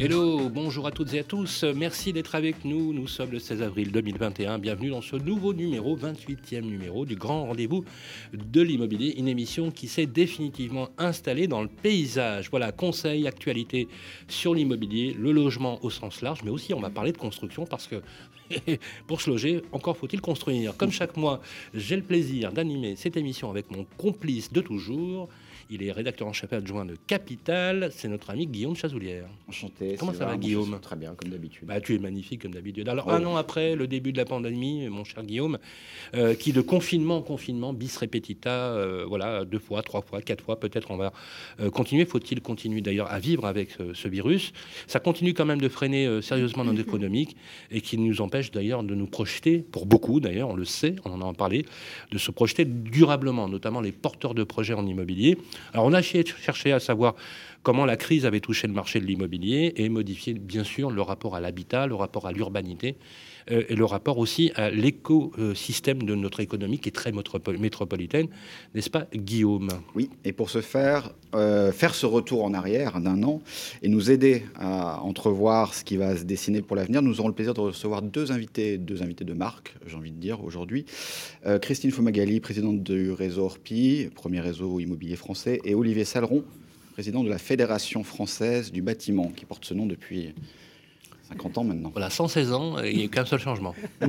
Hello, bonjour à toutes et à tous. Merci d'être avec nous. Nous sommes le 16 avril 2021. Bienvenue dans ce nouveau numéro, 28e numéro du grand rendez-vous de l'immobilier. Une émission qui s'est définitivement installée dans le paysage. Voilà, conseils, actualités sur l'immobilier, le logement au sens large, mais aussi on va parler de construction parce que pour se loger, encore faut-il construire. Comme chaque mois, j'ai le plaisir d'animer cette émission avec mon complice de toujours. Il est rédacteur en chef adjoint de Capital. C'est notre ami Guillaume Chazoulière. Enchanté. Comment ça va, Guillaume Très bien, comme d'habitude. Bah, tu es magnifique, comme d'habitude. Alors, un an après le début de la pandémie, mon cher Guillaume, euh, qui de confinement en confinement, bis repetita, euh, voilà, deux fois, trois fois, quatre fois, peut-être on va euh, continuer. Faut-il continuer d'ailleurs à vivre avec ce virus? Ça continue quand même de freiner sérieusement notre économique et qui nous empêche d'ailleurs de nous projeter, pour beaucoup d'ailleurs, on le sait, on en a parlé, de se projeter durablement, notamment les porteurs de projets en immobilier. Alors on a cherché à savoir comment la crise avait touché le marché de l'immobilier et modifié bien sûr le rapport à l'habitat, le rapport à l'urbanité et le rapport aussi à l'écosystème de notre économie qui est très métropolitaine, n'est-ce pas Guillaume? Oui, et pour ce faire, euh, faire ce retour en arrière d'un an et nous aider à entrevoir ce qui va se dessiner pour l'avenir, nous aurons le plaisir de recevoir deux invités, deux invités de marque, j'ai envie de dire aujourd'hui. Euh, Christine Fumagali, présidente du réseau Orpi, premier réseau immobilier français, et Olivier Saleron, président de la Fédération française du bâtiment, qui porte ce nom depuis 50 ans maintenant. Voilà, 116 ans, il n'y a qu'un seul changement.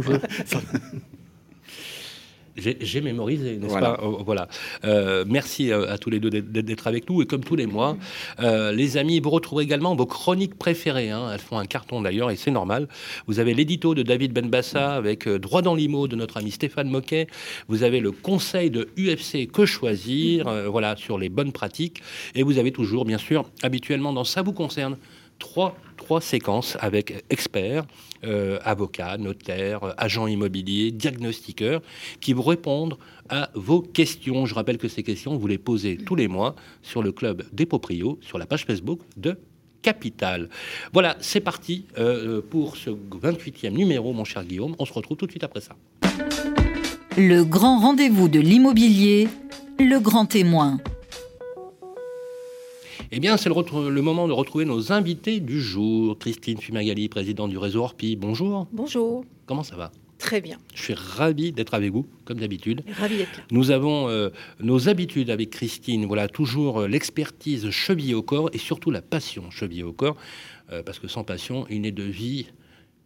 J'ai mémorisé, n'est-ce Voilà. pas? Oh, Voilà. Euh, merci à, à tous les deux d'être- avec nous. Et comme tous les mois, euh, les amis, vous retrouverez également vos chroniques préférées. hein. Elles font un carton d'ailleurs, et c'est normal. Vous avez l'édito de David Benbassa avec euh, Droit dans l'IMO de notre ami Stéphane Moquet. Vous avez le conseil de UFC Que choisir, euh, voilà, sur les bonnes pratiques. Et vous avez toujours, bien sûr, habituellement dans Ça vous concerne, trois, séquences avec experts, euh, avocats, notaires, euh, agents immobiliers, diagnostiqueurs, qui vous répondent à vos questions. Je rappelle que ces questions, vous les posez tous les mois sur le club des Proprios, sur la page Facebook de Capital. Voilà, c'est parti euh, pour ce 28e numéro, mon cher Guillaume. On se retrouve tout de suite après ça. Le grand rendez-vous de l'immobilier, le grand témoin. Eh bien, c'est le, moment de retrouver nos invités du jour. Christine Fumagali, présidente du réseau Orpi. Bonjour. Bonjour, Comment ça va? Très bien, Je suis ravi d'être avec vous, comme d'habitude. ravi d'être là. Nous avons euh, nos habitudes avec Christine, voilà, toujours euh, l'expertise chevillée au corps et surtout la passion chevillée au corps, euh, parce que sans passion, il n'est de vie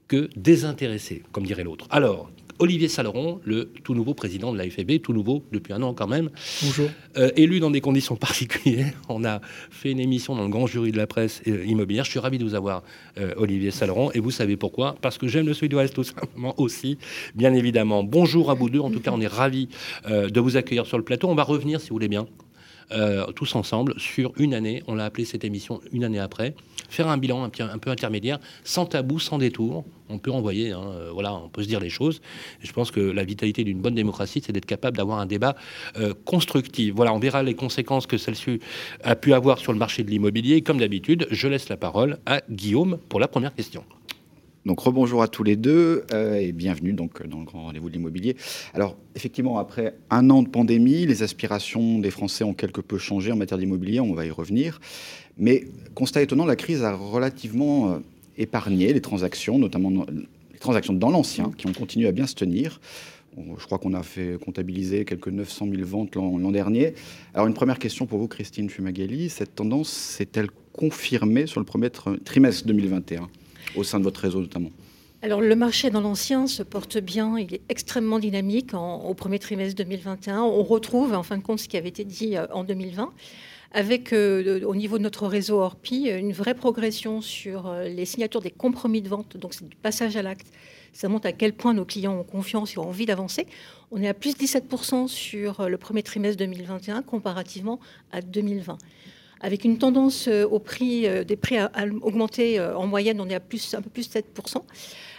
que désintéressé, comme dirait l'autre. Alors, Olivier Saleron, le tout nouveau président de la FEB, tout nouveau depuis un an quand même, Bonjour. euh, élu dans des conditions particulières. On a fait une émission dans le grand jury de la presse euh, immobilière. Je suis ravi de vous avoir, euh, Olivier Saleron. Et vous savez pourquoi? Parce que j'aime le Sud-Ouest tout simplement aussi, bien évidemment. Bonjour à vous deux. En tout cas, on est ravis de vous accueillir sur le plateau. On va revenir, si vous voulez bien, euh, tous ensemble sur une année. On l'a appelé cette émission une année après. Faire un bilan un, peu intermédiaire, sans tabou, sans détour. On peut envoyer, hein, euh, voilà, on peut se dire les choses. Et je pense que la vitalité d'une bonne démocratie, c'est d'être capable d'avoir un débat euh, constructif. Voilà, on verra les conséquences que celle-ci a pu avoir sur le marché de l'immobilier. Comme d'habitude, je laisse la parole à Guillaume pour la première question. Donc rebonjour à tous les deux euh, et bienvenue donc dans le grand rendez-vous de l'immobilier. Alors effectivement, après un an de pandémie, les aspirations des Français ont quelque peu changé en matière d'immobilier, on va y revenir. Mais constat étonnant, la crise a relativement euh, épargné les transactions, notamment les transactions dans l'ancien, qui ont continué à bien se tenir. Je crois qu'on a fait comptabiliser quelques 900 000 ventes l'an dernier. Alors une première question pour vous, Christine Fumagalli. Cette tendance s'est-elle confirmée sur le premier tr- trimestre 2021 au sein de votre réseau notamment Alors le marché dans l'ancien se porte bien, il est extrêmement dynamique en- au premier trimestre 2021. On retrouve en fin de compte ce qui avait été dit euh, en 2020. Avec, euh, au niveau de notre réseau Orpi, une vraie progression sur euh, les signatures des compromis de vente, donc c'est du passage à l'acte. Ça montre à quel point nos clients ont confiance et ont envie d'avancer. On est à plus de 17% sur le premier trimestre 2021 comparativement à 2020. Avec une tendance euh, au prix, euh, des prix à, augmenter euh, en moyenne, on est à un peu plus de 7%,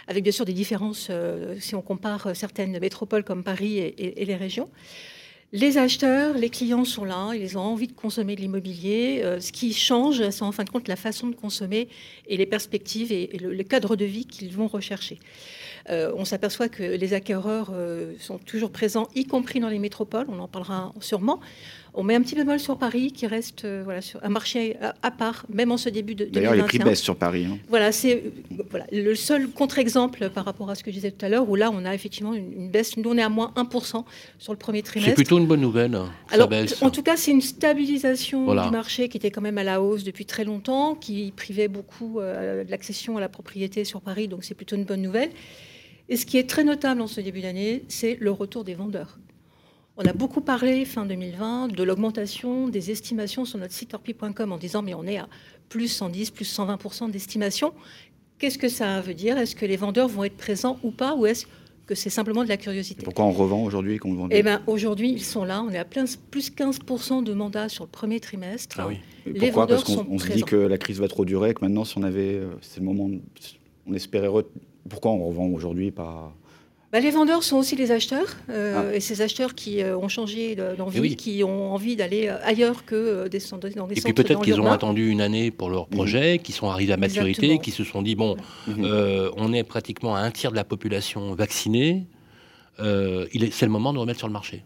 avec bien sûr des différences si on compare certaines métropoles comme Paris et, les régions. Les acheteurs, les clients sont là, ils ont envie de consommer de l'immobilier. Ce qui change, c'est en fin de compte la façon de consommer et les perspectives et, le, cadre de vie qu'ils vont rechercher. On s'aperçoit que les acquéreurs sont toujours présents, y compris dans les métropoles, on en parlera sûrement. On met un petit bémol sur Paris qui reste euh, voilà, sur un marché à, part, même en ce début de D'ailleurs, les prix baissent sur Paris. Hein. Voilà, c'est voilà, le seul contre-exemple par rapport à ce que je disais tout à l'heure, où là, on a effectivement une, baisse. Nous, on est à moins 1% sur le premier trimestre. C'est plutôt une bonne nouvelle. Hein, Alors, en tout cas, c'est une stabilisation du marché qui était quand même à la hausse depuis très longtemps, qui privait beaucoup de l'accession à la propriété sur Paris, donc c'est plutôt une bonne nouvelle. Et ce qui est très notable en ce début d'année, c'est le retour des vendeurs. On a beaucoup parlé fin 2020 de l'augmentation des estimations sur notre site orpi.com en disant mais on est à plus 110, plus 120% d'estimation. Qu'est-ce que ça veut dire? Est-ce que les vendeurs vont être présents ou pas? Ou est-ce que c'est simplement de la curiosité? Pourquoi on revend aujourd'hui qu'on vend Eh bien aujourd'hui ils sont là, on est à plus 15% de mandats sur le premier trimestre. Ah oui. pourquoi? Parce qu'on se dit que la crise va trop durer, que maintenant si on avait, euh, c'est le moment, on espérait pourquoi on revend aujourd'hui pas bah, les vendeurs sont aussi les acheteurs, euh, ah. et ces acheteurs qui euh, ont changé d'envie, qui ont envie d'aller euh, ailleurs que des, dans des centres. Et puis peut-être qu'ils ont attendu une année pour leur projet, mmh. qui sont arrivés à maturité, qui se sont dit bon, mmh. on est pratiquement à un tiers de la population vaccinée, c'est le moment de remettre sur le marché.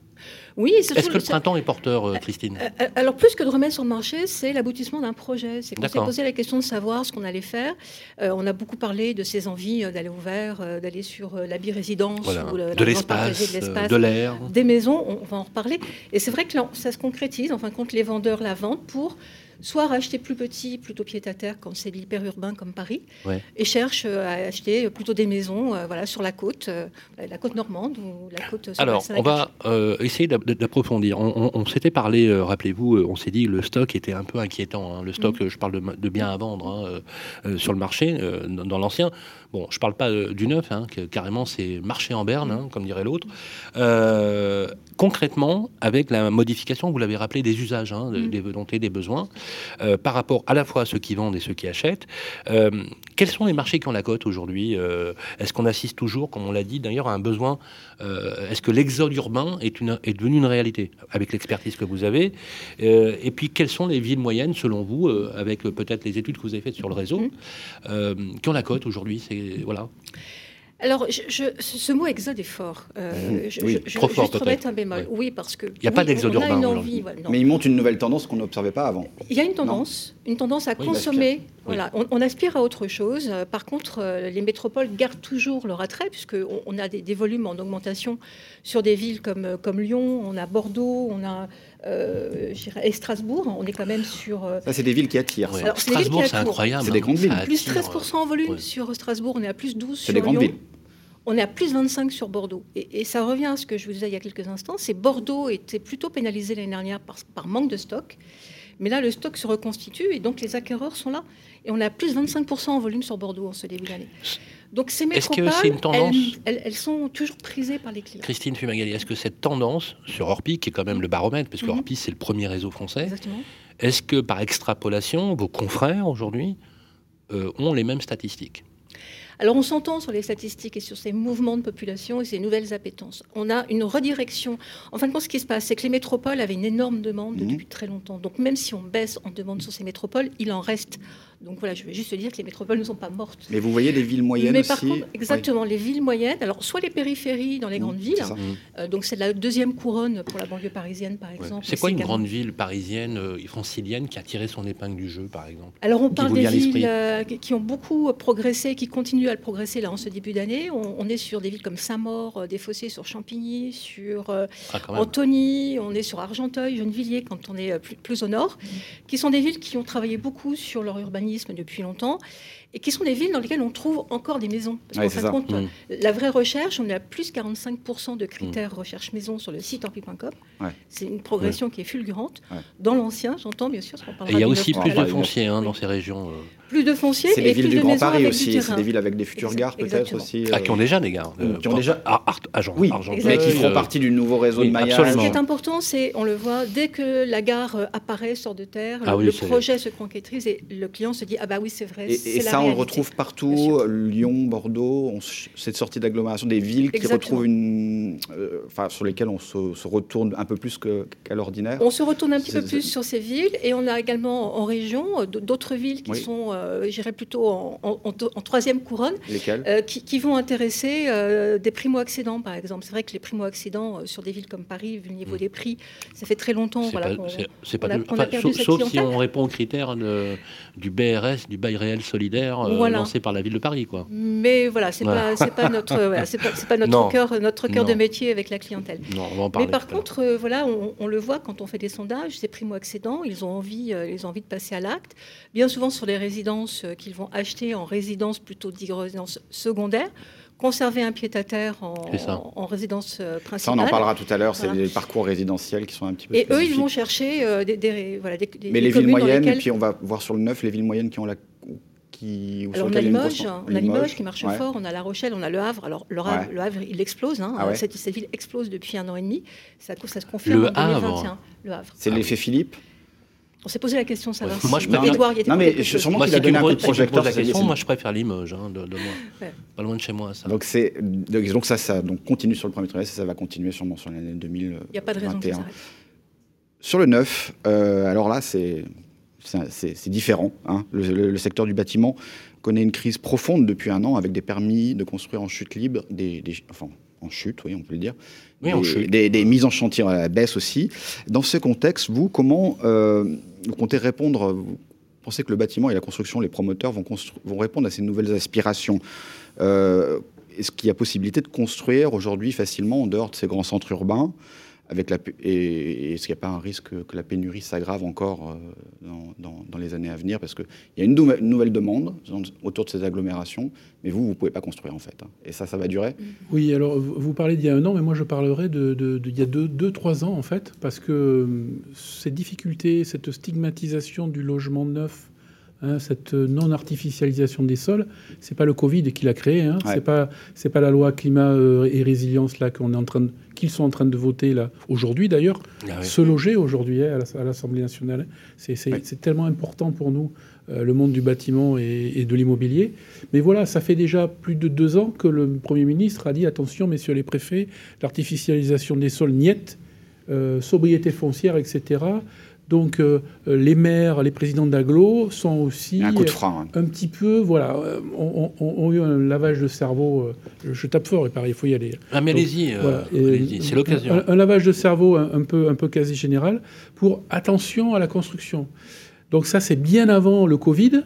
Oui, Est-ce que le printemps est porteur, euh, Christine euh, euh, Alors, plus que de remettre sur le marché, c'est l'aboutissement d'un projet. C'est qu'on s'est posé la question de savoir ce qu'on allait faire. on a beaucoup parlé de ces envies d'aller ouvert, d'aller sur la résidence ou de l'espace, de l'air, des maisons. On, va en reparler. Et c'est vrai que ça se concrétise. En fin de compte, les vendeurs la vendent pour soit racheter plus petit, plutôt pied-à-terre quand c'est l'hyper-urbain comme Paris, et cherche euh, à acheter plutôt des maisons euh, voilà, sur la côte, euh, la côte normande ou la côte Alors, on va essayer d'approfondir. On, s'était parlé, rappelez-vous, on s'est dit que le stock était un peu inquiétant. Hein. Le stock, mm. je parle de, biens à vendre hein, sur le marché, dans l'ancien. Bon, je ne parle pas du neuf, hein, carrément c'est marché en berne, hein, comme dirait l'autre. Euh, concrètement, avec la modification, vous l'avez rappelé, des usages, hein, mm. des volontés, des besoins, euh, par rapport à la fois à ceux qui vendent et ceux qui achètent, euh, quels sont les marchés qui ont la cote aujourd'hui Est-ce qu'on assiste toujours, comme on l'a dit d'ailleurs, à un besoin Est-ce que l'exode urbain est, une, est devenu une réalité avec l'expertise que vous avez Et puis, quelles sont les villes moyennes, selon vous, avec peut-être les études que vous avez faites sur le réseau, mm. qui ont la cote aujourd'hui voilà. Alors, ce mot exode est fort. Euh, je, oui, trop fort peut-être. un bémol. Oui, parce que. Il n'y a pas d'exode urbain. Envie, Mais il montre une nouvelle tendance qu'on n'observait pas avant. Il y a une tendance, une tendance à consommer. Voilà, on, aspire à autre chose. Par contre, euh, les métropoles gardent toujours leur attrait, puisqu'on on a des, volumes en augmentation sur des villes comme, euh, comme Lyon, on a Bordeaux, on a. Euh, et Strasbourg, on est quand même sur. Ça, c'est des villes qui attirent. Strasbourg, c'est incroyable. C'est des grandes villes. Plus 13% en volume sur Strasbourg, on est à plus 12 sur des grandes Villes on est à plus 25 sur Bordeaux. Et, ça revient à ce que je vous disais il y a quelques instants, c'est Bordeaux était plutôt pénalisé l'année dernière par, manque de stock. Mais là, le stock se reconstitue et donc les acquéreurs sont là. Et on est à plus 25% en volume sur Bordeaux en ce début d'année. Donc ces métropoles, une tendance... elles, sont toujours prisées par les clients. Christine Fumagali, est-ce que cette tendance sur Orpi, qui est quand même le baromètre, parce que mhm. Orpi c'est le premier réseau français, est-ce que par extrapolation, vos confrères aujourd'hui euh, ont les mêmes statistiques? Alors on s'entend sur les statistiques et sur ces mouvements de population et ces nouvelles appétences. On a une redirection. En fin de compte, ce qui se passe, c'est que les métropoles avaient une énorme demande mhm. depuis très longtemps. Donc même si on baisse en demande sur ces métropoles, il en reste donc voilà, je vais juste dire que les métropoles ne sont pas mortes. Mais vous voyez des villes moyennes Mais par contre, exactement, les villes moyennes, alors soit les périphéries dans les mmh, grandes villes, euh, donc c'est la deuxième couronne pour la banlieue parisienne par exemple. C'est quoi une grande ville parisienne, euh, francilienne, qui a tiré son épingle du jeu par exemple? Alors on parle des villes euh, qui ont beaucoup progressé, qui continuent à le progresser là en ce début d'année. On, est sur des villes comme Saint-Maur, des Fossés sur Champigny, sur ah, Antony, on est sur Argenteuil, Gennevilliers quand on est plus, plus au nord, qui sont des villes qui ont travaillé beaucoup sur leur urbanisme depuis longtemps, et qui sont des villes dans lesquelles on trouve encore des maisons. Parce qu'en fin compte, mmh. la vraie recherche, on est à plus 45% de critères mmh. recherche maison sur le site orpi.com. C'est une progression qui est fulgurante. Dans l'ancien, j'entends bien sûr. Et il y a aussi plus de foncier hein, dans ces régions. Euh. plus de foncier C'est les villes plus du de Grand maisons Paris avec aussi. C'est des villes avec des futures Exact- gares peut-être aussi. Ah, euh, qui ont déjà des gares. qui ont déjà- Ar- Argent- Oui, mais qui feront euh, partie du nouveau réseau oui, de maillage. Ce qui est important, c'est, on le voit, dès que la gare euh, apparaît, sort de terre, Ah le, oui, le c'est- projet se concrétise et le client se dit Ah, bah oui, c'est vrai. Et, c'est et la ça, on le retrouve partout, sûr. Lyon, Bordeaux, on cette sortie d'agglomération des villes qui Exactement. retrouvent une, euh, enfin, sur lesquelles on se, se retourne un peu plus qu'à l'ordinaire. On se retourne un petit peu plus sur ces villes et on a également en région euh, d'autres villes qui Oui. sont, euh, j'irais plutôt en, en- en- en troisième couronne, Lesquelles euh, qui, qui vont intéresser euh, des primo-accédants, par exemple. C'est vrai que les primo-accédants euh, sur des villes comme Paris, vu le niveau Mm. des prix, ça fait très longtemps C'est voilà, pas, qu'on- c'est- c'est pas on a- tout- on a enfin, perdu sauf, cette sauf si on répond aux critères de- du BRS, du bail réel solidaire euh, Voilà. lancé par la ville de Paris, quoi. Mais voilà, c'est Voilà. pas, notre, voilà, pas, Non. cœur, notre cœur de métier avec la clientèle. Non, on va en parler. Mais par contre, euh, voilà, on, on le voit quand on fait des sondages, ces primo-accédants, ils ont envie, euh, ils ont envie de passer à l'acte. Bien souvent sur les résidences euh, qu'ils vont acheter en résidence plutôt dite résidence secondaire, conserver un pied-à-terre en, en- en résidence euh, Ça, principale. on en parlera tout à l'heure. C'est Voilà. des parcours résidentiels qui sont un petit peu Et eux, ils vont chercher euh, des, des- voilà, des, Mais des les villes moyennes, et puis on va voir sur le neuf, les villes moyennes qui ont la. Qui, ou sur Alors on a il Limoges, grosse- on a Limoges qui marche ouais. fort, on a La Rochelle, on a Le Havre. Alors le Havre, Ouais. le Havre, il explose. hein. Ah ouais. cette, cette ville explose depuis un an et demi. Ça, ça se confirme Le en 2021. Havre. Le Havre. C'est Ah l'effet Philippe? On s'est posé la question, ça Ouais. va. Moi, je préfère- Édouard y était Non, mais je- sûrement Moi, si tu me poses- la question, c'est- moi, je préfère Limoges, hein, de, de moi. Ouais. Pas loin de chez moi, ça. Donc, c'est, donc ça, ça donc, continue sur le premier trimestre et ça va continuer sûrement sur l'année 2021. Il n'y a pas de raison que ça. Sur le neuf, euh, alors là, c'est, c'est, différent. hein. Le, le- le secteur du bâtiment connaît une crise profonde depuis un an avec des permis de construire en chute libre, des, des- enfin, en chute, oui, on peut le dire. Oui, des, en chute. Des, des mises en chantier à la baisse aussi. Dans ce contexte, vous, comment euh, vous comptez répondre Vous pensez que le bâtiment et la construction, les promoteurs vont répondre à ces nouvelles aspirations Euh, Est-ce qu'il y a possibilité de construire aujourd'hui facilement en dehors de ces grands centres urbains avec la, et, et est-ce qu'il n'y a pas un risque que la pénurie s'aggrave encore euh, dans, dans- dans les années à venir? Parce qu'il y a une, nou- une nouvelle demande autour de ces agglomérations, mais vous, vous ne pouvez pas construire en fait. hein. Et ça, ça va durer? Oui, alors vous parlez d'il y a un an, mais moi je parlerai de, de- de- d'il y a deux, deux, trois ans en fait, parce que euh, ces difficultés, cette stigmatisation du logement neuf, hein, cette non-artificialisation des sols, c'est pas le Covid qui l'a créé, hein, Ouais. c'est pas c'est pas la loi climat euh, et résilience là qu'on est en train de- qu'ils sont en train de voter là aujourd'hui d'ailleurs. Ah. Se loger aujourd'hui hein, à l'As- à l'Assemblée nationale, c'est tellement important pour nous, euh, le monde du bâtiment et, et de l'immobilier. Mais voilà, ça fait déjà plus de deux ans que le Premier ministre a dit attention, messieurs les préfets, l'artificialisation des sols niette, euh, sobriété foncière, etc. Donc euh, euh, les maires, les présidents d'agglo sont aussi un coup de frein. hein. un petit peu, voilà, euh, ont, ont- ont eu un lavage de cerveau. euh, je tape fort et pareil, il faut y aller. Ah, mais allez-y, euh, Voilà. C'est l'occasion. Un, un lavage de cerveau un, un peu, un peu quasi général pour attention à la construction. Donc ça, c'est bien avant le Covid.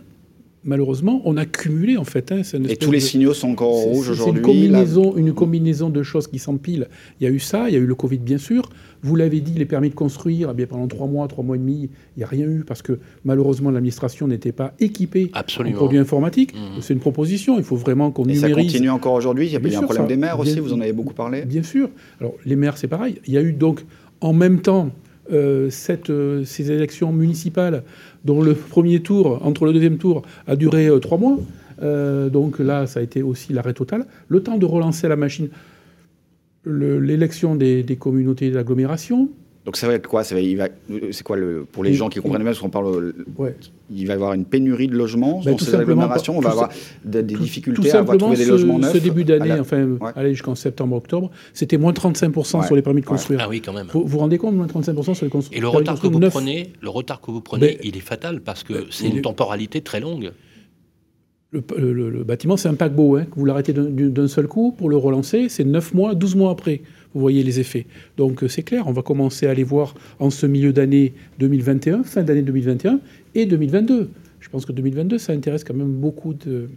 Malheureusement, on a cumulé en fait. hein, c'est une Et tous les de- signaux sont encore rouges c'est aujourd'hui. Une combinaison, une combinaison de choses qui s'empilent. Il y a eu ça, il y a eu le Covid bien sûr. Vous l'avez dit, les permis de construire, eh bien, pendant trois mois, trois mois et demi, il n'y a rien eu parce que malheureusement l'administration n'était pas équipée en Absolument. produits informatiques. Mhm. C'est une proposition. Il faut vraiment qu'on Et ça numérise. continue encore aujourd'hui. Il y a, Bien il y a un sûr, problème ça- des maires aussi, bien- vous en avez beaucoup parlé. Bien sûr. Alors, les maires, c'est pareil. Il y a eu donc, en même temps, euh, cette, euh, ces élections municipales, dont le premier tour, entre le deuxième tour, a duré euh, trois mois. Euh, donc là, ça a été aussi l'arrêt total. Le temps de relancer la machine. Le- L'élection des, des communautés d'agglomération. Donc ça va être quoi? Ça va- il va- C'est quoi le, pour les gens qui comprennent bien, parce qu'on parle, Ouais. il va y avoir une pénurie de logements Ben, dans tout ces agglomérations? On va tout avoir des, des Tout- difficultés tout à avoir trouvé des logements ce, neufs. ce début d'année, la- enfin, Ouais. allez jusqu'en septembre-octobre, c'était moins 35% Ouais. sur les permis de Ouais. construire. Ah oui, quand même. Vous vous rendez compte, moins 35% sur les constru- Et le permis de retard que construire vous prenez, le retard que vous prenez, Ben, il est fatal parce que ben, c'est il une temporalité très longue. Le, le- le bâtiment, c'est un paquebot. Hein, que vous l'arrêtez d'un- d'un seul coup pour le relancer, c'est 9 mois, 12 mois après. Vous voyez les effets. Donc euh, c'est clair, on va commencer à les voir en ce milieu d'année 2021, fin d'année 2021 et 2022. Je pense que 2022, ça intéresse quand même beaucoup de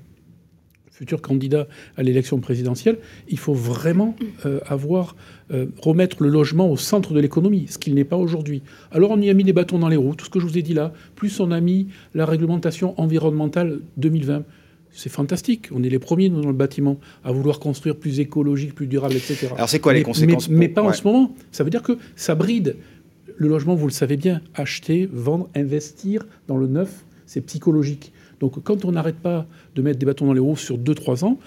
futurs candidats à l'élection présidentielle. Il faut vraiment euh, avoir, euh, remettre le logement au centre de l'économie, ce qu'il n'est pas aujourd'hui. Alors on y a mis des bâtons dans les roues, tout ce que je vous ai dit là, plus on a mis la réglementation environnementale 2020. C'est fantastique. On est les premiers, nous, dans le bâtiment, à vouloir construire plus écologique, plus durable, etc. Alors c'est quoi les Mais- conséquences Mais, pas en ce moment. Ça veut dire que ça bride le logement, vous le savez bien. Acheter, vendre, investir dans le neuf, c'est psychologique. Donc quand on n'arrête pas de mettre des bâtons dans les roues sur 2-3 ans,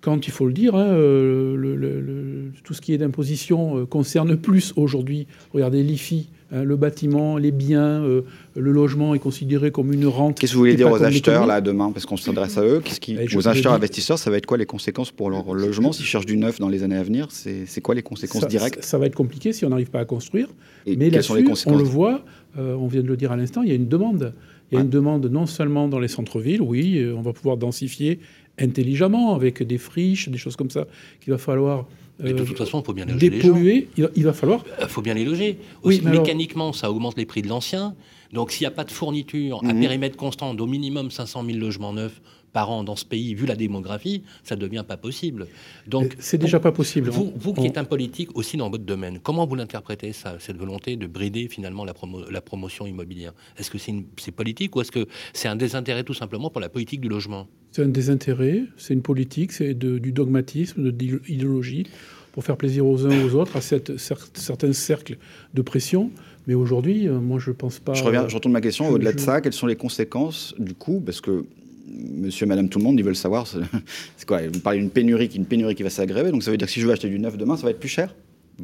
quand il faut le dire, hein, euh, tout ce qui est d'imposition euh, concerne plus aujourd'hui, regardez l'IFI, le bâtiment, les biens, euh, le logement est considéré comme une rente. Qu'est-ce que vous voulez dire aux acheteurs là demain? Parce qu'on s'adresse à eux. Qu'est-ce qui, ben, aux acheteurs investisseurs, ça va être quoi les conséquences pour leur logement? S'ils cherchent du neuf dans les années à venir C'est quoi les conséquences directes? ça, va être compliqué si on n'arrive pas à construire. Et mais là on le voit, on vient de le dire à l'instant, il y a une demande. Il y a une demande non seulement dans les centres-villes, oui, on va pouvoir densifier intelligemment, avec des friches, des choses comme ça, qu'il va falloir de toute euh, façon, il faut bien les dépolluer. Il, il, va falloir. Il euh, faut bien les loger. Aussi, mécaniquement, ça augmente les prix de l'ancien. Donc, s'il n'y a pas de fourniture à mhm. périmètre constant d'au minimum 500 000 logements neufs par an dans ce pays, vu la démographie, ça ne devient pas possible. Donc, c'est déjà pas possible. Vous, vous qui êtes un politique aussi dans votre domaine, comment vous l'interprétez ça, cette volonté de brider finalement la, la promotion immobilière? Est-ce que c'est politique ou est-ce que c'est un désintérêt tout simplement pour la politique du logement? C'est un désintérêt, c'est une politique, c'est du dogmatisme, de l'idéologie pour faire plaisir aux uns aux autres, à cette, certains cercles de pression. Mais aujourd'hui, euh, moi, je ne pense pas. Je reviens, je retourne ma question. Au-delà de ça, quelles sont les conséquences du coup? Parce que monsieur madame tout le monde, ils veulent savoir, c'est quoi Vous parlez d'une pénurie, une pénurie qui va s'aggraver, donc ça veut dire que si je veux acheter du neuf demain, ça va être plus cher?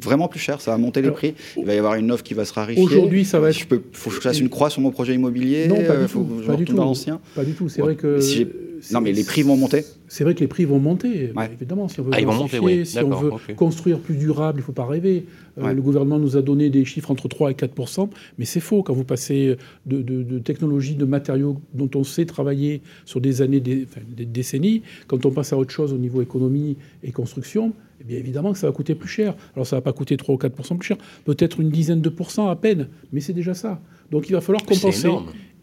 Vraiment plus cher, ça va monter les prix. Il va y avoir une offre qui va se raréfier. Aujourd'hui, ça va être. Je peux, faut que je fasse une croix sur mon projet immobilier. Non, pas du tout. Pas du tout. Pas du tout. C'est vrai que. non, mais les prix vont monter. C'est vrai que les prix vont monter. Évidemment, si on veut, ah, monter, si on veut construire plus durable, il ne faut pas rêver. Euh, le gouvernement nous a donné des chiffres entre 3 et 4% mais c'est faux. Quand vous passez de, de, technologies, de matériaux dont on sait travailler sur des années, des, des décennies, quand on passe à autre chose au niveau économie et construction, eh bien évidemment que ça va coûter plus cher. Alors ça va pas coûter 3 ou 4% plus cher, peut-être une dizaine de pourcents à peine, mais c'est déjà ça. Donc il va falloir compenser.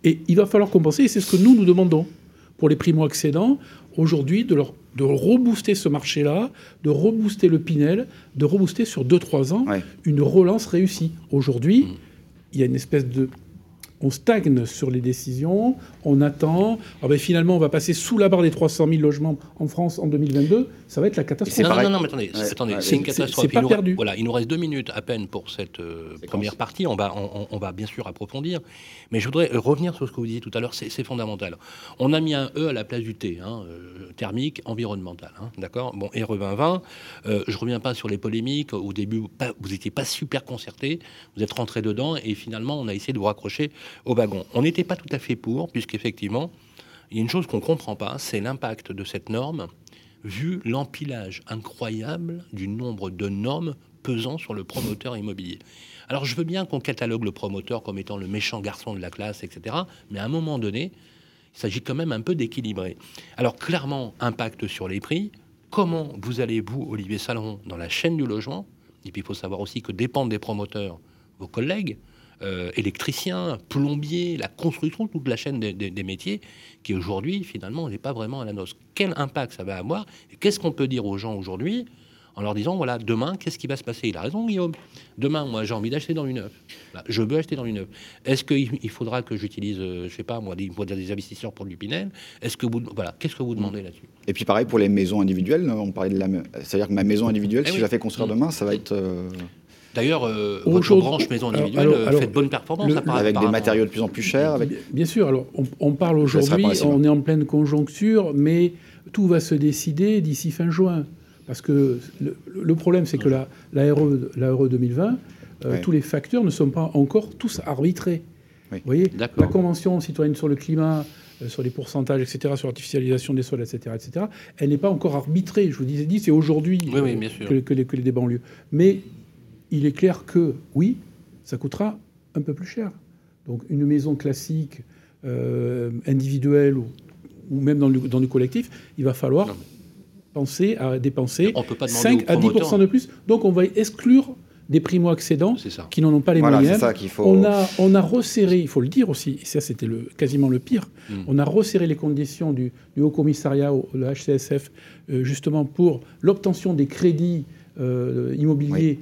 Et il va falloir compenser, et c'est ce que nous nous demandons pour les primo-accédants aujourd'hui de, leur, de rebooster ce marché-là, de rebooster le Pinel, de rebooster sur 2-3 ans une relance réussie. Aujourd'hui, mmh. il y a une espèce de on stagne sur les décisions, on attend. Ah ben finalement, on va passer sous la barre des 300 000 logements en France en 2022. Ça va être la catastrophe. Non, non, non, mais attendez, attendez c'est une catastrophe. C'est pas perdu. Voilà, il nous reste deux minutes à peine pour cette euh, première partie. On va, on, va bien sûr approfondir. Mais je voudrais revenir sur ce que vous disiez tout à l'heure. C'est fondamental. On a mis un E à la place du T, hein, euh, thermique, environnemental. Hein, D'accord? Bon, RE 2020, euh, je reviens pas sur les polémiques. Au début, vous n'étiez pas super concerté. Vous êtes rentré dedans et finalement, on a essayé de vous raccrocher au wagon. On n'était pas tout à fait pour, puisqu'effectivement, il y a une chose qu'on ne comprend pas, c'est l'impact de cette norme, vu l'empilage incroyable du nombre de normes pesant sur le promoteur immobilier. Alors je veux bien qu'on catalogue le promoteur comme étant le méchant garçon de la classe, etc. Mais à un moment donné, il s'agit quand même un peu d'équilibrer. Alors clairement, impact sur les prix. Comment vous allez, vous, Olivier Salon, dans la chaîne du logement? Et puis il faut savoir aussi que dépendent des promoteurs vos collègues, électricien, plombier, la construction, toute la chaîne des, métiers, qui aujourd'hui, finalement, n'est pas vraiment à la noce. Quel impact ça va avoir Qu'est-ce qu'on peut dire aux gens aujourd'hui en leur disant, voilà, demain, qu'est-ce qui va se passer? Il a raison, Guillaume. Demain, moi, j'ai envie d'acheter dans une neuve. je veux acheter dans une neuve. Est-ce qu'il faudra que j'utilise, euh, je sais pas, moi, des, des investisseurs pour du Pinel? Est-ce que vous, voilà, qu'est-ce que vous demandez là-dessus? Et puis, pareil pour les maisons individuelles. On parlait de la, c'est-à-dire que ma maison individuelle, eh si je la fais construire mm. demain, ça va être euh, D'ailleurs, euh, votre branche maison individuelle euh, fait de bonnes performances. avec des matériaux de plus en plus chers. Bien sûr. Alors, on, parle aujourd'hui, on est en pleine conjoncture, mais tout va se décider d'ici fin juin. Parce que le, problème, c'est que la, la, RE, la RE 2020, euh, tous les facteurs ne sont pas encore tous arbitrés. Vous voyez La Convention citoyenne sur le climat, sur les pourcentages, etc., sur l'artificialisation des sols, etc., etc., elle n'est pas encore arbitrée. Je vous disais, dit, c'est aujourd'hui que, que, les, que les débats ont lieu. Mais il est clair que, oui, ça coûtera un peu plus cher. Donc une maison classique, euh, individuelle ou, même dans le, collectif, il va falloir penser à dépenser 5 à 10% de plus. Donc on va exclure des primo-accédants qui n'en ont pas les moyens. on, a, on a resserré, il faut le dire aussi, et ça c'était le, quasiment le pire, hmm. on a resserré les conditions du, Haut Commissariat, le HCSF, euh, justement pour l'obtention des crédits euh, immobiliers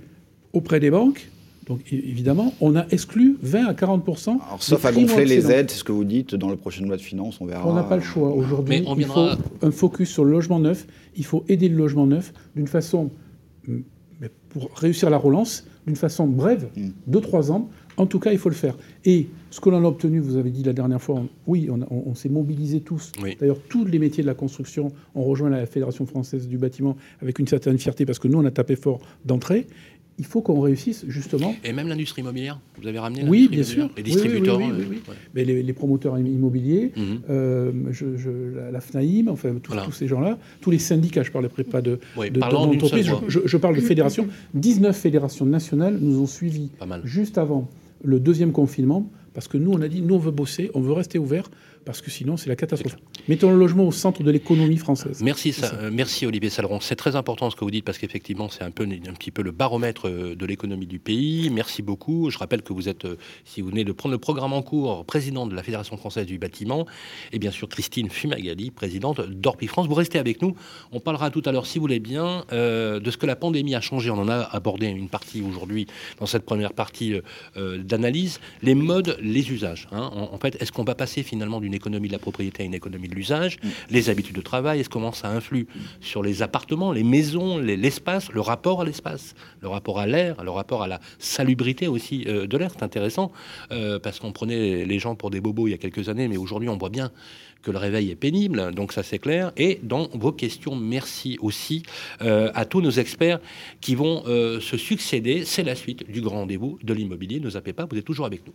auprès des banques. Donc évidemment, on a exclu 20 à 40% Alors, Sauf à gonfler les aides, c'est ce que vous dites dans le prochain loi de finances, on verra. On n'a pas le choix. Aujourd'hui, il faut un focus sur le logement neuf. Il faut aider le logement neuf d'une façon, pour réussir la relance, d'une façon brève, 2-3 mm. ans, En tout cas, il faut le faire. Et ce que l'on a obtenu, vous avez dit la dernière fois, oui, on, s'est mobilisés tous. D'ailleurs, tous les métiers de la construction ont rejoint la Fédération française du bâtiment avec une certaine fierté parce que nous, on a tapé fort d'entrée il faut qu'on réussisse justement. Et même l'industrie immobilière Vous avez ramené Oui, bien sûr. Les distributeurs oui, oui, oui, Mais les, promoteurs immobiliers, mhm. euh, la, FNAIM, enfin tous, ces gens-là, tous les syndicats, je ne parlerai pas de, d'entreprise, je, je, parle de fédérations. 19 fédérations nationales nous ont suivis juste avant le deuxième confinement, parce que nous, on a dit, nous, on veut bosser, on veut rester ouvert, parce que sinon c'est la catastrophe. Mettons le logement au centre de l'économie française. Merci, euh, merci Olivier Saleron. C'est très important ce que vous dites parce qu'effectivement c'est un peu un petit peu le baromètre euh, de l'économie du pays. Merci beaucoup. Je rappelle que vous êtes, euh, si vous venez de prendre le programme en cours, président de la Fédération française du bâtiment, et bien sûr Christine Fumagali, présidente d'Orpi France. Vous restez avec nous. On parlera tout à l'heure, si vous voulez bien, de ce que la pandémie a changé. On en a abordé une partie aujourd'hui dans cette première partie d'analyse. Les modes, les usages. Hein. En, en, fait, est-ce qu'on va passer finalement d'une économie de la propriété à une économie de l'usage, les habitudes de travail, est-ce comment ça influe sur les appartements, les maisons, l'espace, le rapport à l'espace, le rapport à l'air, le rapport à la salubrité aussi euh, de l'air. C'est intéressant euh, parce qu'on prenait les gens pour des bobos il y a quelques années, mais aujourd'hui on voit bien que le réveil est pénible, donc ça c'est clair. Et dans vos questions, merci aussi euh, à tous nos experts qui vont se succéder. C'est la suite du grand rendez-vous de l'immobilier. Ne zappez pas, vous êtes toujours avec nous.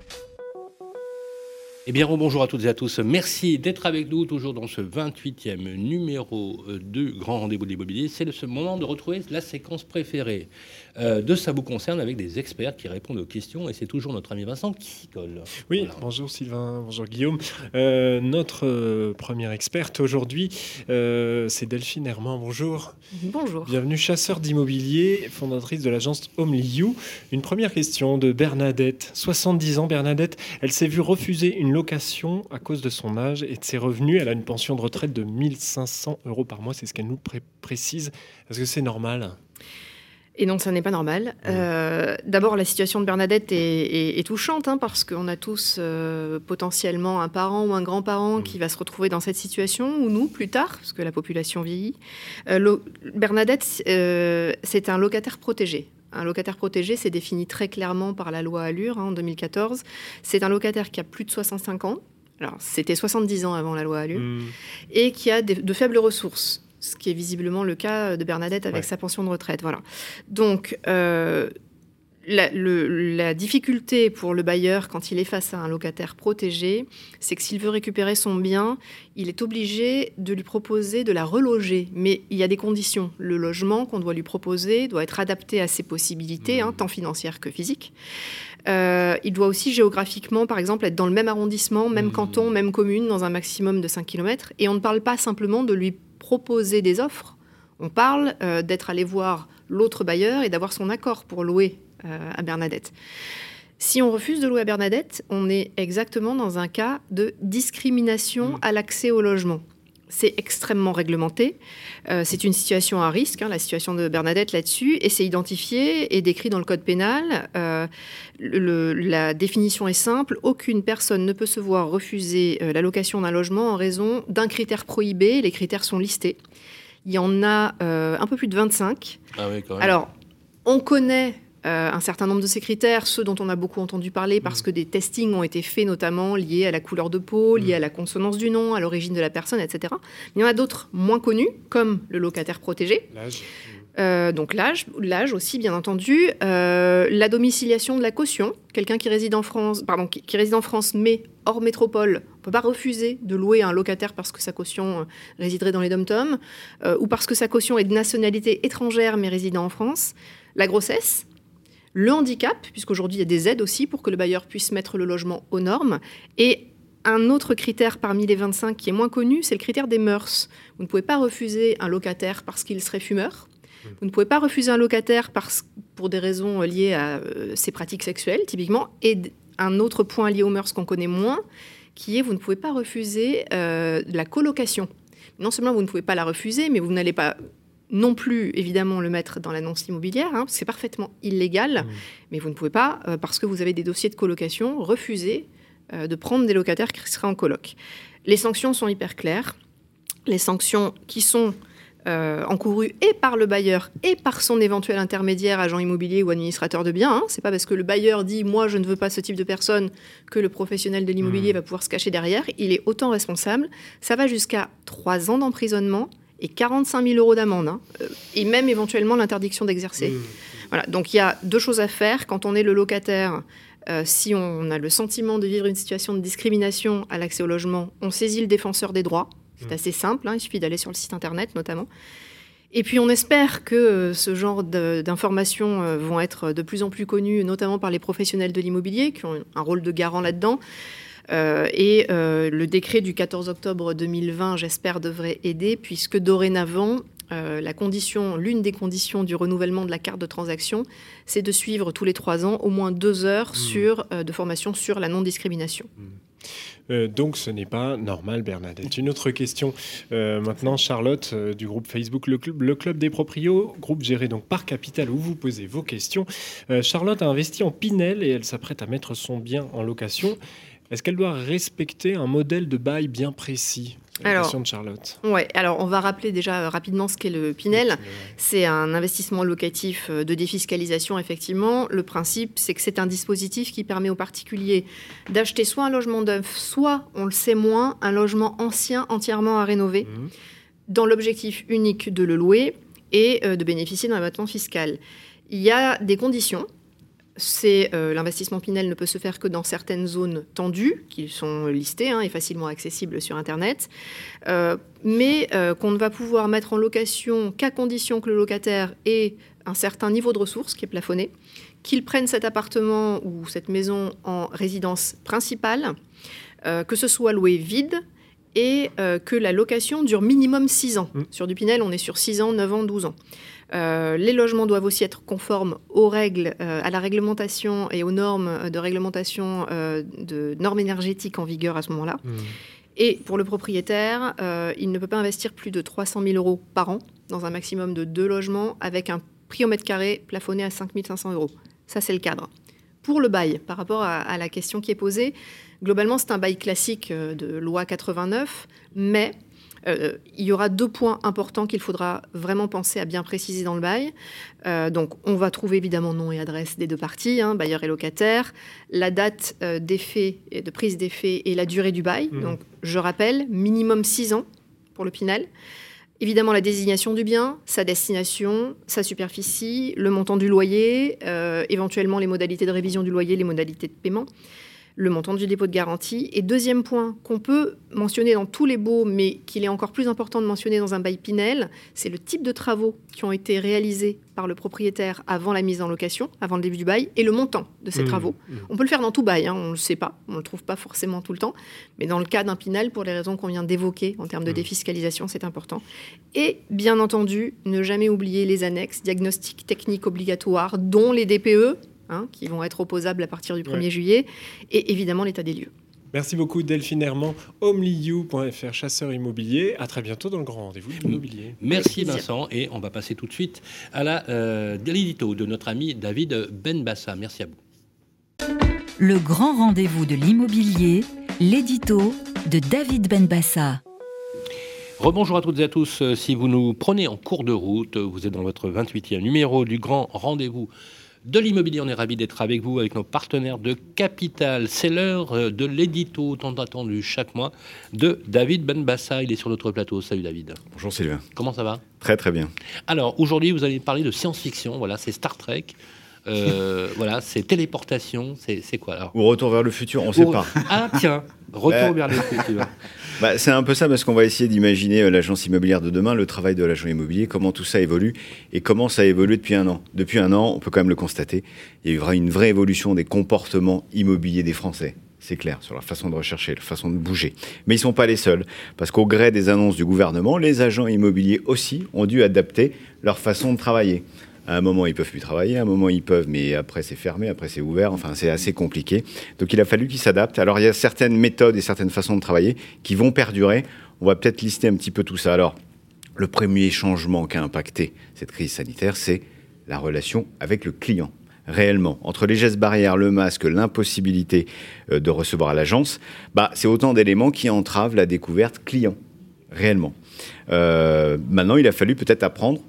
Eh bien, bonjour à toutes et à tous. Merci d'être avec nous toujours dans ce 28e numéro euh, de Grand Rendez-vous de l'immobilier. C'est ce moment de retrouver la séquence préférée euh, de Ça vous concerne avec des experts qui répondent aux questions. Et c'est toujours notre ami Vincent qui s'y colle. Oui, bonjour Sylvain, bonjour Guillaume. Euh, notre première experte aujourd'hui, c'est Delphine Herman. Bonjour. Bonjour. Bienvenue, chasseur d'immobilier, fondatrice de l'agence Homely Une première question de Bernadette. 70 ans, Bernadette. Elle s'est vue refuser une location à cause de son âge et de ses revenus. Elle a une pension de retraite de 1500 euros par mois, c'est ce qu'elle nous précise. Est-ce que c'est normal? Et non, ça n'est pas normal. Euh, d'abord, la situation de Bernadette est, touchante hein, parce qu'on a tous euh, potentiellement un parent ou un grand-parent qui va se retrouver dans cette situation, ou nous plus tard, parce que la population vieillit. Euh, Bernadette, c'est un locataire protégé. Un locataire protégé, c'est défini très clairement par la loi Allure hein, en 2014. C'est un locataire qui a plus de 65 ans. Alors, c'était 70 ans avant la loi Allure. Hmm. Et qui a de faibles ressources. Ce qui est visiblement le cas de Bernadette avec sa pension de retraite. Voilà. Donc, euh, la, le- la difficulté pour le bailleur quand il est face à un locataire protégé, c'est que s'il veut récupérer son bien, il est obligé de lui proposer de la reloger. Mais il y a des conditions. Le logement qu'on doit lui proposer doit être adapté à ses possibilités, hein, tant financières que physiques. Euh, il doit aussi géographiquement, par exemple, être dans le même arrondissement, même canton, même commune, dans un maximum de 5 km. Et on ne parle pas simplement de lui proposer des offres. On parle euh, d'être allé voir l'autre bailleur et d'avoir son accord pour louer euh, à Bernadette. Si on refuse de louer à Bernadette, on est exactement dans un cas de discrimination à l'accès au logement. C'est extrêmement réglementé. Euh, c'est une situation à risque, hein, la situation de Bernadette là-dessus, et c'est identifié et décrit dans le code pénal. Euh, le- la définition est simple aucune personne ne peut se voir refuser euh, la location d'un logement en raison d'un critère prohibé. Les critères sont listés. Il y en a un peu plus de 25. Ah oui, quand même. Alors, on connaît un certain nombre de ces critères, ceux dont on a beaucoup entendu parler Mm. parce que des testings ont été faits notamment liés à la couleur de peau, Mm. liés à la consonance du nom, à l'origine de la personne, etc. Mais il y en a d'autres moins connus, comme le locataire protégé. Euh, donc l'âge, l'âge aussi bien entendu, Euh, la domiciliation de la caution, quelqu'un qui réside en France, pardon, qui, qui réside en France mais hors métropole, on peut pas refuser de louer à un locataire parce que sa caution euh, résiderait dans les dom-toms euh, ou parce que sa caution est de nationalité étrangère mais résidant en France. La grossesse, le handicap, puisqu'aujourd'hui il y a des aides aussi pour que le bailleur puisse mettre le logement aux normes et un autre critère parmi les 25 qui est moins connu, c'est le critère des mœurs. Vous ne pouvez pas refuser un locataire parce qu'il serait fumeur. Vous ne pouvez pas refuser un locataire parce, pour des raisons liées à euh, ses pratiques sexuelles, typiquement. Et un autre point lié aux mœurs qu'on connaît moins, qui est vous ne pouvez pas refuser euh, la colocation. Non seulement vous ne pouvez pas la refuser, mais vous n'allez pas non plus, évidemment, le mettre dans l'annonce immobilière, hein, c'est parfaitement illégal, mais vous ne pouvez pas, euh, parce que vous avez des dossiers de colocation, refuser euh, de prendre des locataires qui seraient en coloc. Les sanctions sont hyper claires. Les sanctions qui sont euh, encourues et par le bailleur et par son éventuel intermédiaire, agent immobilier ou administrateur de biens. Hein. C'est pas parce que le bailleur dit moi je ne veux pas ce type de personne que le professionnel de l'immobilier va pouvoir se cacher derrière. Il est autant responsable. Ça va jusqu'à 3 ans d'emprisonnement et 45 000 euros d'amende, hein. Euh, et même éventuellement l'interdiction d'exercer. Voilà, donc il y a deux choses à faire quand on est le locataire. euh, si on a le sentiment de vivre une situation de discrimination à l'accès au logement, on saisit le défenseur des droits. C'est assez simple, hein, il suffit d'aller sur le site internet notamment. Et puis on espère que euh, ce genre d'informations vont être de plus en plus connues, notamment par les professionnels de l'immobilier, qui ont un rôle de garant là-dedans. Euh, et euh, le décret du 14 octobre 2020, j'espère, devrait aider, puisque dorénavant, euh, la condition, l'une des conditions du renouvellement de la carte de transaction, c'est de suivre tous les trois ans au moins deux heures sur, euh, de formation sur la non-discrimination. Euh, donc ce n'est pas normal, Bernadette. Une autre question euh, maintenant, Charlotte, euh, du groupe Facebook le club, le club des proprios, groupe géré donc par Capital, où vous posez vos questions. Charlotte a investi en Pinel et elle s'apprête à mettre son bien en location. Est-ce qu'elle doit respecter un modèle de bail bien précis? Alors, question de Charlotte. Ouais, alors on va rappeler déjà rapidement ce qu'est le Pinel. C'est un investissement locatif euh, de défiscalisation, effectivement. Le principe, c'est que c'est un dispositif qui permet aux particuliers d'acheter soit un logement neuf, soit, on le sait moins, un logement ancien entièrement à rénover, dans l'objectif unique de le louer et euh, de bénéficier d'un abattement fiscal. Il y a des conditions. C'est euh, l'investissement Pinel ne peut se faire que dans certaines zones tendues, qui sont listées hein, et facilement accessibles sur Internet, Euh, mais euh, qu'on ne va pouvoir mettre en location qu'à condition que le locataire ait un certain niveau de ressources qui est plafonné, qu'il prenne cet appartement ou cette maison en résidence principale, que ce soit loué vide et euh, que la location dure minimum 6 ans. Sur du Pinel, on est sur 6 ans, 9 ans, 12 ans. Euh, les logements doivent aussi être conformes aux règles, euh, à la réglementation et aux normes de réglementation euh, de normes énergétiques en vigueur à ce moment-là. Et pour le propriétaire, euh, il ne peut pas investir plus de 300 000 euros par an dans un maximum de deux logements avec un prix au mètre carré plafonné à 5 500 euros. Ça, c'est le cadre. Pour le bail, par rapport à, à la question qui est posée, globalement, c'est un bail classique euh, de loi 89, mais euh, il y aura deux points importants qu'il faudra vraiment penser à bien préciser dans le bail. Euh, donc, on va trouver évidemment nom et adresse des deux parties, hein, bailleur et locataire, la date euh, d'effet, et de prise d'effet et la durée du bail. Mhm. Donc, je rappelle, minimum 6 ans pour le Pinel. Évidemment, la désignation du bien, sa destination, sa superficie, le montant du loyer, éventuellement les modalités de révision du loyer, les modalités de paiement le montant du dépôt de garantie. Et deuxième point qu'on peut mentionner dans tous les baux, mais qu'il est encore plus important de mentionner dans un bail Pinel, c'est le type de travaux qui ont été réalisés par le propriétaire avant la mise en location, avant le début du bail, et le montant de ces Mmh, travaux. mmh. On peut le faire dans tout bail, hein, on ne le sait pas, on ne le trouve pas forcément tout le temps, mais dans le cas d'un Pinel, pour les raisons qu'on vient d'évoquer en termes de Mmh. défiscalisation, c'est important. Et bien entendu, ne jamais oublier les annexes, diagnostics techniques obligatoires, dont les DPE, hein, qui vont être opposables à partir du 1er Ouais. juillet, et évidemment l'état des lieux. Merci beaucoup Delphine Herman, homeliu.fr, chasseur immobilier. À très bientôt dans le grand rendez-vous de l'immobilier. Merci. Vincent et on va passer tout de suite à la euh, l'édito de notre ami David Benbassa. Merci à vous. Le grand rendez-vous de l'immobilier, l'édito de David Benbassa. Rebonjour à toutes et à tous. Euh, Si vous nous prenez en cours de route, vous êtes dans votre 28e numéro du grand rendez-vous de l'immobilier. On est ravis d'être avec vous, avec nos partenaires de Capital. C'est l'heure euh, de l'édito tant attendu chaque mois de David Benbassa. Il est sur notre plateau. Salut David. Bonjour Sylvain. Comment ça va? Très très bien. Alors aujourd'hui, vous allez parler de science-fiction. Voilà, c'est Star Trek. Euh, voilà, c'est téléportation. C'est quoi alors? Ou retour vers le futur, on ne sait pas. Ah tiens, retour Euh, vers le futur. Bah, c'est un peu ça parce qu'on va essayer d'imaginer euh, l'agence immobilière de demain, le travail de l'agent immobilier, comment tout ça évolue et comment ça a évolué depuis un an. Depuis un an, on peut quand même le constater, il y a eu une vraie évolution des comportements immobiliers des Français. C'est clair, sur leur façon de rechercher, leur façon de bouger. Mais ils ne sont pas les seuls, parce qu'au gré des annonces du gouvernement, les agents immobiliers aussi ont dû adapter leur façon de travailler. À un moment, ils peuvent plus travailler, à un moment, ils peuvent, mais après, c'est fermé, après, c'est ouvert. Enfin, c'est assez compliqué. Donc, il a fallu qu'ils s'adaptent. Alors, il y a certaines méthodes et certaines façons de travailler qui vont perdurer. On va peut-être lister un petit peu tout ça. Alors, le premier changement qui a impacté cette crise sanitaire, c'est la relation avec le client. Réellement, entre les gestes barrières, le masque, l'impossibilité euh, de recevoir à l'agence, bah, c'est autant d'éléments qui entravent la découverte client, réellement. Euh, maintenant, il a fallu peut-être apprendre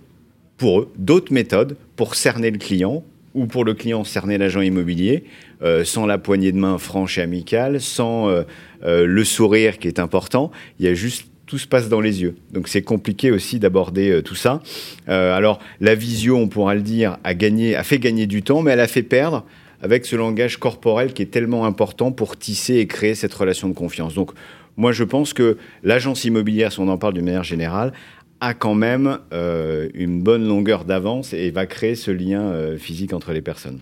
pour eux d'autres méthodes pour cerner le client ou pour le client cerner l'agent immobilier euh, sans la poignée de main franche et amicale, sans euh, euh, le sourire qui est important. Il y a juste tout se passe dans les yeux. Donc c'est compliqué aussi d'aborder tout ça. Alors la visio, on pourra le dire, a gagné, a fait gagner du temps, mais elle a fait perdre avec ce langage corporel qui est tellement important pour tisser et créer cette relation de confiance. Donc moi je pense que l'agence immobilière, si on en parle d'une manière générale, a quand même euh, une bonne longueur d'avance et va créer ce lien euh, physique entre les personnes.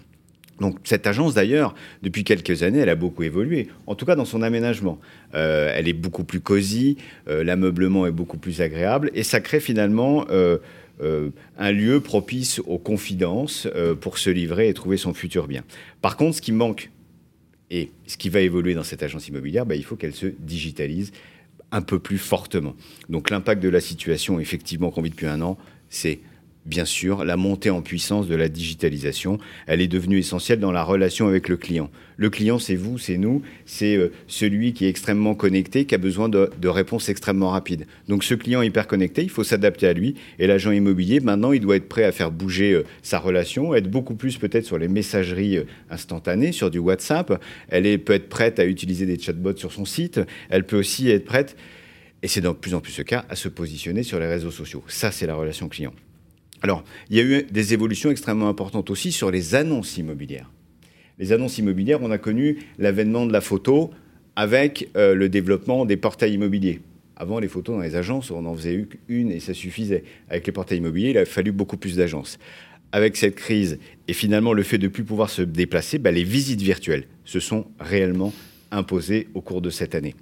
Donc cette agence d'ailleurs, depuis quelques années, elle a beaucoup évolué, en tout cas dans son aménagement. Euh, elle est beaucoup plus cosy, l'ameublement est beaucoup plus agréable et ça crée finalement un lieu propice aux confidences pour se livrer et trouver son futur bien. Par contre, ce qui manque et ce qui va évoluer dans cette agence immobilière, bah, il faut qu'elle se digitalise un peu plus fortement. Donc l'impact de la situation, effectivement, qu'on vit depuis un an, c'est bien sûr la montée en puissance de la digitalisation. Elle est devenue essentielle dans la relation avec le client. Le client, c'est vous, c'est nous, c'est euh, celui qui est extrêmement connecté, qui a besoin de, réponses extrêmement rapides. Donc ce client hyper connecté, il faut s'adapter à lui. Et l'agent immobilier, maintenant, il doit être prêt à faire bouger euh, sa relation, être beaucoup plus peut-être sur les messageries euh, instantanées, sur du WhatsApp. Elle est, peut être prête à utiliser des chatbots sur son site. Elle peut aussi être prête, et c'est de plus en plus ce cas, à se positionner sur les réseaux sociaux. Ça, c'est la relation client. Alors, il y a eu des évolutions extrêmement importantes aussi sur les annonces immobilières. Les annonces immobilières, on a connu l'avènement de la photo avec euh, le développement des portails immobiliers. Avant, les photos dans les agences, on en faisait une et ça suffisait. Avec les portails immobiliers, il a fallu beaucoup plus d'agences. Avec cette crise et finalement le fait de ne plus pouvoir se déplacer, bah, les visites virtuelles se sont réellement imposées au cours de cette année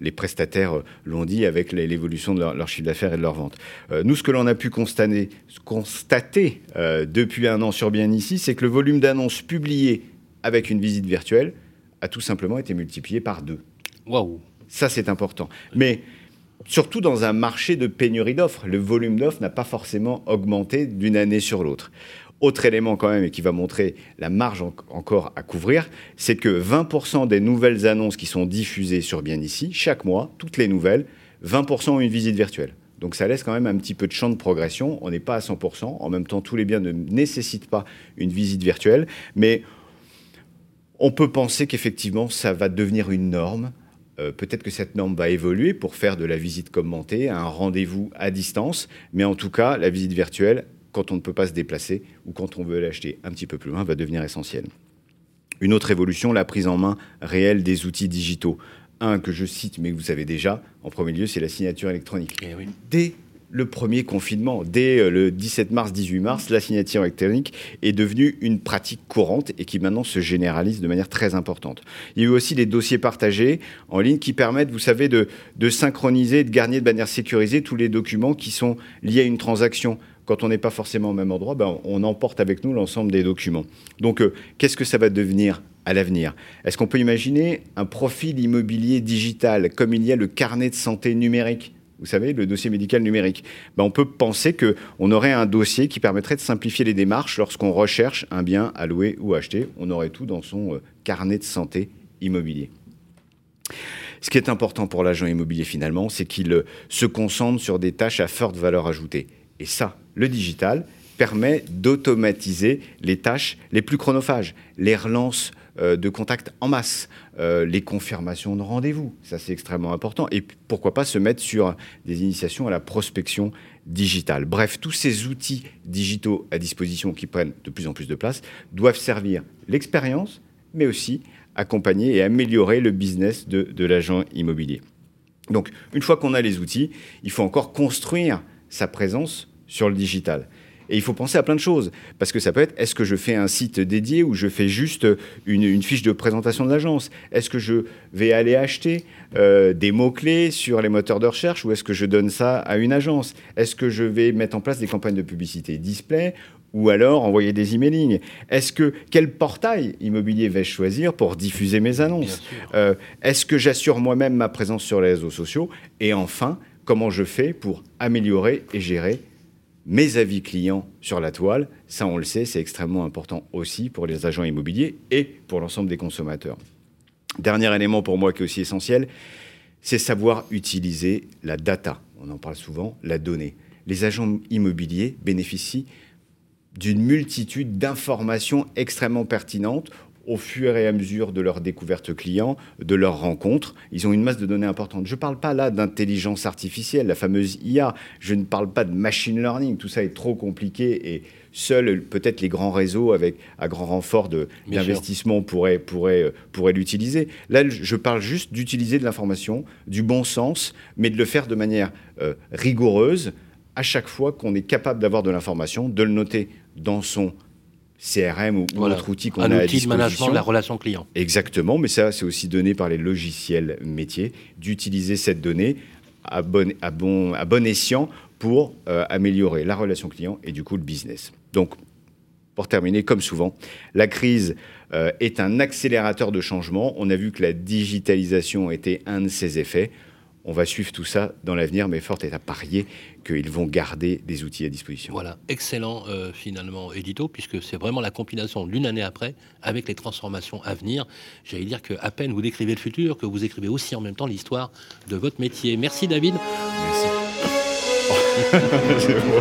les prestataires euh, l'ont dit avec l'évolution de leur, leur, chiffre d'affaires et de leur vente. Euh, nous, ce que l'on a pu constater, constater euh, depuis un an sur Bien ici, c'est que le volume d'annonces publiées avec une visite virtuelle a tout simplement été multiplié par deux. Waouh Ça, c'est important. Mais surtout dans un marché de pénurie d'offres, le volume d'offres n'a pas forcément augmenté d'une année sur l'autre. Autre élément quand même et qui va montrer la marge en encore à couvrir, c'est que 20% des nouvelles annonces qui sont diffusées sur Bien ici, chaque mois, toutes les nouvelles, 20% ont une visite virtuelle. Donc ça laisse quand même un petit peu de champ de progression. On n'est pas à 100%. En même temps, tous les biens ne nécessitent pas une visite virtuelle. Mais on peut penser qu'effectivement, ça va devenir une norme euh, peut-être que cette norme va évoluer pour faire de la visite commentée un rendez-vous à distance, mais en tout cas, la visite virtuelle, quand on ne peut pas se déplacer ou quand on veut l'acheter un petit peu plus loin, va devenir essentielle. Une autre évolution, la prise en main réelle des outils digitaux. Un que je cite, mais que vous savez déjà, en premier lieu, c'est la signature électronique. Eh oui. Dès le premier confinement, dès euh, le 17 mars, 18 mars, la signature électronique est devenue une pratique courante et qui maintenant se généralise de manière très importante. Il y a eu aussi des dossiers partagés en ligne qui permettent, vous savez, de, de synchroniser, de garder de manière sécurisée tous les documents qui sont liés à une transaction quand on n'est pas forcément au même endroit, ben, on emporte avec nous l'ensemble des documents. Donc, euh, qu'est-ce que ça va devenir à l'avenir? Est-ce qu'on peut imaginer un profil immobilier digital comme il y a le carnet de santé numérique? Vous savez, le dossier médical numérique. Ben, on peut penser qu'on aurait un dossier qui permettrait de simplifier les démarches lorsqu'on recherche un bien à louer ou acheter. On aurait tout dans son euh, carnet de santé immobilier. Ce qui est important pour l'agent immobilier finalement, c'est qu'il euh, se concentre sur des tâches à forte valeur ajoutée. Et ça, le digital permet d'automatiser les tâches les plus chronophages, les relances euh, de contacts en masse, euh, les confirmations de rendez-vous, ça c'est extrêmement important, et pourquoi pas se mettre sur des initiations à la prospection digitale. Bref, tous ces outils digitaux à disposition qui prennent de plus en plus de place doivent servir l'expérience, mais aussi accompagner et améliorer le business de, de l'agent immobilier. Donc, une fois qu'on a les outils, il faut encore construire sa présence sur le digital. Et il faut penser à plein de choses. Parce que ça peut être, est-ce que je fais un site dédié ou je fais juste une, une fiche de présentation de l'agence? Est-ce que je vais aller acheter euh, des mots-clés sur les moteurs de recherche ou est-ce que je donne ça à une agence? Est-ce que je vais mettre en place des campagnes de publicité display ou alors envoyer des emailing Est-ce que quel portail immobilier vais-je choisir pour diffuser mes annonces? euh, Est-ce que j'assure moi-même ma présence sur les réseaux sociaux? Et enfin, comment je fais pour améliorer et gérer mes avis clients sur la toile. Ça, on le sait, c'est extrêmement important aussi pour les agents immobiliers et pour l'ensemble des consommateurs. Dernier élément pour moi qui est aussi essentiel, c'est savoir utiliser la data. On en parle souvent, la donnée. Les agents immobiliers bénéficient d'une multitude d'informations extrêmement pertinentes au fur et à mesure de leur découverte client, de leur rencontre. Ils ont une masse de données importante. Je ne parle pas là d'intelligence artificielle, la fameuse IA. Je ne parle pas de machine learning. Tout ça est trop compliqué et seuls peut-être les grands réseaux avec à grand renfort d'investissement pourraient, pourraient, pourraient l'utiliser. Là, je parle juste d'utiliser de l'information, du bon sens, mais de le faire de manière euh, rigoureuse à chaque fois qu'on est capable d'avoir de l'information, de le noter dans son CRM ou, Voilà. autre outil qu'on a à outil de disposition. management de la relation client. Exactement, mais ça, c'est aussi donné par les logiciels métiers, d'utiliser cette donnée à bon, à bon, à bon escient pour euh, améliorer la relation client et du coup le business. Donc, pour terminer, comme souvent, la crise euh, est un accélérateur de changement. On a vu que la digitalisation était un de ses effets. On va suivre tout ça dans l'avenir, mais fort est à parier qu'ils vont garder des outils à disposition. Voilà, excellent euh, finalement édito, puisque c'est vraiment la compilation d'une année après avec les transformations à venir. J'allais dire que à peine vous décrivez le futur, que vous écrivez aussi en même temps l'histoire de votre métier. Merci David. C'est beau.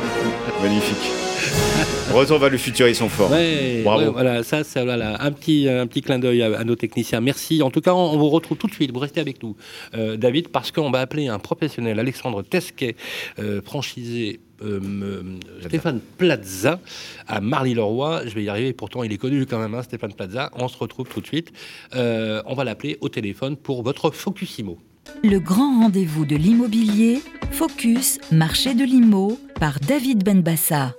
Magnifique. Retour vers le futur, ils sont forts. Ouais, Bravo. ouais, voilà, ça, c'est voilà, un petit, un petit clin d'œil à, à nos techniciens. Merci. En tout cas, on, on vous retrouve tout de suite. Vous restez avec nous, euh, David, parce qu'on va appeler un professionnel, Alexandre Tesquet, euh, franchisé. euh, euh, Stéphane Plaza à Marly-le-Roi. Je vais y arriver, pourtant il est connu quand même, hein, Stéphane Plaza. On se retrouve tout de suite. Euh, on va l'appeler au téléphone pour votre Focusimo. Le grand rendez-vous de l'immobilier, Focus, marché de l'IMO, par David Benbassa.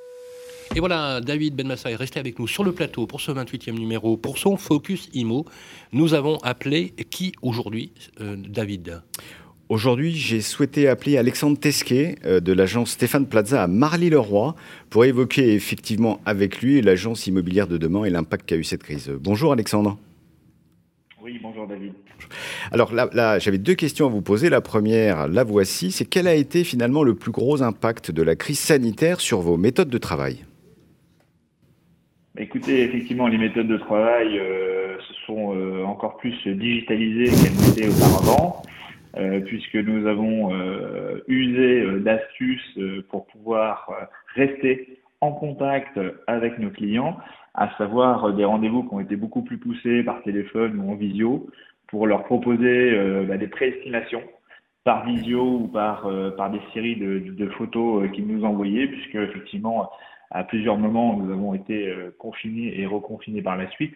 Et voilà, David Benmassa est resté avec nous sur le plateau pour ce 28e numéro, pour son Focus IMO. Nous avons appelé qui aujourd'hui, euh, David? Aujourd'hui, j'ai souhaité appeler Alexandre Tesquet euh, de l'agence Stéphane Plaza à Marly-le-Roi pour évoquer effectivement avec lui l'agence immobilière de demain et l'impact qu'a eu cette crise. Bonjour Alexandre. Oui, bonjour David. Alors là, là, j'avais deux questions à vous poser. La première, la voici, c'est quel a été finalement le plus gros impact de la crise sanitaire sur vos méthodes de travail? Écoutez, effectivement, les méthodes de travail euh, se sont euh, encore plus digitalisées qu'elles n'étaient auparavant, euh, puisque nous avons euh, usé d'astuces pour pouvoir rester en contact avec nos clients, à savoir des rendez-vous qui ont été beaucoup plus poussés par téléphone ou en visio, pour leur proposer bah, des préestimations par visio ou par, par des séries de, de photos qu'ils nous envoyaient, puisque effectivement, à plusieurs moments, nous avons été confinés et reconfinés par la suite,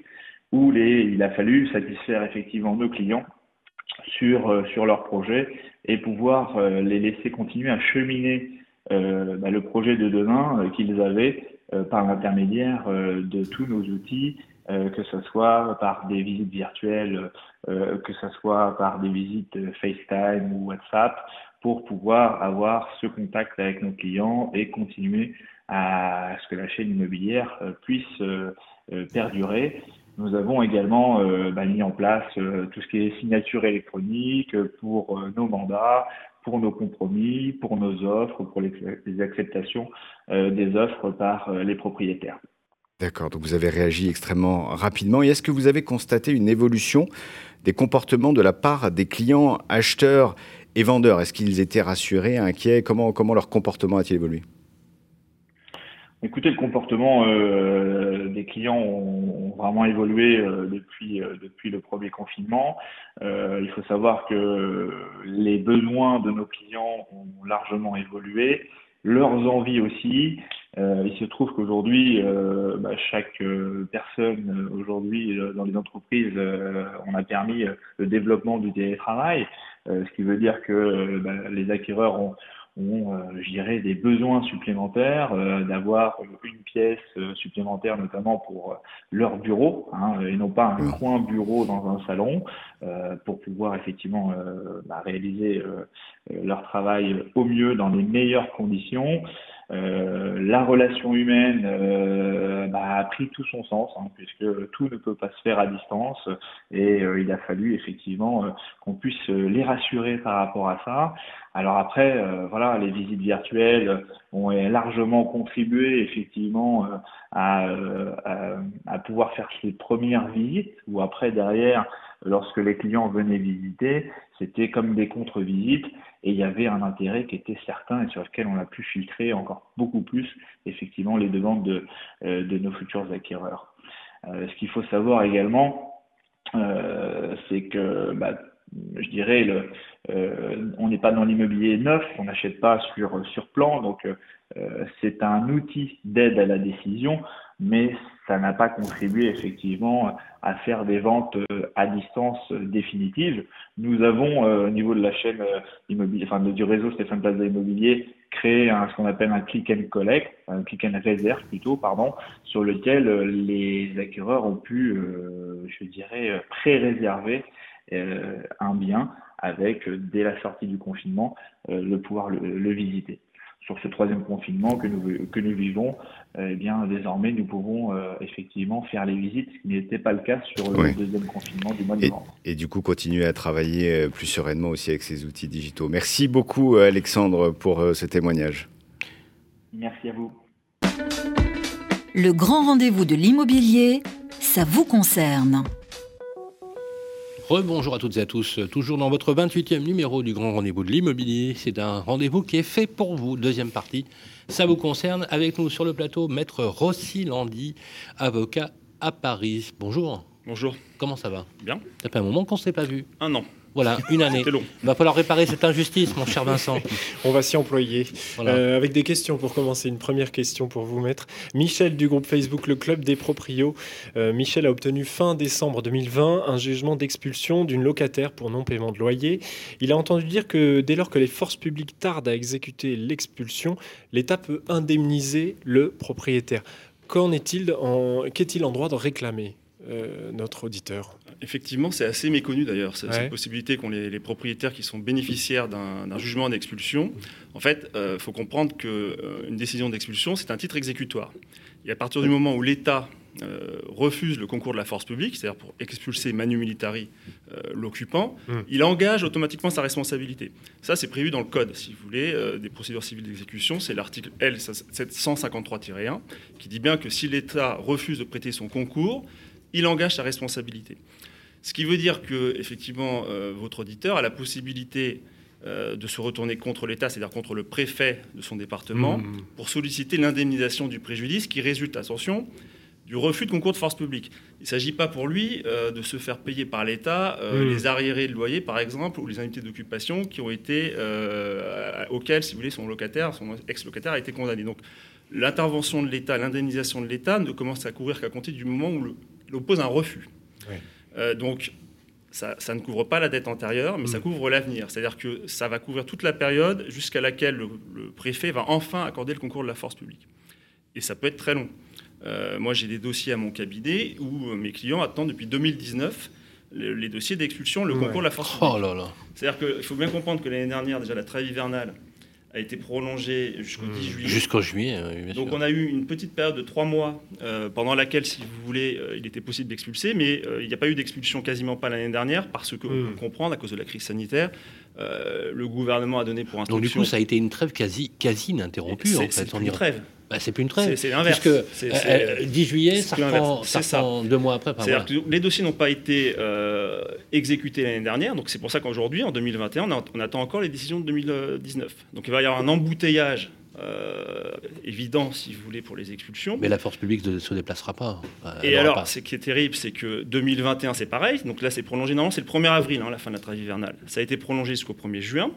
où les, il a fallu satisfaire effectivement nos clients sur, sur leur projet et pouvoir les laisser continuer à cheminer bah, le projet de demain qu'ils avaient euh, par l'intermédiaire euh, de tous nos outils, euh, que ce soit par des visites virtuelles, que ce soit par des visites FaceTime ou WhatsApp, pour pouvoir avoir ce contact avec nos clients et continuer à ce que la chaîne immobilière puisse perdurer. Nous avons également bah, mis en place tout ce qui est signature électronique pour nos mandats, pour nos compromis, pour nos offres, pour les, acceptations euh, des offres par euh, les propriétaires. D'accord, donc vous avez réagi extrêmement rapidement. Et est-ce que vous avez constaté une évolution des comportements de la part des clients acheteurs et vendeurs? Est-ce qu'ils étaient rassurés, inquiets? Comment, comment leur comportement a-t-il évolué? Écoutez, le comportement euh, des clients ont, vraiment évolué euh, depuis, euh, depuis le premier confinement. il faut savoir que les besoins de nos clients ont largement évolué, leurs envies aussi. Il se trouve qu'aujourd'hui, bah, chaque personne aujourd'hui dans les entreprises, on a permis le développement du télétravail, ce qui veut dire que bah, les acquéreurs ont ont, euh, je dirais, des besoins supplémentaires, euh, d'avoir une pièce euh, supplémentaire, notamment pour leur bureau, hein, et non pas un coin bureau dans un salon, pour pouvoir effectivement bah, réaliser leur travail au mieux dans les meilleures conditions. Euh, la relation humaine euh, bah, a pris tout son sens, hein, puisque tout ne peut pas se faire à distance, et euh, il a fallu effectivement qu'on puisse les rassurer par rapport à ça. Alors après, voilà, les visites virtuelles ont largement contribué effectivement à, à, à, pouvoir faire ces premières visites, ou après derrière, lorsque les clients venaient visiter, c'était comme des contre-visites et il y avait un intérêt qui était certain et sur lequel on a pu filtrer encore beaucoup plus effectivement les demandes de, euh, de nos futurs acquéreurs. Euh, ce qu'il faut savoir également, euh, c'est que bah, je dirais, le, on n'est pas dans l'immobilier neuf, on n'achète pas sur, sur plan, donc c'est un outil d'aide à la décision, mais ça n'a pas contribué effectivement à faire des ventes euh, à distance définitives. Nous avons au niveau de la chaîne immobilière, enfin du réseau Stéphane Plaza Immobilier, créé un, ce qu'on appelle un click and collect, un click and reserve plutôt, pardon, sur lequel les acquéreurs ont pu, je dirais, pré-réserver euh, un bien avec, euh, dès la sortie du confinement, euh, le pouvoir le, visiter sur ce troisième confinement que nous, que nous vivons, eh bien, désormais, nous pouvons effectivement faire les visites, ce qui n'était pas le cas sur le deuxième confinement du mois de novembre. Et, du coup, continuer à travailler plus sereinement aussi avec ces outils digitaux. Merci beaucoup, Alexandre, pour ce témoignage. Merci à vous. Le grand rendez-vous de l'immobilier, ça vous concerne. Rebonjour à toutes et à tous, toujours dans votre 28e numéro du Grand Rendez-vous de l'immobilier. C'est un rendez-vous qui est fait pour vous. Deuxième partie, ça vous concerne. Avec nous sur le plateau, maître Rossi Landy, avocat à Paris. Bonjour. Bonjour. Comment ça va? Bien. Ça fait un moment qu'on ne s'est pas vu. Un an. Voilà, une année. long. Il va falloir réparer cette injustice, mon cher Vincent. On va s'y employer. Euh, avec des questions pour commencer. Une première question pour vous mettre. Michel du groupe Facebook Le Club des Proprios. Euh, Michel a obtenu fin décembre 2020 un jugement d'expulsion d'une locataire pour non-paiement de loyer. Il a entendu dire que dès lors que les forces publiques tardent à exécuter l'expulsion, l'État peut indemniser le propriétaire. Qu'en est-il en... Qu'est-il en droit de réclamer? Euh, notre auditeur Effectivement, c'est assez méconnu d'ailleurs, cette possibilité qu'ont les, propriétaires qui sont bénéficiaires d'un jugement d'expulsion. En fait, il euh, faut comprendre qu'une euh, décision d'expulsion, c'est un titre exécutoire. Et à partir du moment où l'État refuse le concours de la force publique, c'est-à-dire pour expulser manu militari l'occupant, hmm. il engage automatiquement sa responsabilité. Ça, c'est prévu dans le code, si vous voulez, des procédures civiles d'exécution. C'est l'article L753-1 qui dit bien que si l'État refuse de prêter son concours, il engage sa responsabilité. Ce qui veut dire que, effectivement, euh, votre auditeur a la possibilité euh, de se retourner contre l'État, c'est-à-dire contre le préfet de son département, mmh. pour solliciter l'indemnisation du préjudice qui résulte, attention, du refus de concours de force publique. Il ne s'agit pas pour lui euh, de se faire payer par l'État euh, Mm. les arriérés de loyer, par exemple, ou les indemnités d'occupation qui ont été auxquelles, si vous voulez, son locataire, son ex-locataire a été condamné. Donc l'intervention de l'État, l'indemnisation de l'État ne commence à courir qu'à compter du moment où le- il oppose un refus. Euh, donc ça, ça ne couvre pas la dette antérieure, mais ça couvre l'avenir. C'est-à-dire que ça va couvrir toute la période jusqu'à laquelle le, le préfet va enfin accorder le concours de la force publique. Et ça peut être très long. Euh, moi, j'ai des dossiers à mon cabinet où euh, mes clients attendent depuis 2019 le- les dossiers d'expulsion, le Ouais. concours de la force Oh publique. là là. C'est-à-dire qu'il faut bien comprendre que l'année dernière, déjà, la trêve hivernale a été prolongée jusqu'au 10 juillet. Jusqu'en juillet, oui, bien Donc sûr. on a eu une petite période de trois mois euh, pendant laquelle, si vous voulez, euh, il était possible d'expulser, mais euh, il n'y a pas eu d'expulsion quasiment pas l'année dernière parce que, on Hmm. peut comprendre, à cause de la crise sanitaire, euh, le gouvernement a donné pour Donc instruction... du coup, ça a été une trêve quasi, quasi ininterrompue C'est- en c'est fait. plus on une trêve. Bah, c'est plus une trêve. C'est- l'inverse. Puisque C'est- euh, c'est- euh, 10 juillet, c'est ça reprend, ça C'est ça. reprend deux mois après. Enfin, C'est-à-dire voilà. que les dossiers n'ont pas été euh, exécutés l'année dernière, donc c'est pour ça qu'aujourd'hui, en 2021, on, a- on attend encore les décisions de 2019. Donc il va y avoir un embouteillage euh, évident, si vous voulez, pour les expulsions. Mais la force publique ne se déplacera pas. Elle Et alors, ce qui est terrible, c'est que 2021, c'est pareil. Donc là, c'est prolongé. Normalement, c'est le 1er avril, hein, la fin de la trêve hivernale. Ça a été prolongé jusqu'au 1er juin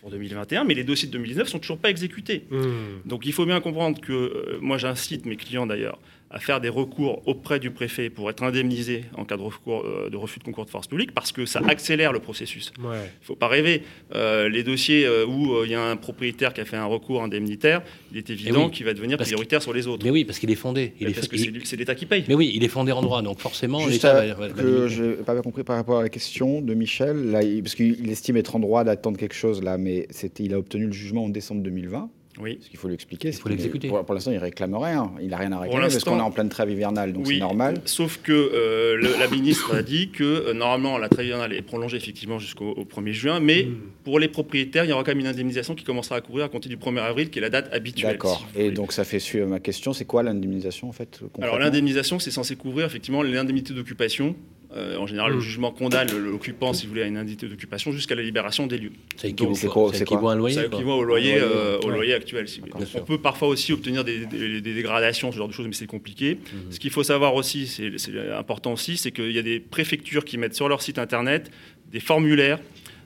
pour, pour 2021, mais les dossiers de 2019 sont toujours pas exécutés. Hmm. Donc il faut bien comprendre que euh, moi, j'incite mes clients d'ailleurs à faire des recours auprès du préfet pour être indemnisés en cas de, recours, euh, de refus de concours de force publique parce que ça accélère le processus. Ouais. Il ne faut pas rêver. Euh, les dossiers euh, où euh, il y a un propriétaire qui a fait un recours indemnitaire, il est évident oui, qu'il va devenir prioritaire sur les autres. Mais oui, parce qu'il est fondé. Il Mais est parce fa- que il- c'est l'État qui paye. Mais oui, il est fondé en droit, donc forcément Juste l'État à- va, va- va je n'ai pas bien compris par rapport à la question de Michel, là, parce qu'il estime être en droit d'attendre quelque chose là, mais c'était, il a obtenu le jugement en décembre 2020. Oui. Ce qu'il faut lui expliquer, c'est faut l'exécuter. Pour, pour l'instant, il réclame rien. Il n'a rien à réclamer parce l'instant- qu'on est en pleine trêve hivernale, donc Oui, c'est normal. Sauf que euh, le- la ministre a dit que euh, normalement la trêve hivernale est prolongée effectivement jusqu'au au 1er juin, mais Hmm. pour les propriétaires, il y aura quand même une indemnisation qui commencera à courir à compter du 1er avril, qui est la date habituelle. D'accord. si Et donc ça fait suivre ma question. C'est quoi l'indemnisation en fait Alors l'indemnisation, c'est censé couvrir effectivement l'indemnité d'occupation. Euh, en général, Mm. le jugement condamne l'occupant, si vous voulez, à une indemnité d'occupation jusqu'à la libération des lieux. Ça équivaut Donc, C'est quoi- ça c'est quoi équivaut à un loyer, Ça quoi. équivaut au loyer, euh, au ouais. loyer actuel. si Donc, on peut parfois aussi obtenir des, des- des dégradations, ce genre de choses, mais c'est compliqué. Mhm. Ce qu'il faut savoir aussi, c'est c'est important aussi, c'est qu'il y a des préfectures qui mettent sur leur site internet des formulaires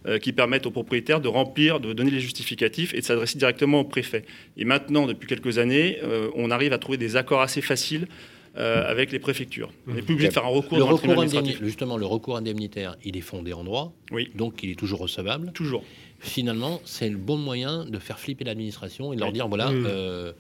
euh, qui permettent aux propriétaires de remplir, de donner les justificatifs et de s'adresser directement au préfet. Et maintenant, depuis quelques années, euh, on arrive à trouver des accords assez faciles euh, avec les préfectures. On n'est plus obligé de faire un recours le devant le tribunal recours justement, le recours indemnitaire, il est fondé en droit, oui. donc il est toujours recevable. Toujours. Finalement, c'est le bon moyen de faire flipper l'administration et de leur dire voilà, euh,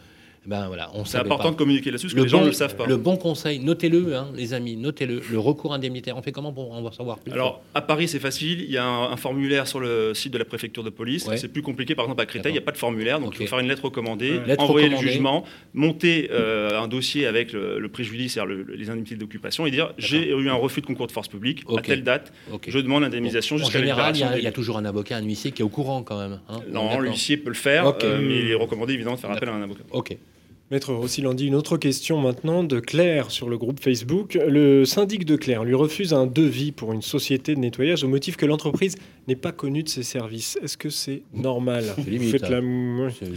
ben voilà, on C'est important pas. de communiquer là-dessus, parce que les gens ne le savent pas. Le bon conseil, notez-le, hein, les amis, notez-le. Le recours indemnitaire, on fait comment pour en savoir plus Alors, à Paris, c'est facile. Il y a un, un formulaire sur le site de la préfecture de police. Ouais. C'est plus compliqué. Par exemple, à Créteil, il n'y a pas de formulaire. Donc, il faut faire une lettre recommandée, Ouais. Lettre envoyer le jugement, monter euh, un dossier avec le, le préjudice, c'est-à-dire le- les indemnités d'occupation, et dire j'ai eu un refus de concours de force publique à telle date. Je demande l'indemnisation En jusqu'à la général, il y, a- des il y a lieux. toujours un avocat, un huissier qui est au courant quand même. hein. Non, l'huissier peut le faire, euh, mais il est recommandé évidemment de faire appel à un avocat. Ok. Maître Rossilandi, une autre question maintenant de Claire sur le groupe Facebook. Le syndic de Claire lui refuse un devis pour une société de nettoyage au motif que l'entreprise n'est pas connue de ses services. Est-ce que c'est normal C'est limite, la-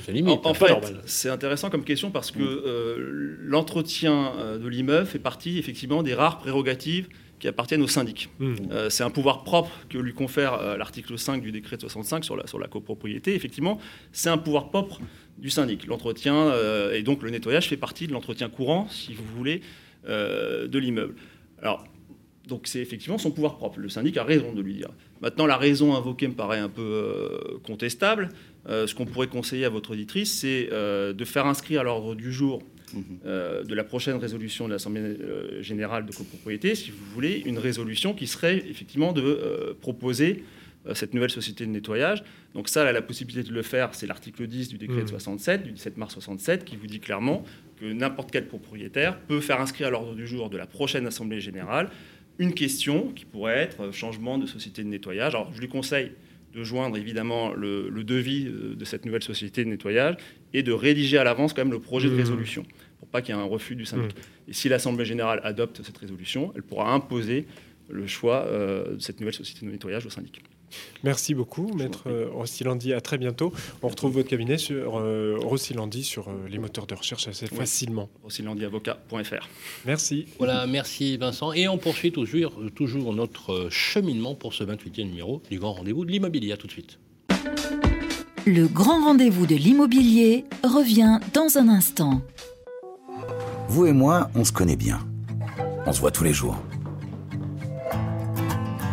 C'est limite. En, en Pas fait, c'est intéressant comme question parce que euh, l'entretien euh, de l'immeuble fait partie effectivement des rares prérogatives qui appartiennent au syndic. Hmm. Euh, c'est un pouvoir propre que lui confère euh, l'article 5 du décret de 65 sur la, sur la copropriété. Effectivement, c'est un pouvoir propre du syndic. L'entretien euh, et donc le nettoyage fait partie de l'entretien courant, si vous voulez, euh, de l'immeuble. Alors, donc c'est effectivement son pouvoir propre. Le syndic a raison de lui dire. Maintenant, la raison invoquée me paraît un peu euh, contestable. Ce qu'on pourrait conseiller à votre auditrice, c'est de faire inscrire à l'ordre du jour euh, de la prochaine résolution de l'Assemblée générale de copropriété, si vous voulez, une résolution qui serait effectivement de proposer cette nouvelle société de nettoyage. Donc ça, elle a la possibilité de le faire, c'est l'article 10 du décret de Mhm. 67, du 17 mars 67, qui vous dit clairement que n'importe quel propriétaire peut faire inscrire à l'ordre du jour de la prochaine Assemblée générale une question qui pourrait être euh, changement de société de nettoyage. Alors je lui conseille de joindre évidemment le, le devis euh, de cette nouvelle société de nettoyage et de rédiger à l'avance quand même le projet de Mhm. résolution pour pas qu'il y ait un refus du syndic. Et si l'Assemblée générale adopte cette résolution, elle pourra imposer le choix euh, de cette nouvelle société de nettoyage au syndic. Merci beaucoup, Maître Rossilandi. À très bientôt. On retrouve votre cabinet sur euh, Rossilandi sur euh, les moteurs de recherche assez facilement. Rossillandiavocat.fr. Merci. Voilà, merci Vincent. Et on poursuit toujours, toujours notre cheminement pour ce 28e numéro du Grand Rendez-vous de l'immobilier. À tout de suite. Le Grand Rendez-vous de l'immobilier revient dans un instant. Vous et moi, on se connaît bien. On se voit tous les jours.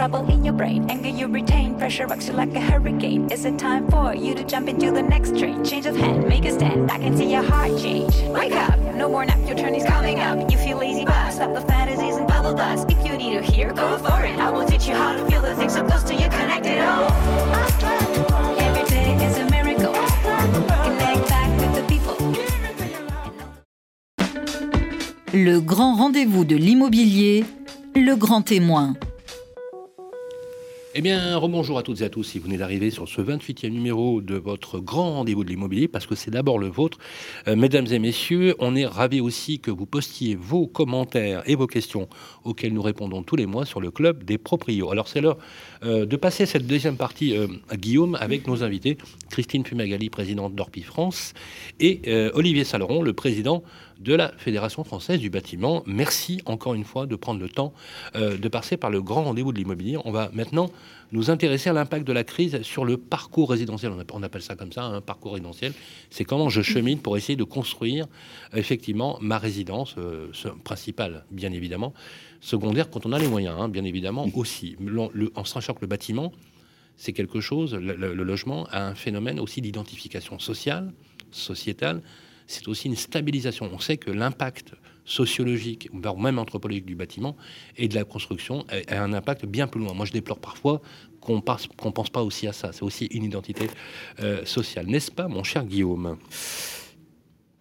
Trouble in your brain. Anger you retain, pressure rocks you like a hurricane. Is it time for you to jump into the next train? Change of hand, make a stand. I can see your heart change. Wake up, no more nap, your turn is coming up. You feel lazy, but stop the fantasies and bubble dust. If you need to hear, go for it. I will teach you how to feel the things so close to you, connected all. Every day is a miracle. Connect back with the people. Le grand rendez-vous de l'immobilier, le grand témoin. Eh bien, rebonjour à toutes et à tous si vous venez d'arriver sur ce 28e numéro de votre grand rendez-vous de l'immobilier, parce que c'est d'abord le vôtre. Euh, mesdames et messieurs, on est ravis aussi que vous postiez vos commentaires et vos questions auxquelles nous répondons tous les mois sur le club des proprios. Alors c'est l'heure euh, de passer cette deuxième partie euh, à Guillaume avec nos invités, Christine Fumagali, présidente d'Orpi France, et Olivier Saleron, le président de la Fédération française du bâtiment. Merci encore une fois de prendre le temps euh, de passer par le grand rendez-vous de l'immobilier. On va maintenant nous intéresser à l'impact de la crise sur le parcours résidentiel. On appelle, ça comme ça, un parcours résidentiel. C'est comment je chemine pour essayer de construire effectivement ma résidence euh, principale, bien évidemment, secondaire quand on a les moyens, hein, bien évidemment aussi. En sachant que le bâtiment, c'est quelque chose, le logement a un phénomène aussi d'identification sociale, sociétale. C'est aussi une stabilisation. On sait que l'impact sociologique, voire même anthropologique du bâtiment et de la construction a, a un impact bien plus loin. Moi, je déplore parfois qu'on ne pense pas aussi à ça. C'est aussi une identité euh, sociale. N'est-ce pas, mon cher Guillaume?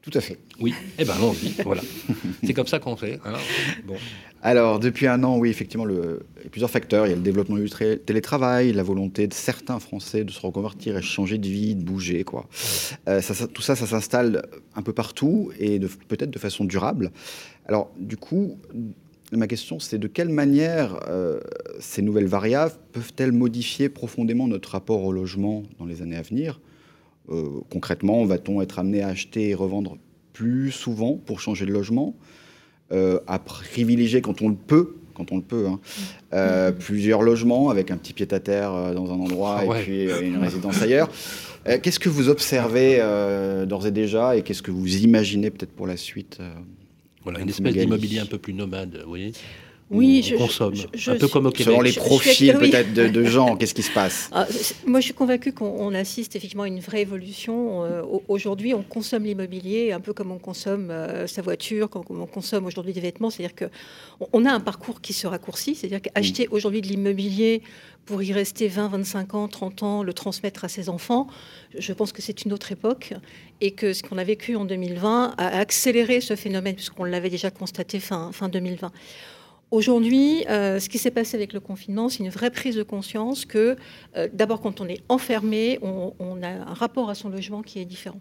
Tout à fait. Oui. Eh bien, allons-y. voilà. C'est comme ça qu'on fait. hein. Bon. Alors, depuis un an, oui, effectivement, le... il y a plusieurs facteurs. Il y a le développement du tra- télétravail, la volonté de certains Français de se reconvertir et changer de vie, de bouger, quoi. Euh, ça, ça- tout ça, ça s'installe un peu partout et peut-être de façon durable. Alors, du coup, ma question, c'est de quelle manière euh, ces nouvelles variables peuvent-elles modifier profondément notre rapport au logement dans les années à venir? Concrètement, va-t-on être amené à acheter et revendre plus souvent pour changer de logement? Euh, à privilégier quand on le peut, quand on le peut, hein, euh, plusieurs logements avec un petit pied-à-terre euh, dans un endroit Ah ouais. et puis euh, une résidence ailleurs. Euh, qu'est-ce que vous observez euh, d'ores et déjà et qu'est-ce que vous imaginez peut-être pour la suite euh, Voilà, une espèce d'immobilier un peu plus nomade, vous voyez Oui, On je- consomme. je- je un peu suis- comme au Québec. Selon les profils peut-être de, de gens, qu'est-ce qui se passe Ah, moi, je suis convaincue qu'on on assiste effectivement à une vraie évolution. Euh, au- aujourd'hui, on consomme l'immobilier un peu comme on consomme euh, sa voiture, comme on consomme aujourd'hui des vêtements. C'est-à-dire que on- on a un parcours qui se raccourcit. C'est-à-dire qu'acheter aujourd'hui de l'immobilier pour y rester 20, 25 ans, 30 ans, le transmettre à ses enfants, je pense que c'est une autre époque et que ce qu'on a vécu en 2020 a accéléré ce phénomène puisqu'on l'avait déjà constaté fin, fin 2020. Aujourd'hui, euh, ce qui s'est passé avec le confinement, c'est une vraie prise de conscience que, euh, d'abord, quand on est enfermé, on, on a un rapport à son logement qui est différent.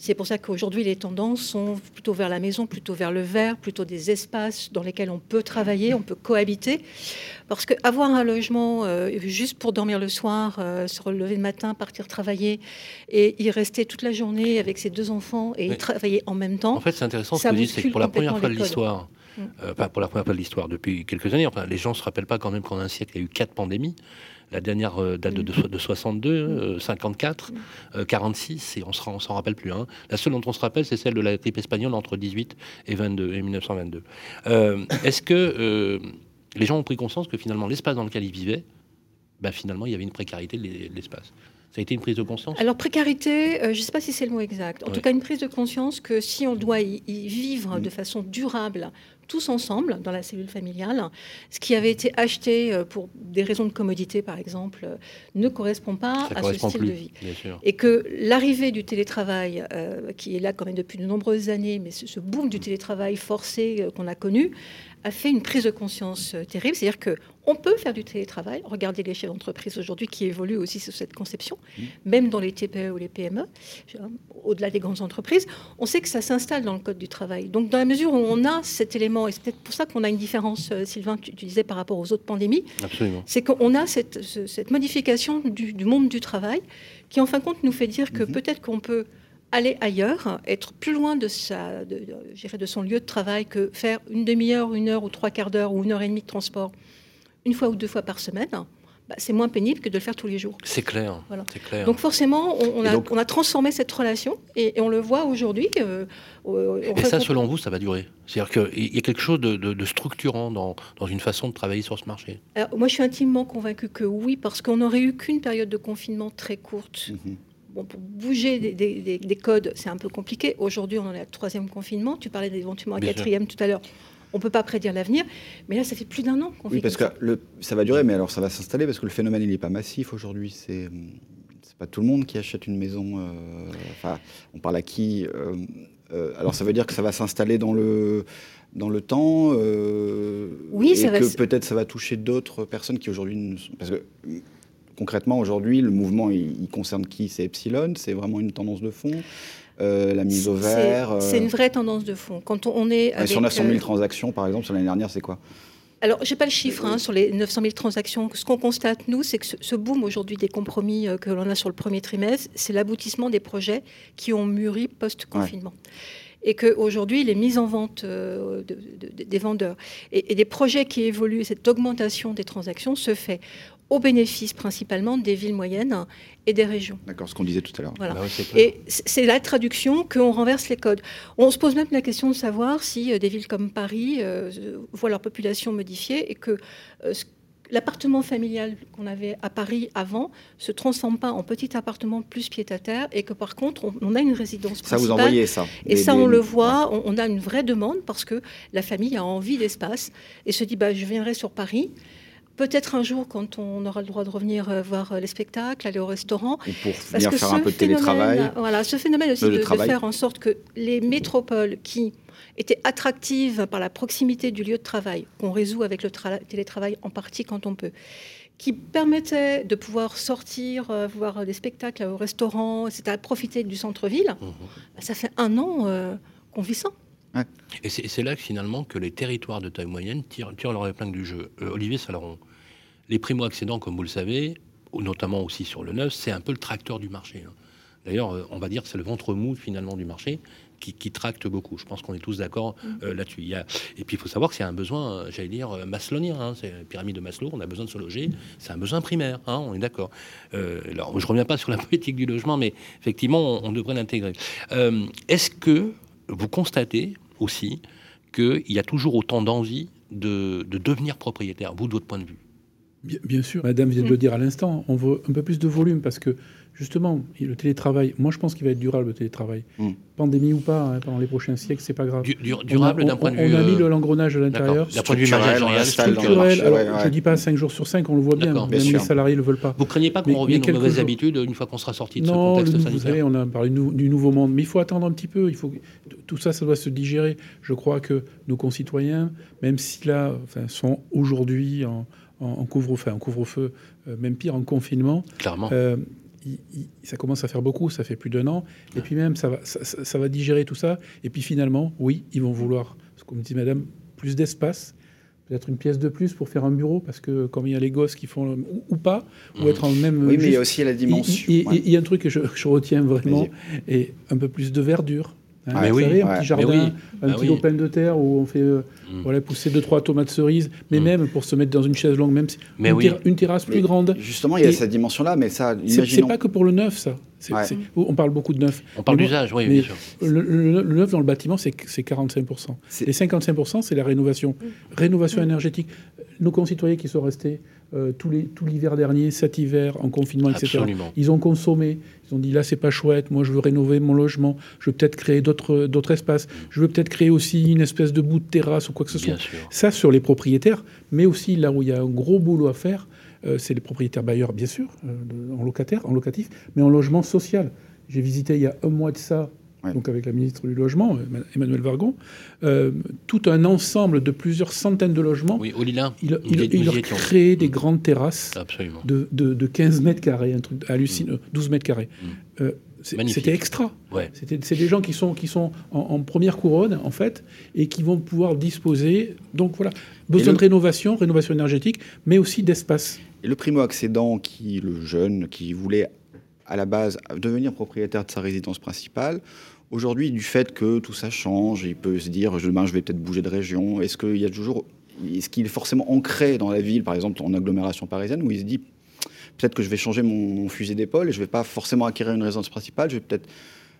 C'est pour ça qu'aujourd'hui, les tendances sont plutôt vers la maison, plutôt vers le vert, plutôt des espaces dans lesquels on peut travailler, on peut cohabiter. Parce qu'avoir un logement euh, juste pour dormir le soir, euh, se relever le matin, partir travailler et y rester toute la journée avec ses deux enfants et travailler en même temps. En fait, c'est intéressant ce que vous dites, c'est que pour la première fois de l'histoire, mm. euh, pour la première fois de l'histoire depuis quelques années, enfin, les gens ne se rappellent pas quand même qu'en un siècle, il y a eu quatre pandémies. La dernière euh, date de, de, 62, 54, 46, et on ne s'en rappelle plus. Hein. La seule dont on se rappelle, c'est celle de la grippe espagnole entre 18 et 22 et 1922. Euh, est-ce que les gens ont pris conscience que finalement l'espace dans lequel ils vivaient, ben, finalement, il y avait une précarité de l'espace? Ça a été une prise de conscience? Alors précarité, je ne sais pas si c'est le mot exact. En tout cas, une prise de conscience que si on doit y, vivre de façon durable, tous ensemble dans la cellule familiale. Ce qui avait été acheté euh, pour des raisons de commodité, par exemple, euh, ne correspond pas à ce style de vie. Et que l'arrivée du télétravail, euh, qui est là quand même depuis de nombreuses années, mais ce, ce boom du télétravail forcé qu'on a connu, a fait une prise de conscience euh, terrible. C'est-à-dire qu'on peut faire du télétravail. Regardez les chefs d'entreprise aujourd'hui qui évoluent aussi sur cette conception, mmh. même dans les TPE ou les PME, au-delà des grandes entreprises. On sait que ça s'installe dans le code du travail. Donc, dans la mesure où on a cet élément, et c'est peut-être pour ça qu'on a une différence, euh, Sylvain, tu, tu, disais par rapport aux autres pandémies, c'est qu'on a cette, cette modification du, du, monde du travail qui, en fin de compte, nous fait dire que mmh. peut-être qu'on peut aller ailleurs, être plus loin de, sa, de, de son lieu de travail que faire une demi-heure, une heure ou trois quarts d'heure ou une heure et demie de transport une fois ou deux fois par semaine, bah, c'est moins pénible que de le faire tous les jours. C'est clair, clair. Donc forcément, on, a, on, a, transformé cette relation et, on le voit aujourd'hui. Euh, et ça, selon vous, ça va durer? C'est-à-dire qu'il y a quelque chose de, structurant dans, dans, une façon de travailler sur ce marché? Alors, Moi, je suis intimement convaincu que oui, parce qu'on n'aurait eu qu'une période de confinement très courte. Mhm bon, pour bouger des, codes, c'est un peu compliqué. Aujourd'hui, on en est à troisième confinement. Tu parlais d'éventuellement un quatrième tout à l'heure. On ne peut pas prédire l'avenir, mais là, ça fait plus d'un an qu'on Oui, parce que ça. va durer, mais alors ça va s'installer parce que le phénomène, il n'est pas massif aujourd'hui. C'est pas tout le monde qui achète une maison. Euh, enfin, on parle à qui euh, euh, Alors, ça veut dire que ça va s'installer dans le dans le temps. oui, et ça que peut-être ça va toucher d'autres personnes qui aujourd'hui, parce que concrètement, aujourd'hui, le mouvement, il, concerne qui? C'est Epsilon? C'est vraiment une tendance de fond? Euh, la mise au vert C'est une vraie tendance de fond. Quand on est avec, si on a 100 000 transactions, par exemple, sur l'année dernière, c'est quoi? Alors, je n'ai pas le chiffre hein, sur les 900 000 transactions. Ce qu'on constate, nous, c'est que ce, boom aujourd'hui des compromis euh, que l'on a sur le premier trimestre, c'est l'aboutissement des projets qui ont mûri post-confinement. et qu'aujourd'hui, les mises en vente de, des vendeurs et, et, des projets qui évoluent, cette augmentation des transactions se fait au bénéfice principalement des villes moyennes et des régions. D'accord, ce qu'on disait tout à l'heure. Voilà. Bah et c'est la traduction qu'on renverse les codes. On se pose même la question de savoir si euh, des villes comme Paris euh, voient leur population modifiée et que euh, l'appartement familial qu'on avait à Paris avant se transforme pas en petit appartement plus pied-à-terre et que par contre on, a une résidence principale. Ça vous envoyez ça Et ça on le voit, on, a une vraie demande parce que la famille a envie d'espace et se dit bah je viendrai sur Paris Peut-être un jour, quand on aura le droit de revenir euh, voir euh, les spectacles, aller au restaurant. Ou pour venir faire un peu de télétravail. Voilà, ce phénomène aussi de, faire en sorte que les métropoles qui étaient attractives par la proximité du lieu de travail, qu'on résout avec le télétravail en partie quand on peut, qui permettaient de pouvoir sortir, euh, voir des spectacles au restaurant, c'est à profiter du centre-ville, mmh. bah, ça fait un an qu'on vit ça. Et c'est là que finalement que les territoires de taille moyenne tirent, tirent leur épingle du jeu. Olivier Salaron, les primo-accédants, comme vous le savez, notamment aussi sur le neuf, c'est un peu le tracteur du marché. Hein. D'ailleurs, euh, on va dire que c'est le ventre mou finalement du marché qui, tracte beaucoup. Je pense qu'on est tous d'accord mm. euh, là-dessus. Et puis il faut savoir que c'est un besoin, euh, j'allais dire, maslonien. Hein. C'est la pyramide de Maslow, on a besoin de se loger. C'est un besoin primaire, hein, on est d'accord. alors, je ne reviens pas sur la politique du logement, mais effectivement, on, devrait l'intégrer. Est-ce que vous constatez aussi qu'il y a toujours autant d'envie de, de devenir propriétaire, vous, de votre point de vue? Bien, sûr, Madame vient de le mm. dire à l'instant, on veut un peu plus de volume parce que justement, le télétravail, moi je pense qu'il va être durable le télétravail. Mm. Pandémie ou pas, hein, pendant les prochains siècles, c'est pas grave. durable d'un point de vue. On a mis l'engrenage à l'intérieur. D'un point de vue structurel, structurel alors, je dis pas 5 jours sur 5, on le voit bien, même les salariés ne le veulent pas. Vous craignez pas qu'on revienne aux mauvaises habitudes une fois qu'on sera sorti de ce contexte sanitaire vous savez, on a parlé du nouveau monde, mais il faut attendre un petit peu. Il faut tout ça, ça doit se digérer. Je crois que nos concitoyens, même si là, enfin, sont aujourd'hui en en, couvre-feu, en couvre-feu, euh, même pire, en confinement. Clairement. Euh, ça commence à faire beaucoup, ça fait plus d'un an, et puis même ça va, ça, va digérer tout ça, et puis finalement, oui, ils vont vouloir, comme dit Madame, plus d'espace, peut-être une pièce de plus pour faire un bureau, parce que comme il y a les gosses qui font, ou, pas, ou être en même... Oui, mais il y a aussi la dimension. Il y, a un truc que je, je retiens vraiment, et un peu plus de verdure. Hein, ah, vous savez, un petit jardin, un ah petit open de terre où on fait euh, mm. voilà, pousser deux trois tomates cerises, mais mm. même pour se mettre dans une chaise longue, même si une, terrasse plus grande. Justement, il y a cette dimension-là, mais ça, C'est pas que pour le neuf, ça. on parle beaucoup de neuf. On parle d'usage, oui, bien sûr. Le, neuf dans le bâtiment, c'est 45%. Les 55%, c'est la rénovation. Mm. Rénovation énergétique. Nos concitoyens qui sont restés euh, tout l'hiver dernier, cet hiver, en confinement, etc. Ils ont consommé, ils ont dit là, c'est pas chouette, moi je veux rénover mon logement, je veux peut-être créer d'autres espaces, je veux peut-être créer aussi une espèce de bout de terrasse ou quoi que ce soit. Ça, sur les propriétaires, mais aussi là où il y a un gros boulot à faire, euh, c'est les propriétaires bailleurs, bien sûr, euh, en locataire, en locatif, mais en logement social. J'ai visité il y a un mois de ça donc avec la ministre du Logement, Emmanuel Vargon, euh, tout un ensemble de plusieurs centaines de logements. Oui, au Lila. Il, il, leur crée des grandes terrasses de, de, 15 mètres carrés, un truc hallucinant, 12 mm. mètres carrés. Mm. Euh, c'était extra. Ouais. C'est des gens qui sont, qui sont en, première couronne, en fait, et qui vont pouvoir disposer. Donc voilà, besoin de rénovation, rénovation énergétique, mais aussi d'espace. Et le primo-accédant, qui, le jeune, qui voulait à la base devenir propriétaire de sa résidence principale, Aujourd'hui, du fait que tout ça change, il peut se dire demain je vais peut-être bouger de région. Est-ce qu'il y a toujours, est-ce qu'il est forcément ancré dans la ville, par exemple en agglomération parisienne, où il se dit peut-être que je vais changer mon, fusil d'épaule et je vais pas forcément acquérir une résidence principale, je vais peut-être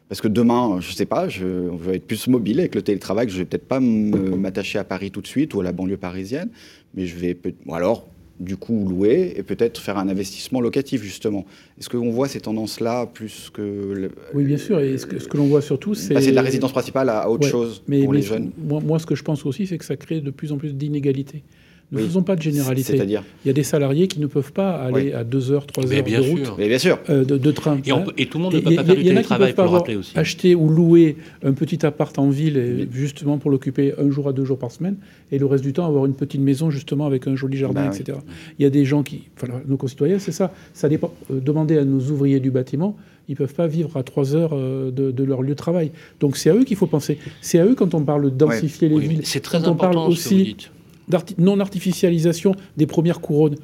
parce que demain, je sais pas, je, vais être plus mobile avec le télétravail, je vais peut-être pas m'attacher à Paris tout de suite ou à la banlieue parisienne, mais je vais, ou alors du coup louer et peut-être faire un investissement locatif justement. Est-ce qu'on voit ces tendances-là plus que... Oui, bien sûr. Et ce que, l'on voit surtout, c'est... Passer de la résidence principale à autre chose mais, pour les jeunes. Moi, moi, ce que je pense aussi, c'est que ça crée de plus en plus d'inégalités. Ne faisons pas de généralité. C'est-à-dire Il y a des salariés qui ne peuvent pas aller à 2 heures, 3 heures de route, bien sûr. Euh, de, train. Et, et, tout le monde ne peut pas faire du télétravail, pour le rappeler aussi. Acheter ou louer un petit appart en ville, justement pour l'occuper un jour à deux jours par semaine, et le reste du temps avoir une petite maison, justement, avec un joli jardin, bah etc. Il y a des gens qui... Enfin, nos concitoyens, c'est ça. Ça dépend. Euh, demandez à nos ouvriers du bâtiment, ils ne peuvent pas vivre à 3 heures euh, de, leur lieu de travail. Donc c'est à eux qu'il faut penser. C'est à eux quand on parle de densifier les villes. C'est très important on parle aussi non-artificialisation des premières couronnes.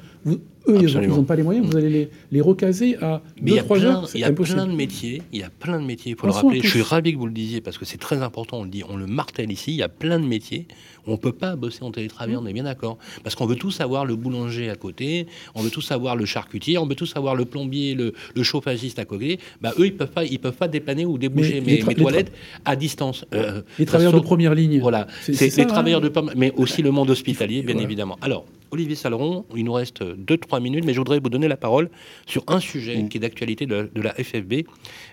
Eux, ils n'ont pas les moyens, vous allez les, les recaser à 2-3 heures. Il y a plein de métiers, il y a plein de métiers, il faut le rappeler. Je suis ravi que vous le disiez parce que c'est très important, on le dit, on le martèle ici, il y a plein de métiers on ne peut pas bosser en télétravail, mmh. on est bien d'accord. Parce qu'on veut tous avoir le boulanger à côté, on veut tous avoir le charcutier, on veut tous avoir le plombier, le, chauffagiste à côté. Bah, eux, ils ne peuvent, pas, peuvent pas dépanner ou déboucher mes, toilettes à distance. Euh, les travailleurs de première ligne. Voilà, c'est les travailleurs hein. de mais aussi le monde hospitalier, bien évidemment. Alors, Olivier Saleron, il nous reste 2-3 minutes, mais je voudrais vous donner la parole sur un sujet mmh. qui est d'actualité de, la FFB,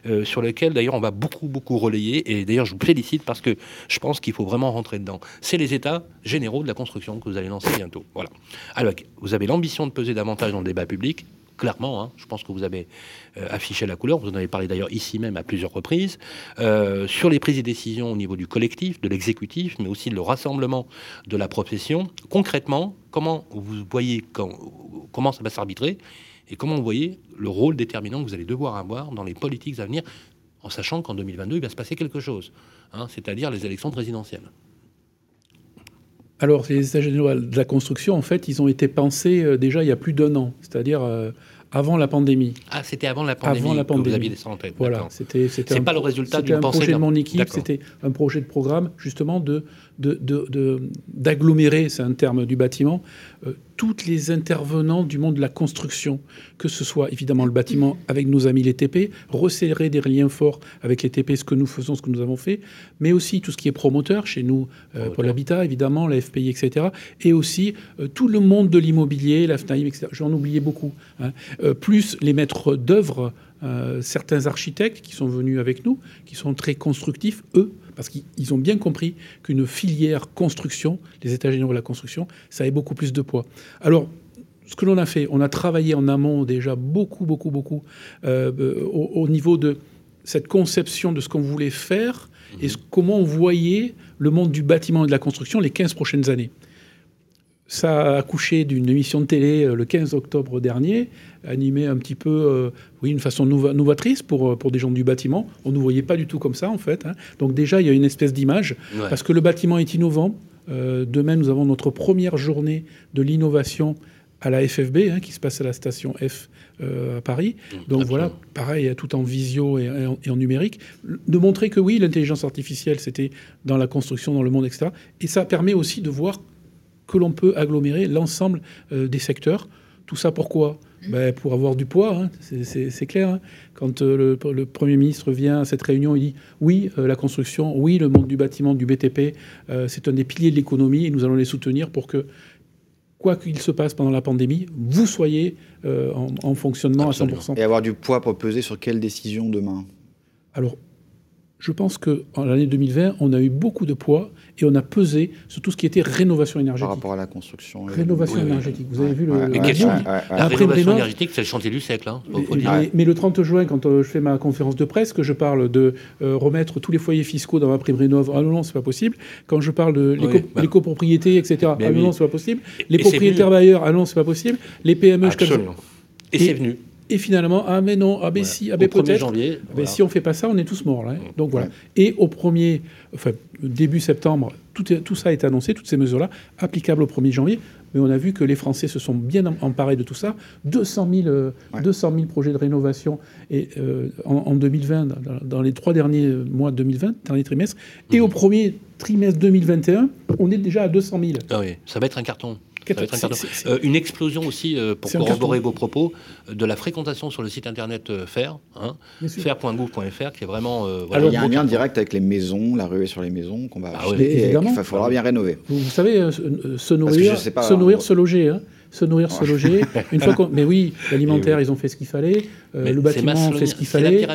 euh, sur lequel d'ailleurs on va beaucoup, beaucoup relayer. Et d'ailleurs, je vous félicite parce que je pense qu'il faut vraiment rentrer dedans. C'est les états généraux de la construction que vous allez lancer bientôt. Voilà. Alors, vous avez l'ambition de peser davantage dans le débat public clairement. Hein. je pense que vous avez euh, affiché la couleur. Vous en avez parlé d'ailleurs ici même à plusieurs reprises. Euh, sur les prises de décision au niveau du collectif, de l'exécutif, mais aussi le rassemblement de la profession. Concrètement, comment vous voyez comment ça va s'arbitrer et comment vous voyez le rôle déterminant que vous allez devoir avoir dans les politiques à venir, en sachant qu'en 2022, il va se passer quelque chose, hein, c'est-à-dire les élections présidentielles. Alors, les états généraux de la construction, en fait, ils ont été pensés euh, déjà il y a plus d'un an, c'est-à-dire euh, avant la pandémie. Ah, c'était avant la pandémie. Avant la pandémie. Que vous aviez des centaines. Voilà, c'était. C'est pas le résultat d'une pensée. C'était un projet de mon équipe. C'était un projet de programme justement de d'agglomérer, c'est un terme du bâtiment, euh, toutes les intervenants du monde de la construction, que ce soit évidemment le bâtiment avec nos amis les TP, resserrer des liens forts avec les TP, ce que nous faisons, ce que nous avons fait, mais aussi tout ce qui est promoteur, chez nous, euh, pour l'habitat évidemment, la FPI, etc., et aussi euh, tout le monde de l'immobilier, la FNAIM, etc. J'en oubliais beaucoup. Hein. plus les maîtres d'œuvre, certains architectes qui sont venus avec nous, qui sont très constructifs, eux, parce qu'ils ont bien compris qu'une filière construction, les états généraux de la construction, ça avait beaucoup plus de poids. Alors, ce que l'on a fait, on a travaillé en amont déjà beaucoup, beaucoup, beaucoup euh, au, niveau de cette conception de ce qu'on voulait faire et comment on voyait le monde du bâtiment et de la construction les 15 prochaines années. Ça a accouché d'une émission de télé le 15 octobre dernier, animée un petit peu, oui, une façon novatrice pour, pour des gens du bâtiment. On ne nous voyait pas du tout comme ça, en fait. Hein. Donc déjà, il y a une espèce d'image, parce que le bâtiment est innovant. demain, nous avons notre première journée de l'innovation à la FFB, hein, qui se passe à la station F euh, à Paris. Mmh, Donc voilà, pareil, tout en visio et, en, numérique, de montrer que oui, l'intelligence artificielle, c'était dans la construction, dans le monde, etc. Et ça permet aussi de voir que l'on peut agglomérer l'ensemble euh, des secteurs. Tout ça pourquoi? Ben, Pour avoir du poids, hein, c'est clair. Hein. Quand euh, le, Premier ministre vient à cette réunion, il dit oui, la construction, oui, le monde du bâtiment, du BTP, c'est un des piliers de l'économie et nous allons les soutenir pour que quoi qu'il se passe pendant la pandémie, vous soyez euh, en, fonctionnement à 100%. Et avoir du poids pour peser sur quelle décision demain? Alors, je pense qu'en l'année 2020, on a eu beaucoup de poids et on a pesé sur tout ce qui était rénovation énergétique. Par rapport à la construction. Rénovation énergétique. Vous avez vu le. Mais la rénovation énergétique, c'est le chantier du siècle. Hein, mais, le 30 juin, quand euh, je fais ma conférence de presse, que je parle de euh, remettre tous les foyers fiscaux dans ma prime rénov, ah non, non, c'est pas possible. Quand je parle de l'éco-propriété, etc., ah non, non, c'est pas possible. Les propriétaires bailleurs, ah non, c'est pas possible. Les PME, je Et c'est venu. Et finalement, ah mais non, ah ben si, ah ben peut-être. si on fait pas ça, on est tous morts. Là, hein. Donc voilà. Et au premier, enfin début septembre, tout, tout ça est annoncé, toutes ces mesures-là, applicables au 1er janvier. Mais on a vu que les Français se sont bien emparés de tout ça. 200 000, 200 000 projets de rénovation et, euh, en, 2020, dans, les trois derniers mois de 2020, dernier trimestre. Et au premier trimestre 2021, on est déjà à 200 000. Ah oui, ça va être un carton. Euh, une explosion aussi, euh, pour corroborer vos propos, euh, de la fréquentation sur le site internet FAIR, hein, fair.gouv.fr, qui est vraiment. Alors, il y a un lien direct avec les maisons, la ruée sur les maisons qu'on va ah acheter et qu'il faudra bien rénover. Vous, savez, se nourrir, se, nourrir, se loger. Hein se nourrir, se loger. Une fois mais oui, l'alimentaire, ils ont fait ce qu'il fallait. Euh, le bâtiment fait ce qu'il fallait.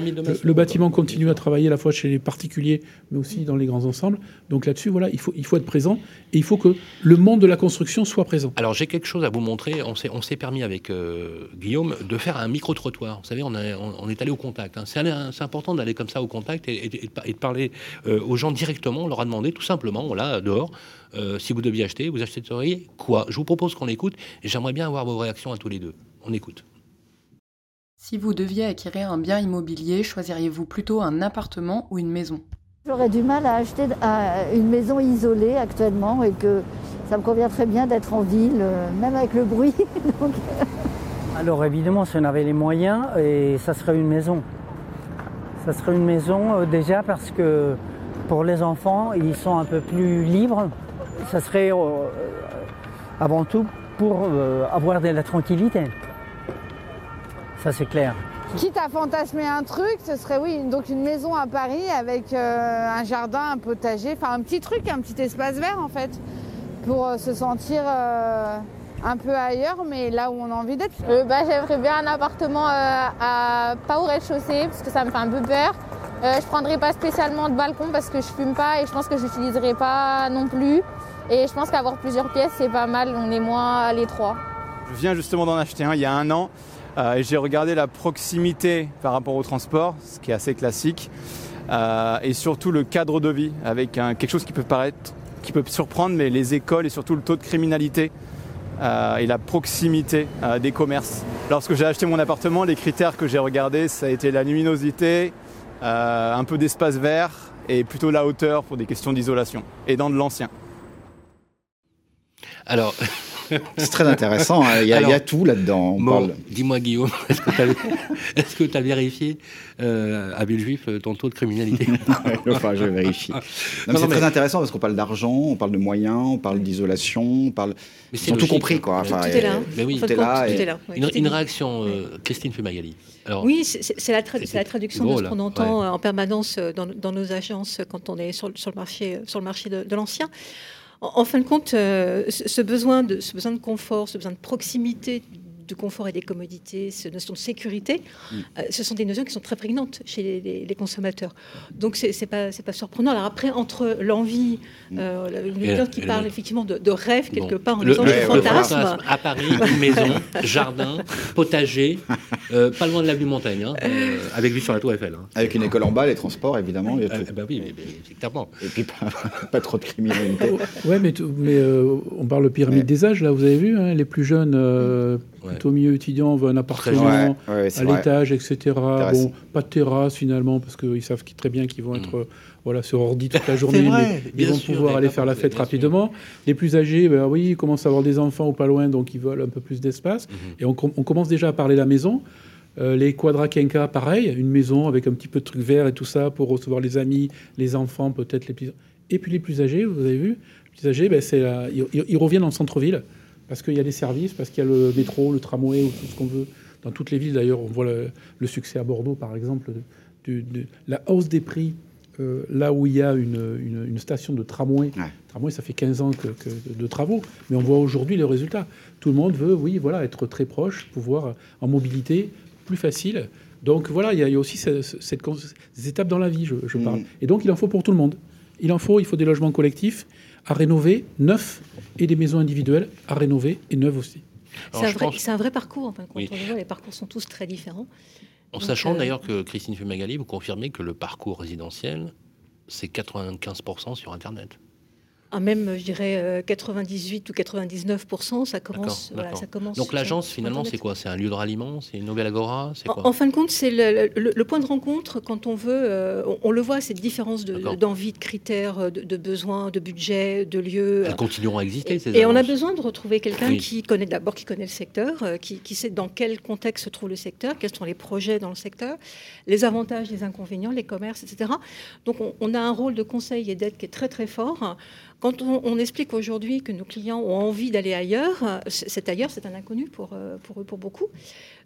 Le, bâtiment continue à travailler à la fois chez les particuliers, mais aussi dans les grands ensembles. Donc là-dessus, voilà, il faut, il faut être présent et il faut que le monde de la construction soit présent. Alors j'ai quelque chose à vous montrer. On s'est, on s'est permis avec euh, Guillaume de faire un micro-trottoir. Vous savez, on, on, est allé au contact. Hein. C'est, important d'aller comme ça au contact et, de parler euh, aux gens directement. On leur a demandé tout simplement, là, dehors, euh, si vous deviez acheter, vous achèteriez quoi? Je vous propose qu'on écoute et j'aimerais bien avoir vos réactions à tous les deux. On écoute. Si vous deviez acquérir un bien immobilier, choisiriez-vous plutôt un appartement ou une maison? J'aurais du mal à acheter une maison isolée actuellement et que ça me convient très bien d'être en ville, euh, même avec le bruit. Euh. Alors évidemment, si on avait les moyens, et ça serait une maison. Ça serait une maison déjà parce que pour les enfants, ils sont un peu plus libres ça serait euh, avant tout pour euh, avoir de la tranquillité. Ça c'est clair. Quitte à fantasmer un truc, ce serait oui, donc une maison à Paris avec euh, un jardin, un potager, enfin un petit truc, un petit espace vert en fait, pour se sentir un peu ailleurs, mais là où on a envie d'être. bah, J'aimerais bien un appartement à pas au rez-de-chaussée, parce que ça me fait un peu peur. je prendrais pas spécialement de balcon parce que je fume pas et je pense que je n'utiliserai pas non plus. Et je pense qu'avoir plusieurs pièces, c'est pas mal. On est moins à l'étroit. Je viens justement d'en acheter un il y a un an. Euh, j'ai regardé la proximité par rapport au transport, ce qui est assez classique. Euh, et surtout le cadre de vie, avec quelque chose qui peut paraître, qui peut surprendre, mais les écoles et surtout le taux de criminalité euh, et la proximité des commerces. Lorsque j'ai acheté mon appartement, les critères que j'ai regardés, ça a été la luminosité, un peu d'espace vert et plutôt la hauteur pour des questions d'isolation, et dans de l'ancien. Alors. C'est très intéressant, hein. il, y a, tout là-dedans. Dis-moi, Guillaume, est-ce que tu as vérifié euh, à Villejuif ton taux de criminalité? Enfin, je vérifie. C'est très intéressant parce qu'on parle d'argent, on parle de moyens, on parle d'isolation, on parle. Mais Ils ont tout compris, quoi. tout est là. Mais oui, tout est là. Une, réaction, euh, Christine Fumagali. oui, c'est la, la, traduction de ce qu'on entend en permanence dans, dans, nos agences quand on est sur, sur le marché, sur le marché de, de l'ancien en, fin de compte, euh, ce, besoin de, ce besoin de confort, ce besoin de proximité de confort et des commodités, cette notion de sécurité, mm. euh, ce sont des notions qui sont très prégnantes chez les, consommateurs. Donc c'est n'est pas, pas surprenant. Alors après, entre l'envie, mm. euh, qui parle effectivement de, rêve quelque part en disant le, fantasme. À Paris, une maison, jardin, potager, euh, pas loin de l'avenue Montaigne, hein, avec vue sur la Tour Eiffel. Hein. Avec une école en bas, les transports évidemment. Et bah oui, mais. Et puis pas, trop de criminalité. ouais, mais, mais on parle de pyramide des âges là, vous avez vu, hein, les plus jeunes Plutôt milieu étudiant, on veut un appartement à l'étage, etc. Bon, pas de terrasse finalement, parce qu'ils savent très bien qu'ils vont être mm. voilà, sur ordi toute la journée. ils vont pouvoir aller faire la fête rapidement. Les plus âgés, ben, oui, ils commencent à avoir des enfants ou pas loin, donc ils veulent un peu plus d'espace. Mm-hmm. Et on, commence déjà à parler de la maison. Euh, les quadra pareil, une maison avec un petit peu de trucs verts et tout ça pour recevoir les amis, les enfants, peut-être les plus. Et puis les plus âgés, vous avez vu, les plus âgés, ben, ils, reviennent en centre-ville parce qu'il y a des services, parce qu'il y a le métro, le tramway, tout ce qu'on veut. Dans toutes les villes, d'ailleurs, on voit le, succès à Bordeaux, par exemple, de, la hausse des prix. Euh, là où il y a une, station de tramway, tramway, ça fait 15 ans que, de travaux, mais on voit aujourd'hui le résultat. Tout le monde veut, oui, voilà, être très proche, pouvoir en mobilité plus facile. Donc voilà, il y, a, aussi cette, ces étapes dans la vie, je, parle. Mm. Et donc il en faut pour tout le monde. Il en faut, il faut des logements collectifs, à rénover, neuf, et des maisons individuelles à rénover et neuves aussi. C'est un, vrai parcours, enfin, quand on voit, les parcours sont tous très différents. En sachant euh, d'ailleurs que Christine Fumagali, vous confirmez que le parcours résidentiel, c'est 95% sur Internet. Ah, même, je dirais, 98 euh, ou 99 ça commence. ça commence Donc l'agence, finalement, c'est quoi? C'est un lieu de ralliement C'est une nouvelle agora quoi? en, fin de compte, c'est le, point de rencontre quand on veut. Euh, on, le voit, cette différence d'envie, de, critères, de, besoins, de budget, de lieux. Elles continueront à exister. Ces et, on a besoin de retrouver quelqu'un qui connaît d'abord, qui connaît le secteur, euh, qui, sait dans quel contexte se trouve le secteur, quels sont les projets dans le secteur, les avantages, les inconvénients, les commerces, etc. Donc on, on a un rôle de conseil et d'aide qui est très très fort. Quand on, explique aujourd'hui que nos clients ont envie d'aller ailleurs, c'est ailleurs, c'est un inconnu pour, euh, pour eux, pour beaucoup.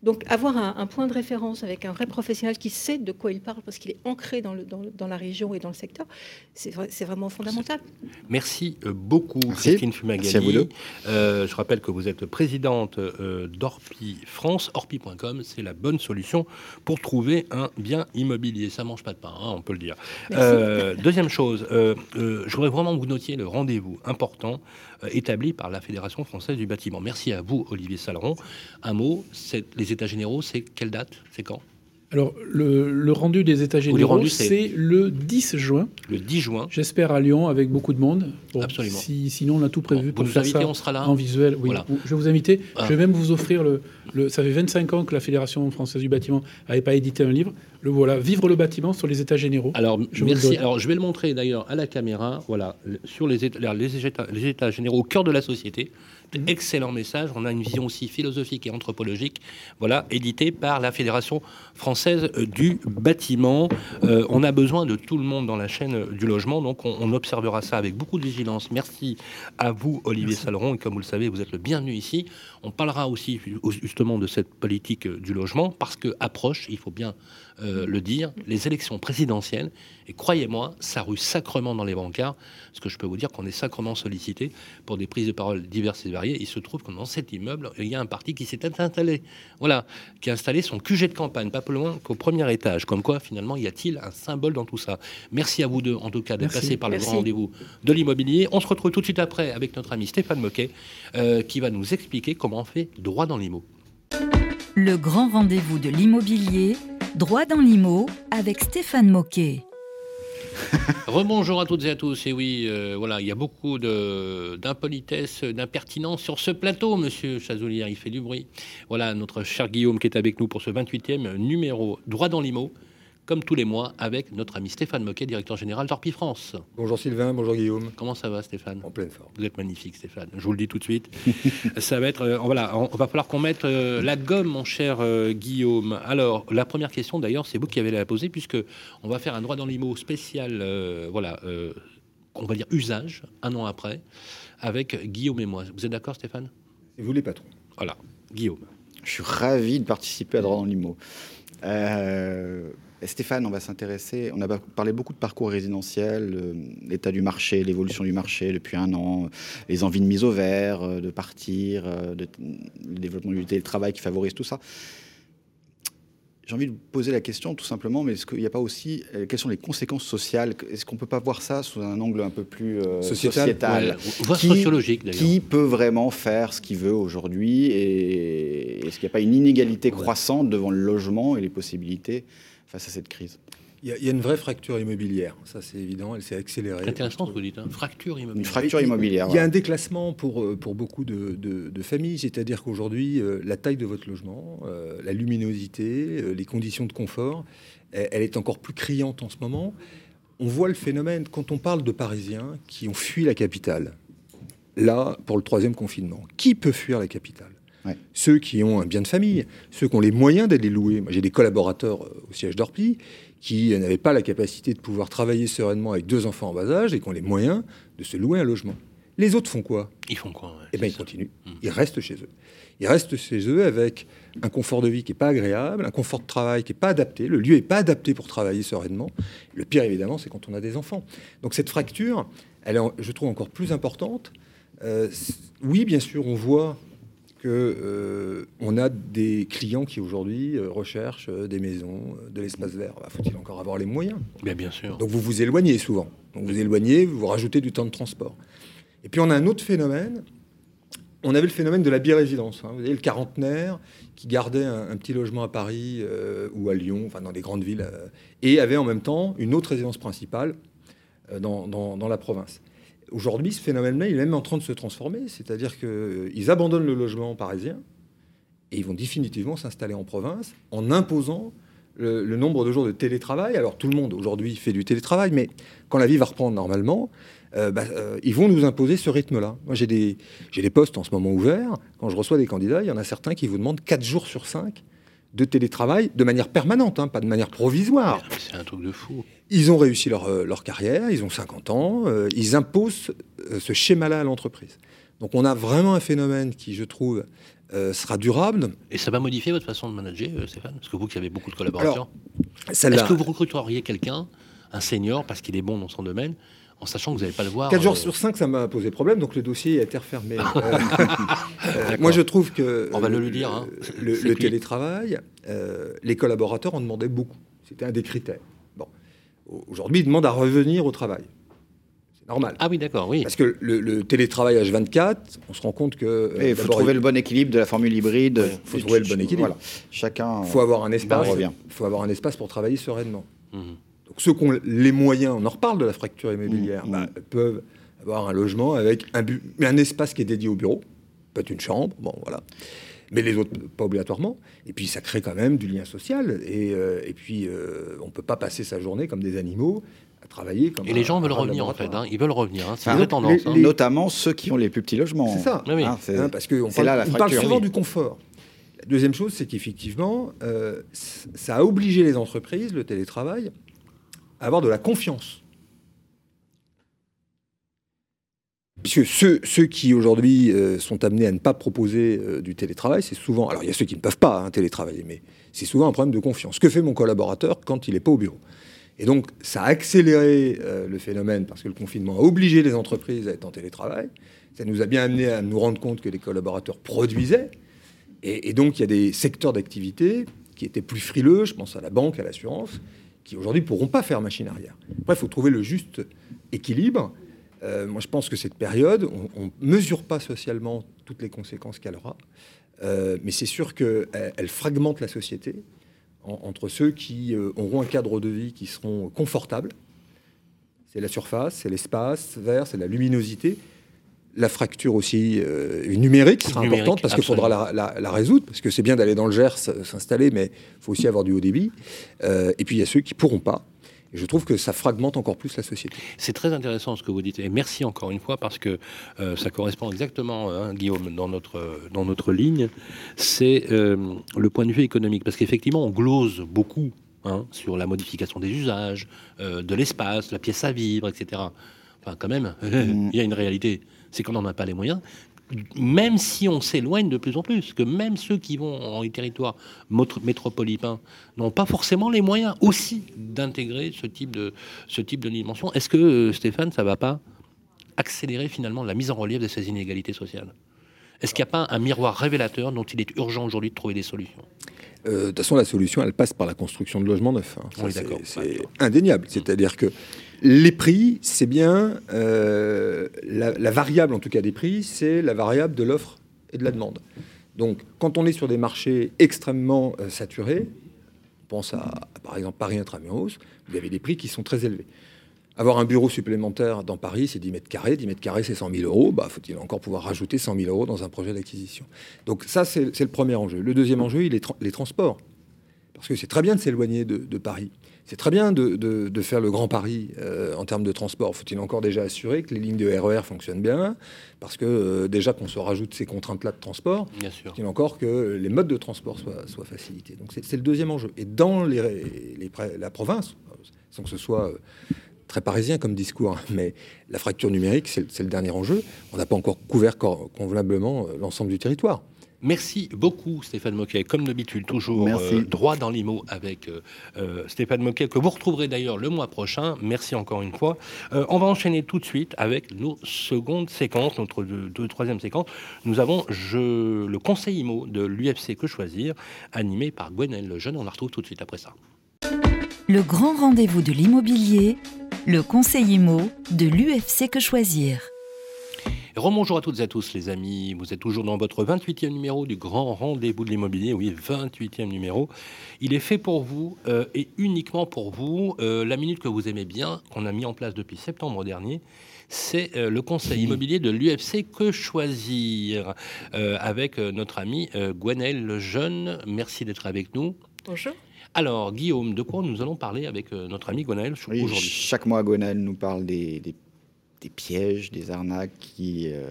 Donc avoir un, point de référence avec un vrai professionnel qui sait de quoi il parle parce qu'il est ancré dans, le, dans, la région et dans le secteur, c'est vraiment fondamental. Merci euh, beaucoup Christine Fumagalli. Euh, je rappelle que vous êtes présidente euh, d'Orpi France. Orpi.com, c'est la bonne solution pour trouver un bien immobilier. Ça mange pas de pain, hein, on peut le dire. deuxième chose, je voudrais vraiment que vous notiez le rendez-vous important euh, établi par la Fédération française du bâtiment. Merci à vous, Olivier Saleron. Un mot, les États généraux, c'est quelle date? C'est quand? Alors, le, rendu des États généraux, c'est le 10 juin. Le 10 juin. J'espère à Lyon avec beaucoup de monde. Absolument. sinon, on a tout prévu pour nous faire ça on sera là. en visuel. Oui. Je vais vous inviter. Ah. Je vais même vous offrir le, le, Ça fait 25 ans que la Fédération française du bâtiment n'avait pas édité un livre. Le voilà, Vivre le bâtiment sur les États généraux. Alors, je merci. Alors, je vais le montrer d'ailleurs à la caméra. Voilà, sur les états, les états, les états généraux au cœur de la société. Mhm. Excellent message. On a une vision aussi philosophique et anthropologique. Voilà, édité par la Fédération française du bâtiment. Euh, on a besoin de tout le monde dans la chaîne du logement, donc on, observera ça avec beaucoup de vigilance. Merci à vous, Olivier Saleron, et comme vous le savez, vous êtes le bienvenu ici. On parlera aussi justement de cette politique du logement parce que approche, il faut bien euh, le dire, les élections présidentielles. Et croyez-moi, ça rue sacrement dans les bancards. Parce que je peux vous dire qu'on est sacrement sollicité pour des prises de parole diverses et variées. Il se trouve que dans cet immeuble, il y a un parti qui s'est installé. Voilà, qui a installé son QG de campagne, pas plus loin qu'au premier étage. Comme quoi, finalement, y a-t-il un symbole dans tout ça? Merci à vous deux, en tout cas, d'être passés par le grand rendez-vous de l'immobilier. On se retrouve tout de suite après avec notre ami Stéphane Moquet, euh, qui va nous expliquer comment on fait droit dans l'immo. Le grand rendez-vous de l'immobilier Droit dans l'IMO avec Stéphane Moquet. Rebonjour à toutes et à tous. Et oui, euh, voilà, il y a beaucoup d'impolitesse, d'impertinence sur ce plateau, monsieur Chazoulière. Il fait du bruit. Voilà, notre cher Guillaume qui est avec nous pour ce 28e numéro Droit dans l'IMO comme tous les mois, avec notre ami Stéphane Moquet, directeur général d'Orpi France. Bonjour Sylvain, bonjour Guillaume. Comment ça va Stéphane? En pleine forme. Vous êtes magnifique Stéphane, je vous le dis tout de suite. ça va être, euh, voilà, on, va falloir qu'on mette euh, la gomme, mon cher euh, Guillaume. Alors, la première question d'ailleurs, c'est vous qui avez la poser, puisque on va faire un droit dans l'IMO spécial, voilà, on va dire usage, un an après, avec Guillaume et moi. Vous êtes d'accord Stéphane? Et vous les patrons. Voilà, Guillaume. Je suis ravi de participer à droit dans l'IMO. Stéphane, on va s'intéresser, on a parlé beaucoup de parcours résidentiel, euh, l'état du marché, l'évolution du marché depuis un an, les envies de mise au vert, euh, de partir, euh, de, le développement du télétravail qui favorise tout ça. J'ai envie de poser la question tout simplement, mais est-ce qu'il n'y a pas aussi, quelles sont les conséquences sociales Est-ce qu'on ne peut pas voir ça sous un angle un peu plus sociétal, qui, sociologique Qui peut vraiment faire ce qu'il veut aujourd'hui Et est-ce qu'il n'y a pas une inégalité croissante devant le logement et les possibilités face à cette crise il y, a, une vraie fracture immobilière, ça c'est évident, elle s'est accélérée. C'est intéressant ce que vous dites, hein. fracture immobilière. Une fracture immobilière. Il y a un déclassement pour, euh, pour beaucoup de, de, familles, c'est-à-dire qu'aujourd'hui, euh, la taille de votre logement, euh, la luminosité, les conditions de confort, elle, est encore plus criante en ce moment. On voit le phénomène quand on parle de Parisiens qui ont fui la capitale, là, pour le troisième confinement. Qui peut fuir la capitale? Ceux qui ont un bien de famille, ceux qui ont les moyens d'aller louer. Moi, j'ai des collaborateurs euh, au siège d'Orpi qui n'avaient pas la capacité de pouvoir travailler sereinement avec deux enfants en bas âge et qui ont les moyens de se louer un logement. Les autres font quoi? Ils font quoi Eh bien, ils continuent. Mmh. Ils restent chez eux. Ils restent chez eux avec un confort de vie qui n'est pas agréable, un confort de travail qui n'est pas adapté. Le lieu n'est pas adapté pour travailler sereinement. Le pire, évidemment, c'est quand on a des enfants. Donc cette fracture, elle est, je trouve, encore plus importante. Euh, oui, bien sûr, on voit euh, a des clients qui aujourd'hui euh, recherchent euh, des maisons, de l'espace vert. Bah, faut-il encore avoir les moyens? Bien, bien sûr. Donc vous vous éloignez souvent. Donc vous éloignez, vous rajoutez du temps de transport. Et puis on a un autre phénomène. On avait le phénomène de la birésidence. Hein. Vous voyez, le quarantenaire qui gardait un, petit logement à Paris ou à Lyon, enfin dans des grandes villes, et avait en même temps une autre résidence principale dans, dans la province. Aujourd'hui, ce phénomène-là, il est même en train de se transformer. C'est-à-dire qu'ils abandonnent le logement parisien et ils vont définitivement s'installer en province en imposant le, nombre de jours de télétravail. Alors tout le monde aujourd'hui fait du télétravail, mais quand la vie va reprendre normalement, euh, bah, euh, ils vont nous imposer ce rythme-là. Moi, j'ai des, des postes en ce moment ouverts. Quand je reçois des candidats, il y en a certains qui vous demandent 4 jours sur 5 de télétravail de manière permanente, hein, pas de manière provisoire. C'est un truc de fou. Ils ont réussi leur, euh, leur carrière, ils ont 50 ans, euh, ils imposent euh, ce schéma-là à l'entreprise. Donc on a vraiment un phénomène qui, je trouve, sera durable. Et ça va modifier votre façon de manager, Stéphane? Parce que vous qui avez beaucoup de collaborateurs, est-ce que vous recruteriez quelqu'un, un senior, parce qu'il est bon dans son domaine, en sachant que vous n'allez pas le voir. 4 jours sur 5, ça m'a posé problème, donc le dossier a été refermé. moi, je trouve que. On va le lui dire. Hein. Le, télétravail, les collaborateurs en demandaient beaucoup. C'était un des critères. Aujourd'hui, ils demandent à revenir au travail. C'est normal. Ah oui, d'accord, oui. Parce que le, télétravail H24, on se rend compte que. il faut trouver le bon équilibre de la formule hybride. Il faut trouver le bon équilibre. Voilà. Chacun. Il faut avoir un espace. Il faut avoir un espace pour travailler sereinement. Mhm. Ceux qui ont les moyens, on en reparle de la fracture immobilière, mhm. bah, peuvent avoir un logement avec un, un espace qui est dédié au bureau, peut-être une chambre, bon voilà mais les autres pas obligatoirement. Et puis ça crée quand même du lien social. Et, euh, et puis euh, on peut pas passer sa journée comme des animaux à travailler comme. Et les gens veulent revenir en fait. Hein. Ils veulent revenir. Hein. C'est une tendance. Hein. Notamment ceux qui ont les plus petits logements. C'est ça. Hein, parce qu'on parle, on parle souvent du confort. La deuxième chose, c'est qu'effectivement, euh, ça a obligé les entreprises, le télétravail, avoir de la confiance Puisque ceux, ceux qui aujourd'hui euh, sont amenés à ne pas proposer euh, du télétravail, c'est souvent. Alors il y a ceux qui ne peuvent pas hein, télétravailler, mais c'est souvent un problème de confiance. Que fait mon collaborateur quand il n'est pas au bureau? Et donc ça a accéléré euh, le phénomène parce que le confinement a obligé les entreprises à être en télétravail. Ça nous a bien amené à nous rendre compte que les collaborateurs produisaient. Et, et donc il y a des secteurs d'activité qui étaient plus frileux, je pense à la banque, à l'assurance, qui aujourd'hui ne pourront pas faire machine arrière. Après, il faut trouver le juste équilibre. Euh, moi, je pense que cette période, on ne mesure pas socialement toutes les conséquences qu'elle aura, euh, mais c'est sûr qu'elle elle fragmente la société entre ceux qui euh, auront un cadre de vie qui seront confortables. C'est la surface, c'est l'espace vert, c'est la luminosité. La fracture aussi numérique sera importante parce qu'il faudra la, la, résoudre, parce que c'est bien d'aller dans le Gers, s'installer, mais il faut aussi avoir du haut débit. et puis il y a ceux qui ne pourront pas, et je trouve que ça fragmente encore plus la société. C'est très intéressant ce que vous dites. Et merci encore une fois parce que euh, ça correspond exactement, hein, Guillaume, dans notre, dans notre ligne. C'est euh, le point de vue économique. Parce qu'effectivement, on glose beaucoup hein, sur la modification des usages, euh, de l'espace, la pièce à vivre, etc. Enfin, quand même, il y a une réalité. C'est qu'on n'en a pas les moyens même si on s'éloigne de plus en plus, que même ceux qui vont dans les territoires métropolitains n'ont pas forcément les moyens aussi d'intégrer ce type de ce type de dimension. Est-ce que euh, Stéphane, ça va pas accélérer finalement la mise en relief de ces inégalités sociales? Est-ce qu'il n'y a pas un miroir révélateur dont il est urgent aujourd'hui de trouver des solutions? Euh, de toute façon, la solution, elle passe par la construction de logements neufs. Hein. Oui, d'accord. C'est indéniable. C'est-à-dire que les prix, c'est bien euh, la, variable, en tout cas des prix, c'est la variable de l'offre et de la demande. Donc, quand on est sur des marchés extrêmement euh, saturés, on pense à, par exemple Paris Intramuros, vous avez des prix qui sont très élevés. Avoir un bureau supplémentaire dans Paris, c'est 10 mètres carrés. 10 mètres carrés, c'est 100 000 euros. Bah, faut-il encore pouvoir rajouter 100 000 euros dans un projet d'acquisition? Donc ça, c'est le premier enjeu. Le deuxième enjeu, il est les transports. Parce que c'est très bien de s'éloigner de, Paris. C'est très bien de, faire le Grand Paris euh, en termes de transport. Faut-il encore déjà assurer que les lignes de RER e fonctionnent bien? Parce que euh, déjà qu'on se rajoute ces contraintes-là de transport, faut-il encore que les modes de transport soient, facilités? Donc c'est le deuxième enjeu. Et dans les, la province, sans que ce soit euh, très parisien comme discours, hein, mais la fracture numérique, c'est le dernier enjeu. On n'a pas encore couvert convenablement l'ensemble du territoire. Merci beaucoup Stéphane Moquet, comme d'habitude toujours euh, droit dans l'IMO avec euh, Stéphane Moquet que vous retrouverez d'ailleurs le mois prochain. Merci encore une fois. on va enchaîner tout de suite avec nos secondes séquences, notre deux, troisième séquence. Nous avons je, le conseil IMO de l'UFC Que Choisir, animé par Gwenel Lejeune. On la retrouve tout de suite après ça. Le grand rendez-vous de l'immobilier le conseil IMO de l'UFC Que Choisir. Rebonjour à toutes et à tous les amis, vous êtes toujours dans votre 28e numéro du grand rendez-vous de l'immobilier, oui 28e numéro. Il est fait pour vous euh, et uniquement pour vous. Euh, la minute que vous aimez bien, qu'on a mis en place depuis septembre dernier, c'est euh, le conseil immobilier de l'UFC Que Choisir avec notre ami Gwenelle Lejeune. Merci d'être avec nous. Bonjour. Alors, Guillaume, de quoi nous allons parler avec euh, notre ami Gwenaël aujourd'hui? Chaque mois, Gwenaël nous parle des, pièges, des arnaques qui, euh,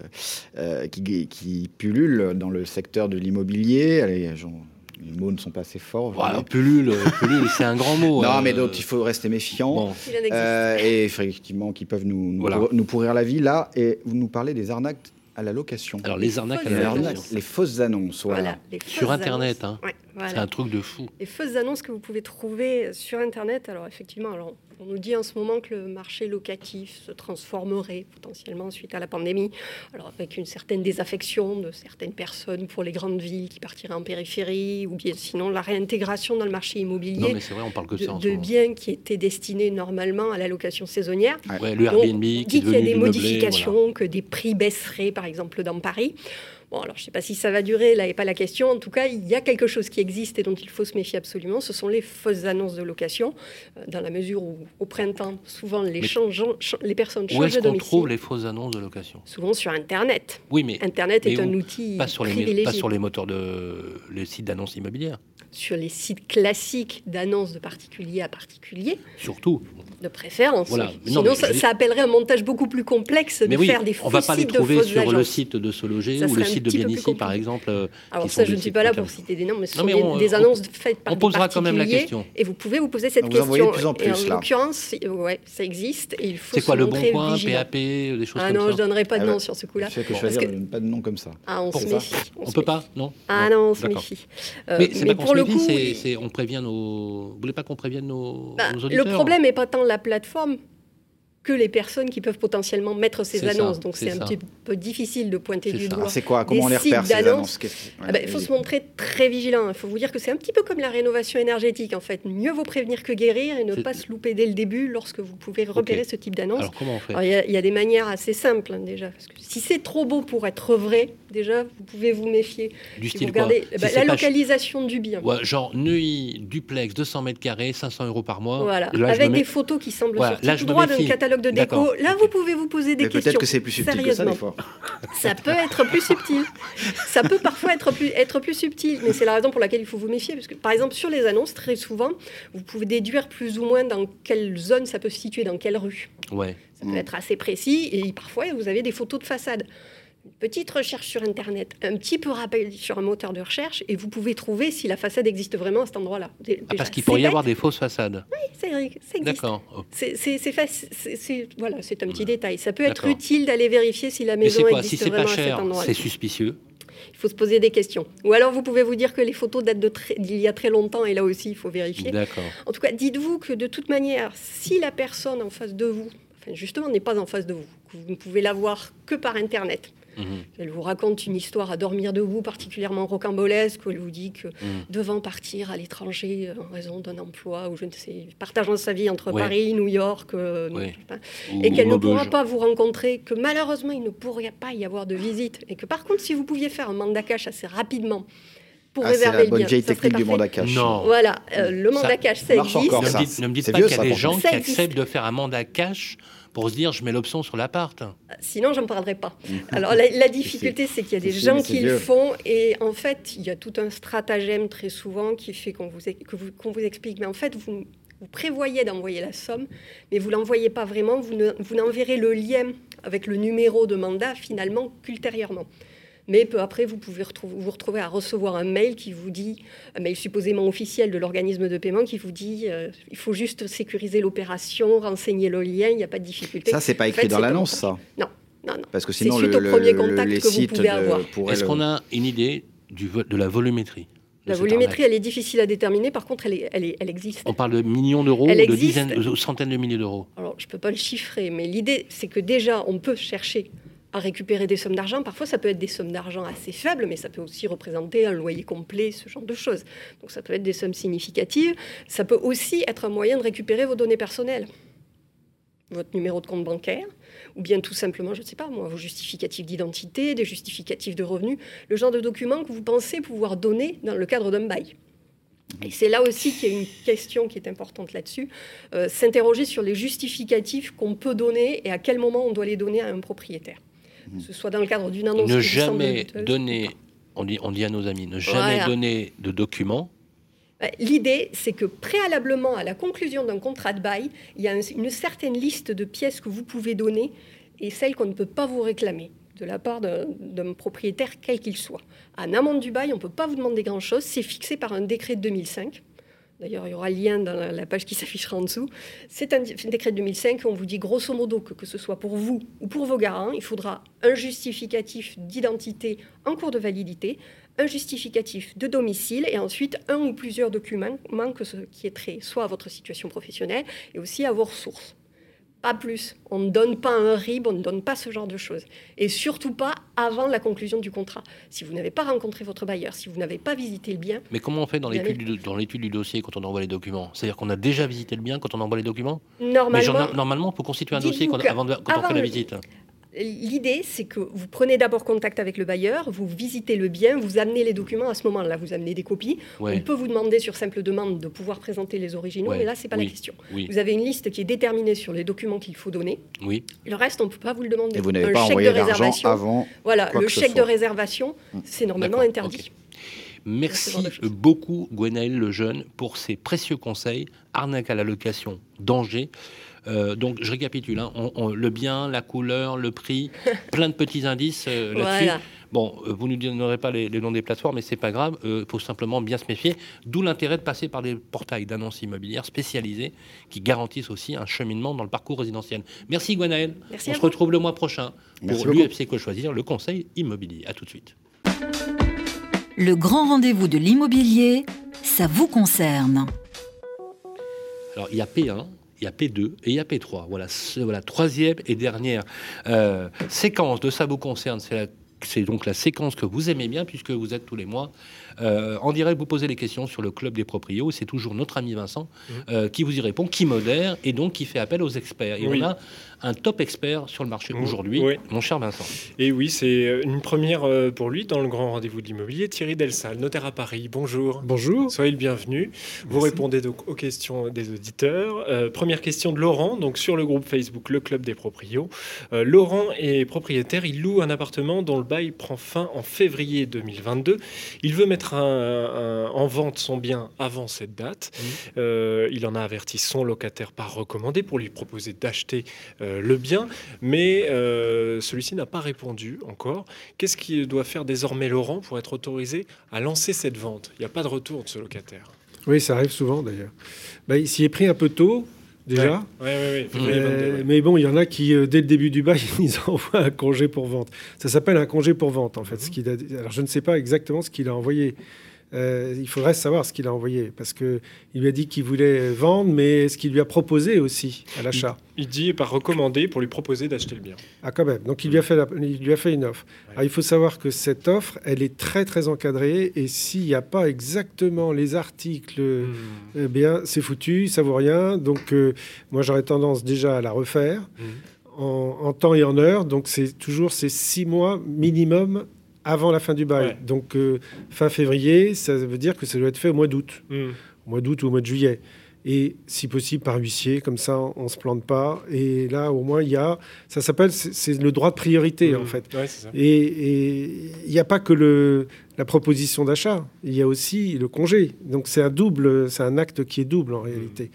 euh, qui, qui, pullulent dans le secteur de l'immobilier. Les mots ne sont pas assez forts. Voilà, pullule, c'est un grand mot. Non, hein. mais donc il faut rester méfiant. et effectivement, qui peuvent nous, nous, pourrir la vie. Là, et vous nous parlez des arnaques à la location. Alors les arnaques à la location. Les fausses annonces, voilà. Sur Internet, hein. C'est un truc de fou. Les fausses annonces que vous pouvez trouver sur Internet, alors effectivement, alors on nous dit en ce moment que le marché locatif se transformerait potentiellement suite à la pandémie, alors avec une certaine désaffection de certaines personnes pour les grandes villes qui partiraient en périphérie, ou bien sinon la réintégration dans le marché immobilier vrai, on parle que de, ça de biens qui étaient destinés normalement à la location saisonnière. Ouais, le Airbnb dit qu'il y a des modifications, que des prix baisseraient par exemple dans Paris. Bon, alors je ne sais pas si ça va durer, là n'est pas la question. En tout cas, il y a quelque chose qui existe et dont il faut se méfier absolument. Ce sont les fausses annonces de location, euh, dans la mesure où au printemps, souvent les, les personnes changent de domicile. Où est-ce qu'on trouve les fausses annonces de location? Souvent sur Internet. Oui, mais Internet est un outil pas sur les, Pas sur les moteurs de les sites d'annonces immobilières. Sur les sites classiques d'annonces de particulier à particulier. Surtout de préférence. Sinon, ça, appellerait un montage beaucoup plus complexe de faire des faux On ne va pas les trouver sur le site de Se Loger ou le site de Bienici, par exemple. Euh, Alors ça, je ne suis pas là pour citer des noms, mais ce sont des, annonces faites par on posera quand même la question. Et vous pouvez vous poser cette question. et en l'occurrence, ouais, ça existe. C'est quoi le bon point, PAP, des choses ah comme ça Ah non, je ne donnerai pas de nom sur ce coup-là. Je sais que choisir pas de nom comme ça. Ah, on se méfie. On peut pas, non Ah non, on se méfie. Mais c'est pas qu'on se méfie, on prévient nos... Vous voulez pas qu'on prévienne nos bah, auditeurs Le problème n'est pas tant la plateforme que les personnes qui peuvent potentiellement mettre ces annonces. Donc c'est un petit peu difficile de pointer du doigt. C'est quoi? Comment on les repère ces annonces? Ah ben, Il faut se montrer très vigilant. Il faut vous dire que c'est un petit peu comme la rénovation énergétique en fait. Mieux vaut prévenir que guérir et ne pas se louper dès le début lorsque vous pouvez repérer ce type d'annonce. Alors comment on fait? Il y, a des manières assez simples hein, déjà. Parce que si c'est trop beau pour être vrai, déjà vous pouvez vous méfier. Du style quoi? bah, La localisation du bien. genre Neuilly, duplex, 200 mètres carrés, 500 euros par mois. Voilà. Avec des photos qui semblent sortir droit d'un catalogue de déco. Là, vous pouvez vous poser des questions. Peut-être que c'est plus subtil que ça, des fois. Ça peut être plus subtil. Ça peut parfois être plus, être plus subtil, mais c'est la raison pour laquelle il faut vous méfier. Parce que, par exemple, sur les annonces, très souvent, vous pouvez déduire plus ou moins dans quelle zone ça peut se situer, dans quelle rue. Ouais. Ça peut être assez précis, et parfois, vous avez des photos de façade petite recherche sur Internet, un petit peu rappel sur un moteur de recherche, et vous pouvez trouver si la façade existe vraiment à cet endroit-là. Ah, parce qu'il pourrait y avoir des fausses façades. Oui, c'est vrai, ça existe. D'accord. C'est voilà, c'est un petit détail. Ça peut être utile d'aller vérifier si la maison quoi existe si vraiment pas à cet endroit. C'est suspicieux. Il faut se poser des questions. Ou alors vous pouvez vous dire que les photos datent d'il y a très longtemps, et là aussi il faut vérifier. D'accord. En tout cas, dites-vous que de toute manière, si la personne en face de vous, enfin justement n'est pas en face de vous, que vous ne pouvez la voir que par Internet, Mhm. elle vous raconte une histoire à dormir debout particulièrement rocambolesque, où elle vous dit que Mhm. devant partir à l'étranger euh, en raison d'un emploi, ou je ne sais, partageant sa vie entre Ouais. Paris, New York, euh, pas, et qu'elle ne pourra pas vous rencontrer, que malheureusement il ne pourrait pas y avoir de visite, et que par contre si vous pouviez faire un mandat cash assez rapidement pour Ah, c'est réserver la le bonne bien, vieille ça serait technique du parfait. mandat cash. Non. Voilà, euh, le mandat Ça- cash, ça existe. encore, Ne me dites, ne me dites C'est pas qu'il y a ça, des gens qui acceptent de faire un mandat cash pour se dire je mets l'option sur l'appart. Sinon, j'en parlerai pas. Alors, la, la difficulté, c'est qu'il y a des gens qui le font, et en fait, il y a tout un stratagème très souvent qui fait qu'on vous, que vous- qu'on vous explique. Mais en fait, vous, vous prévoyez d'envoyer la somme, mais vous l'envoyez pas vraiment. Vous ne- vous n'enverrez le lien avec le numéro de mandat finalement qu'ultérieurement. Mais peu après, vous pouvez retrouver, vous retrouver à recevoir un mail qui vous dit, un mail supposément officiel de l'organisme de paiement qui vous dit, euh, il faut juste sécuriser l'opération, renseigner le lien, il n'y a pas de difficulté. Ça, c'est pas En écrit fait, dans l'annonce, ça. non, non, non. Parce que C'est sinon, suite le, au premier le- contact les que vous pouvez de- avoir. Est-ce le- qu'on a une idée du de la volumétrie La volumétrie, elle est difficile à déterminer. Par contre, elle, est- elle, est- elle existe. On parle de millions d'euros, de dizaines, de centaines de milliers d'euros. Alors, je ne peux pas le chiffrer, mais l'idée, c'est que déjà, on peut chercher à récupérer des sommes d'argent. Parfois, ça peut être des sommes d'argent assez faibles, mais ça peut aussi représenter un loyer complet, ce genre de choses. Donc, ça peut être des sommes significatives. Ça peut aussi être un moyen de récupérer vos données personnelles. Votre numéro de compte bancaire, ou bien tout simplement, je ne sais pas moi, vos justificatifs d'identité, des justificatifs de revenus, le genre de documents que vous pensez pouvoir donner dans le cadre d'un bail. Et c'est là aussi qu'il y a une question qui est importante là-dessus, euh, s'interroger sur les justificatifs qu'on peut donner et à quel moment on doit les donner à un propriétaire. Que ce soit dans le cadre d'une annonce Ne jamais donner, on dit, on dit à nos amis, ne jamais Voilà. donner de documents. Euh, L'idée, c'est que préalablement à la conclusion d'un contrat de bail, il y a un- une certaine liste de pièces que vous pouvez donner et celles qu'on ne peut pas vous réclamer de la part d'un d'un propriétaire quel qu'il soit. En amont du bail, on ne peut pas vous demander grand-chose, c'est fixé par un décret de 2005. D'ailleurs, il y aura le lien dans la- page qui s'affichera en dessous. C'est un décret de 2005 où on vous dit grosso modo que que ce soit pour vous ou pour vos garants, il faudra un justificatif d'identité en cours de validité, un justificatif de domicile et ensuite un ou plusieurs documents qui est soit à votre situation professionnelle et aussi à vos ressources. Pas plus. On ne donne pas un RIB, on ne donne pas ce genre de choses. Et surtout pas avant la conclusion du contrat. Si vous n'avez pas rencontré votre bailleur, si vous n'avez pas visité le bien, Mais comment on fait dans l'étude du, dans l'étude du dossier quand on envoie les documents? C'est-à-dire qu'on a déjà visité le bien quand on envoie les documents? Normalement- Mais genre, normalement, on peut constituer un dossier quand, avant de- quand on avant fait la le- visite. L'idée, c'est que vous prenez d'abord contact avec le bailleur, vous visitez le bien, vous amenez les documents à ce moment-là, vous amenez des copies. Ouais. On peut vous demander sur simple demande de pouvoir présenter les originaux, Ouais. mais là, c'est pas Oui. la question. Oui. Vous avez une liste qui est déterminée sur les documents qu'il faut donner. Oui. Le reste, on ne peut pas vous le demander. Et vous n'avez Un pas chèque envoyé réservation. avant Voilà, quoi le que ce chèque de réservation, c'est normalement interdit. Merci beaucoup, Gwenaël Lejeune, pour ces précieux conseils. Arnaque à la location, danger. Euh, donc, je récapitule hein. On- on- le bien, la couleur, le prix, plein de petits indices euh, là-dessus. Voilà. Bon, euh, vous ne nous donnerez pas les, les noms des plateformes, mais c'est pas grave. Il faut simplement bien se méfier. D'où l'intérêt de passer par des portails d'annonces immobilières spécialisés qui garantissent aussi un cheminement dans le parcours résidentiel. Merci, Gwenaël. Merci On se vous. retrouve le mois prochain pour l'UFC Que Choisir, le conseil immobilier. À tout de suite. Le grand rendez-vous de l'immobilier, ça vous concerne. Alors, il y a P1, il y a P2 et il y a P3. Voilà, voilà troisième et dernière euh, séquence de Ça vous concerne. C'est la- c'est donc la séquence que vous aimez bien puisque vous êtes tous les mois euh, en direct. Vous posez les questions sur le club des proprios. C'est toujours notre ami Vincent euh, qui vous y répond, qui modère et donc qui fait appel aux experts. Et Oui. on a un top expert sur le marché aujourd'hui, Oui. mon cher Vincent. Et oui, c'est une première euh, pour lui dans le grand rendez-vous de l'immobilier. Thierry Delsal, notaire à Paris. Bonjour. Bonjour. Soyez le bienvenu. Vous répondez donc aux questions des auditeurs. Euh, première question de Laurent, donc sur le groupe Facebook Le Club des Proprios. Euh, Laurent est propriétaire, il loue un appartement dont le bail prend fin en février 2022. Il veut mettre en vente son bien avant cette date. Euh, il en a averti son locataire par recommandé pour lui proposer d'acheter euh, le bien, mais euh, celui-ci n'a pas répondu encore. Qu'est-ce qu'il doit faire désormais Laurent pour être autorisé à lancer cette vente? Il n'y a pas de retour de ce locataire. Oui, ça arrive souvent d'ailleurs. Bah, il s'y est pris un peu tôt, déjà. mais bon, il y en a qui, dès le début du bail, ils envoient un congé pour vente. Ça s'appelle un congé pour vente, en fait. ce a... Alors, je ne sais pas exactement ce qu'il a envoyé. Euh, il faudrait savoir ce qu'il a envoyé, parce qu'il lui a dit qu'il voulait vendre, mais ce qu'il lui a proposé aussi à l'achat. Il, dit par recommandé pour lui proposer d'acheter le bien. Ah quand même, donc il lui a fait, il lui a fait une offre. il faut savoir que cette offre, elle est très très encadrée, et s'il n'y a pas exactement les articles, hmm. eh bien c'est foutu, ça vaut rien. Donc euh, moi j'aurais tendance déjà à la refaire. Hmm. En, en, temps et en heure, donc c'est toujours ces six mois minimum avant la fin du bail. Donc euh, fin février, ça veut dire que ça doit être fait au mois d'août. Hmm. Au mois d'août ou au mois de juillet. Et si possible par huissier, comme ça on ne se plante pas. Et là au moins il y a, ça s'appelle, c'est le droit de priorité hmm. en fait. Et il n'y a pas que le, la proposition d'achat, il y a aussi le congé. Donc c'est un double, c'est un acte qui est double en hmm. réalité.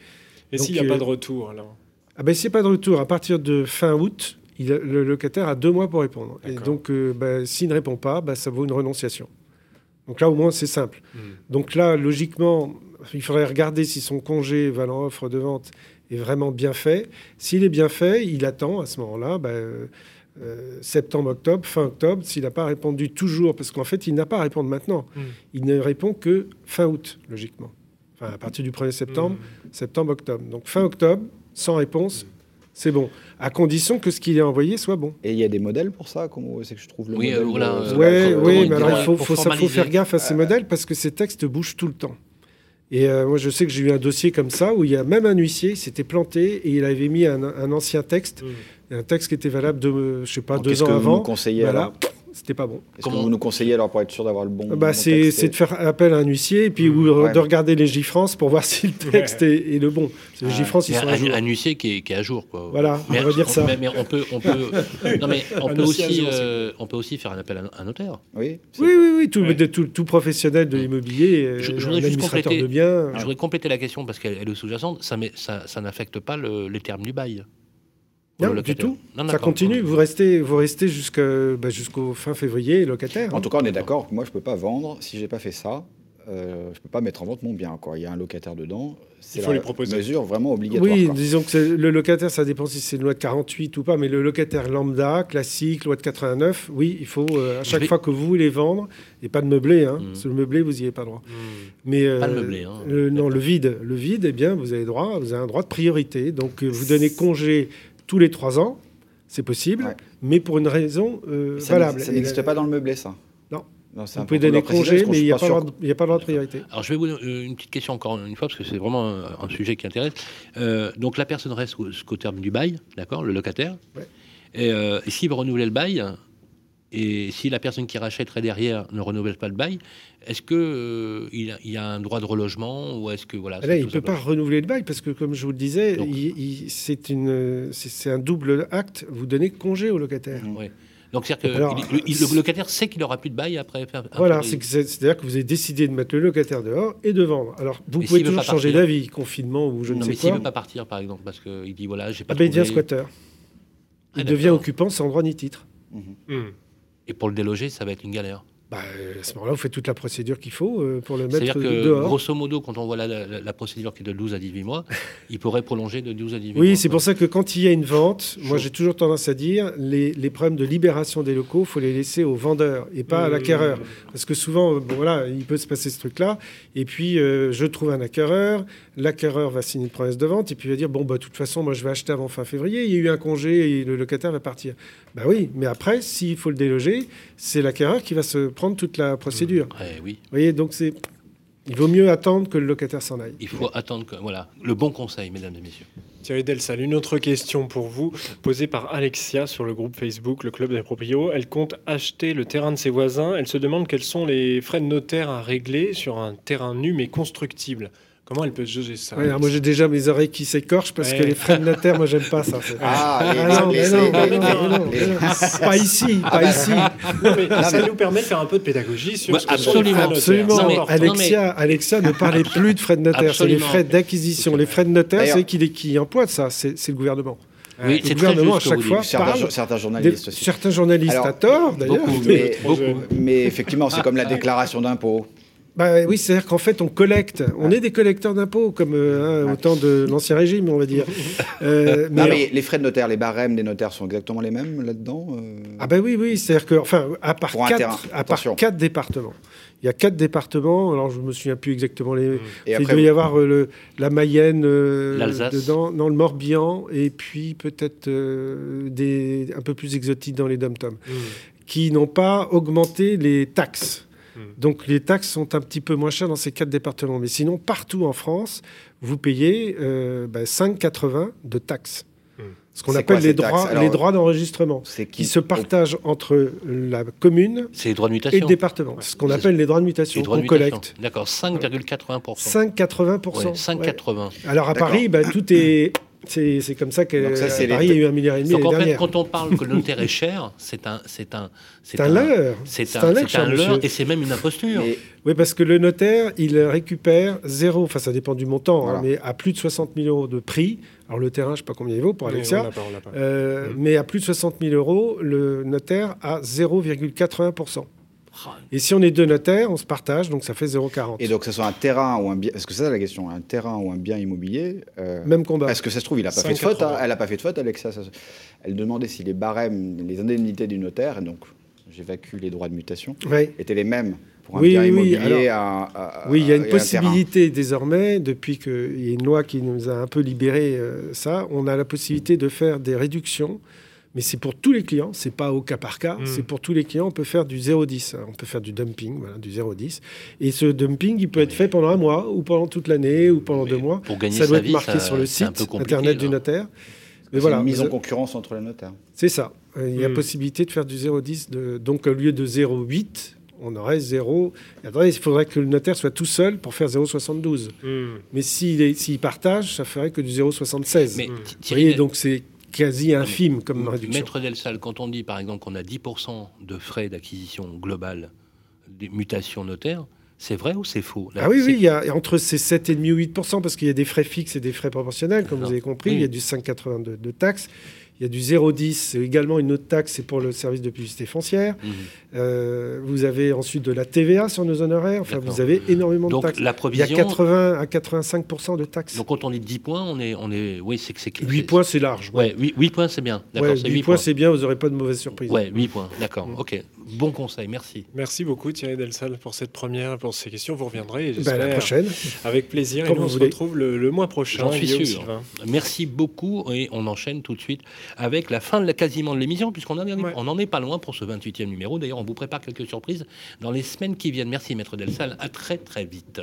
Et s'il n'y a pas euh, de retour alors? Ah ben, S'il n'y a pas de retour, à partir de fin août, le locataire a deux mois pour répondre. Et donc, euh, bah, s'il ne répond pas, bah, ça vaut une renonciation. Donc là, au moins, c'est simple. Hmm. Donc là, logiquement, il faudrait regarder si son congé valant offre de vente est vraiment bien fait. S'il est bien fait, il attend à ce moment-là, bah, euh, septembre, octobre, fin octobre, s'il n'a pas répondu toujours, parce qu'en fait, il n'a pas à répondre maintenant. Hmm. Il ne répond que fin août, logiquement. Enfin, à partir du 1er septembre, hmm. septembre, octobre. Donc fin octobre, sans réponse, c'est bon, à condition que ce qu'il a envoyé soit bon. Et il y a des modèles pour ça Comment c'est que je trouve le oui, modèle euh, ouais, oui, mais alors il faut, faut, faut, faire gaffe à ces modèles parce que ces textes bougent tout le temps. Et euh, moi, je sais que j'ai eu un dossier comme ça où il y a même un huissier, s'était planté et il avait mis un, ancien texte, mmh. un texte qui était valable de, je sais pas, deux ans avant. Vous voilà c'était pas bon. Est-ce que vous nous conseillez alors pour être sûr d'avoir le bon bah, C'est de faire appel à un huissier et puis mmh. de regarder les J-France pour voir si le texte est, le bon. Les J-France, ils sont un, à jour. Un huissier qui est, qui est, à jour. Quoi. Voilà, on va dire ça. Mais, on peut, on peut, non, mais on peut, aussi, euh, on peut aussi faire un appel à un notaire. Oui, oui, oui, oui tout, tout, tout, professionnel de l'immobilier, je, je voudrais juste compléter, de biens. Je voudrais compléter la question parce qu'elle est sous-jacente. Ça, ça, ça n'affecte pas le, les termes du bail. Non, du tout. ça continue. Vous restez, vous restez bah, jusqu'au fin février locataire. En hein. tout cas, on est d'accord. Moi, je peux pas vendre si j'ai pas fait ça. Euh, je peux pas mettre en vente mon bien. Quoi. Il y a un locataire dedans. C'est la proposer. mesure vraiment obligatoire. Oui, disons que le locataire, ça dépend si c'est une loi de 48 ou pas, mais le locataire lambda, classique, loi de 89, oui, il faut euh, à chaque fois que vous voulez vendre, et pas de meublé, hein, mmh. le meublé, vous n'y avez pas droit. Mmh. Mais, euh, pas de meublé. Hein. non, le vide, le vide, eh bien, vous avez droit, vous avez un droit de priorité. Donc, vous donnez congé tous les trois ans, c'est possible, mais pour une raison euh, valable. Ça n'existe pas dans le meublé, ça Non. Vous pouvez donner congé, mais il n'y a, pas le droit de priorité. Alors, je vais vous donner euh, une petite question encore une fois, parce que c'est vraiment un, sujet qui intéresse. Euh, donc, la personne reste jusqu'au terme du bail, d'accord, le locataire. Et, et s'il veut renouveler le bail, et si la personne qui rachèterait derrière ne renouvelle pas le bail, est-ce qu'il euh, il, y a un droit de relogement ou est-ce que voilà Il ne peut pas renouveler le bail parce que, comme je vous le disais, c'est un double acte. Vous donnez congé au locataire. Oui. Donc, c'est-à-dire que le locataire sait qu'il n'aura plus de bail après. voilà, c'est-à-dire que vous avez décidé de mettre le locataire dehors et de vendre. Alors, vous pouvez toujours changer d'avis, confinement ou je ne sais mais quoi. S'il ne veut pas partir, par exemple, parce qu'il dit voilà, j'ai pas. Ah ben, il devient squatter. Il ah, devient occupant sans droit ni titre. Mmh. Et pour le déloger, ça va être une galère. Bah, à ce moment-là, vous faites toute la procédure qu'il faut euh, pour le mettre C'est-à-dire que, dehors. grosso modo, quand on voit la, procédure qui est de 12 à 18 mois, il pourrait prolonger de 12 à 18 mois. Oui, c'est pour ça que quand il y a une vente, moi j'ai toujours tendance à dire les, les problèmes de libération des locaux, il faut les laisser au vendeur et pas à l'acquéreur. Parce que souvent, bon, voilà, il peut se passer ce truc-là. Et puis, euh, je trouve un acquéreur, l'acquéreur va signer une promesse de vente et puis il va dire bon, bah, de toute façon, moi je vais acheter avant fin février, il y a eu un congé et le locataire va partir. Bah oui, mais après, s'il faut le déloger, c'est l'acquéreur qui va se prendre toute la procédure. Mmh. oui. Vous voyez, donc c'est. Il vaut mieux attendre que le locataire s'en aille. Il faut attendre que. Voilà, le bon conseil, mesdames et messieurs. Thierry Delsal, une autre question pour vous, posée par Alexia sur le groupe Facebook, le Club des Proprios. Elle compte acheter le terrain de ses voisins. Elle se demande quels sont les frais de notaire à régler sur un terrain nu mais constructible. Comment elle peut juger ça Ouais, alors moi j'ai déjà mes oreilles qui s'écorchent parce que Ouais. les frais de notaire, moi j'aime pas ça. Ah, les- non, les- non, les- non. Pas ici, Ah pas bah, ici. Non, mais Non, ça nous permet de faire un peu de pédagogie sur Bah, ce que sont les absolument. Absolument. Mais-. Alexia, Alexia ne parlait plus de frais de notaire, c'est les frais d'acquisition. Les frais de notaire, c'est qui, les- qui emploie ça C'est le gouvernement. Oui, le gouvernement, à que chaque fois. Certains, parle certains journalistes des- aussi. certains journalistes Alors, à tort, d'ailleurs. Mais, mais effectivement, c'est comme la déclaration d'impôt. Bah, oui, c'est-à-dire qu'en fait, on collecte. On est des collecteurs d'impôts, comme euh, hein, au temps de l'Ancien Régime, on va dire. Euh, Non, mais les frais de notaire, les barèmes des notaires sont exactement les mêmes là-dedans euh Ah ben oui, oui, c'est-à-dire que, enfin, à part, Pour un quatre, terrain, à part quatre départements. Il y a quatre départements, alors je me souviens plus exactement les... Et il doit y vous- avoir euh, le, la Mayenne euh, L'Alsace. dedans, non, le Morbihan, et puis peut-être euh, des un peu plus exotiques dans les dom-toms, qui n'ont pas augmenté les taxes. Donc les taxes sont un petit peu moins chères dans ces quatre départements. Mais sinon, partout en France, vous payez euh, bah, 5,80 de taxes. Ce qu'on appelle quoi, les droits, Alors, les droits d'enregistrement, qui qui- se partagent entre la commune C'est les droits de et mutation. le département. C'est ce qu'on appelle les droits de mutation Les droits de qu'on collecte. D'accord, 5,80%. 5,80%. Ouais, 5,80. Alors à. Paris, bah, tout est... C'est comme ça Donc ça, c'est Paris, les- il y a eu un milliard et demi Donc en fait, quand on parle que le notaire est cher, c'est un, c'est un, C'est un leurre. C'est un, un leurre, et c'est même une imposture. Mais- Oui, parce que le notaire, il récupère zéro, enfin ça dépend du montant, hein, mais à plus de 60 000 euros de prix. Alors le terrain, je ne sais pas combien il vaut pour Mais Alexia, on l'a pas, on l'a pas. euh, mais à plus de 60 000 euros, le notaire a 0,80%. Et si on est deux notaires, on se partage, donc ça fait 0,40. Et donc, que ce soit un terrain ou un bien. Est-ce que c'est ça la question Un terrain ou un bien immobilier euh, Même combat. Parce que ça se trouve, il n'a pas fait de 5,80. faute. hein. Elle n'a pas fait de faute, Alexa. ça Elle demandait si les barèmes, les indemnités du notaire, et donc j'évacue les droits de mutation, étaient les mêmes pour un Oui, bien oui, oui. immobilier Alors, à, à- Oui, il y a une un possibilité désormais, depuis qu'il y a une loi qui nous a un peu libéré euh, ça, on a la possibilité de faire des réductions, mais c'est pour tous les clients, c'est pas au cas par cas, Mm. c'est pour tous les clients, on peut faire du 0,10, hein, on peut faire du dumping, voilà, du 0,10. Et ce dumping, il peut être fait pendant un mois, ou pendant toute l'année, ou pendant Mais deux mois. pour gagner ça doit sa être vie, marqué ça- sur le site internet du là. notaire. Mais C'est voilà, une mise en concurrence entre les notaires. c'est ça. Euh, Il y a Mm. possibilité de faire du 0,10. De... Donc, au lieu de 0,8, on aurait 0. Attendez, il faudrait que le notaire soit tout seul pour faire 0,72. Hmm. Mais s'il partage, ça ferait que du 0,76. Mais Thierry, voyez, donc c'est quasi infime comme réduction. Maître Delsal, quand on dit par exemple qu'on a 10% de frais d'acquisition globale des mutations notaires, c'est vrai ou c'est faux? Là, Ah oui, oui, il y a entre ces 7,5 ou 8% parce qu'il y a des frais fixes et des frais proportionnels, comme vous avez compris. Oui. Il y a du 5,80 de, de taxes. Il y a du 0,10, c'est également une autre taxe, c'est pour le service de publicité foncière. Mhm. Euh, vous avez ensuite de la TVA sur nos honoraires. Enfin, vous avez énormément Donc, de taxes. la Il y a provision- 80 à 85% de taxes. Donc quand on dit 10 points, on est, on est, oui, c'est que c'est 8 points, c'est large. Ouais, 8, points, c'est bien. D'accord, Ouais, c'est 8 8 points, points. c'est bien, vous n'aurez pas de mauvaise surprise. Ouais, 8 points. D'accord. Ok. Bon conseil. Merci. Merci beaucoup Thierry Delsal pour cette première, pour ces questions. Vous reviendrez, Bah, j'espère. la prochaine. Avec plaisir. Quand et nous, on se retrouve le, le mois prochain. J'en suis sûr. Merci beaucoup et on enchaîne tout de suite avec la fin de la quasiment de l'émission puisqu'on en, est- Ouais. on en est pas loin pour ce 28e numéro. D'ailleurs, on vous prépare quelques surprises dans les semaines qui viennent. Merci Maître Delsal. À très très vite.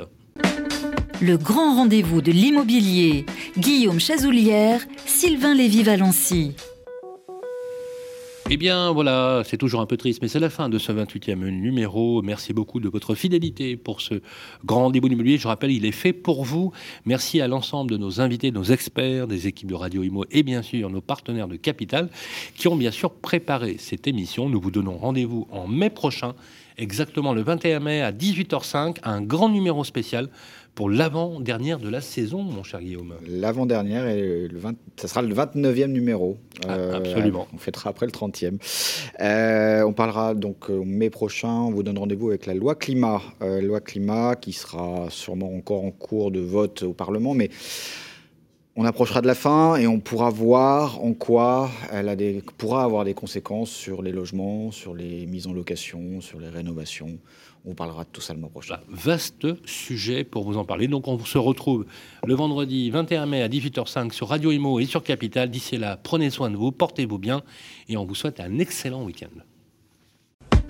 Le grand rendez-vous de l'immobilier. Guillaume Chazoulière, Sylvain Lévy-Valency. Eh bien voilà, c'est toujours un peu triste, mais c'est la fin de ce 28e numéro. Merci beaucoup de votre fidélité pour ce grand rendez-vous immobilier. Je rappelle, il est fait pour vous. Merci à l'ensemble de nos invités, nos experts, des équipes de Radio Imo et bien sûr nos partenaires de Capital qui ont bien sûr préparé cette émission. Nous vous donnons rendez-vous en mai prochain, exactement le 21 mai à 18h05, un grand numéro spécial pour l'avant-dernière de la saison, mon cher Guillaume. L'avant-dernière, et le 20 ça sera le 29e numéro. Ah, Euh, absolument. On fêtera après le 30e. Euh, on parlera donc au mai prochain, on vous donne rendez-vous avec la loi climat. Euh, loi climat qui sera sûrement encore en cours de vote au Parlement, mais on approchera de la fin et on pourra voir en quoi elle a des, pourra avoir des conséquences sur les logements, sur les mises en location, sur les rénovations. On parlera de tout ça le mois prochain. Vaste sujet pour vous en parler. Donc on se retrouve le vendredi 21 mai à 18h05 sur Radio Imo et sur Capital. D'ici là, prenez soin de vous, portez-vous bien et on vous souhaite un excellent week-end.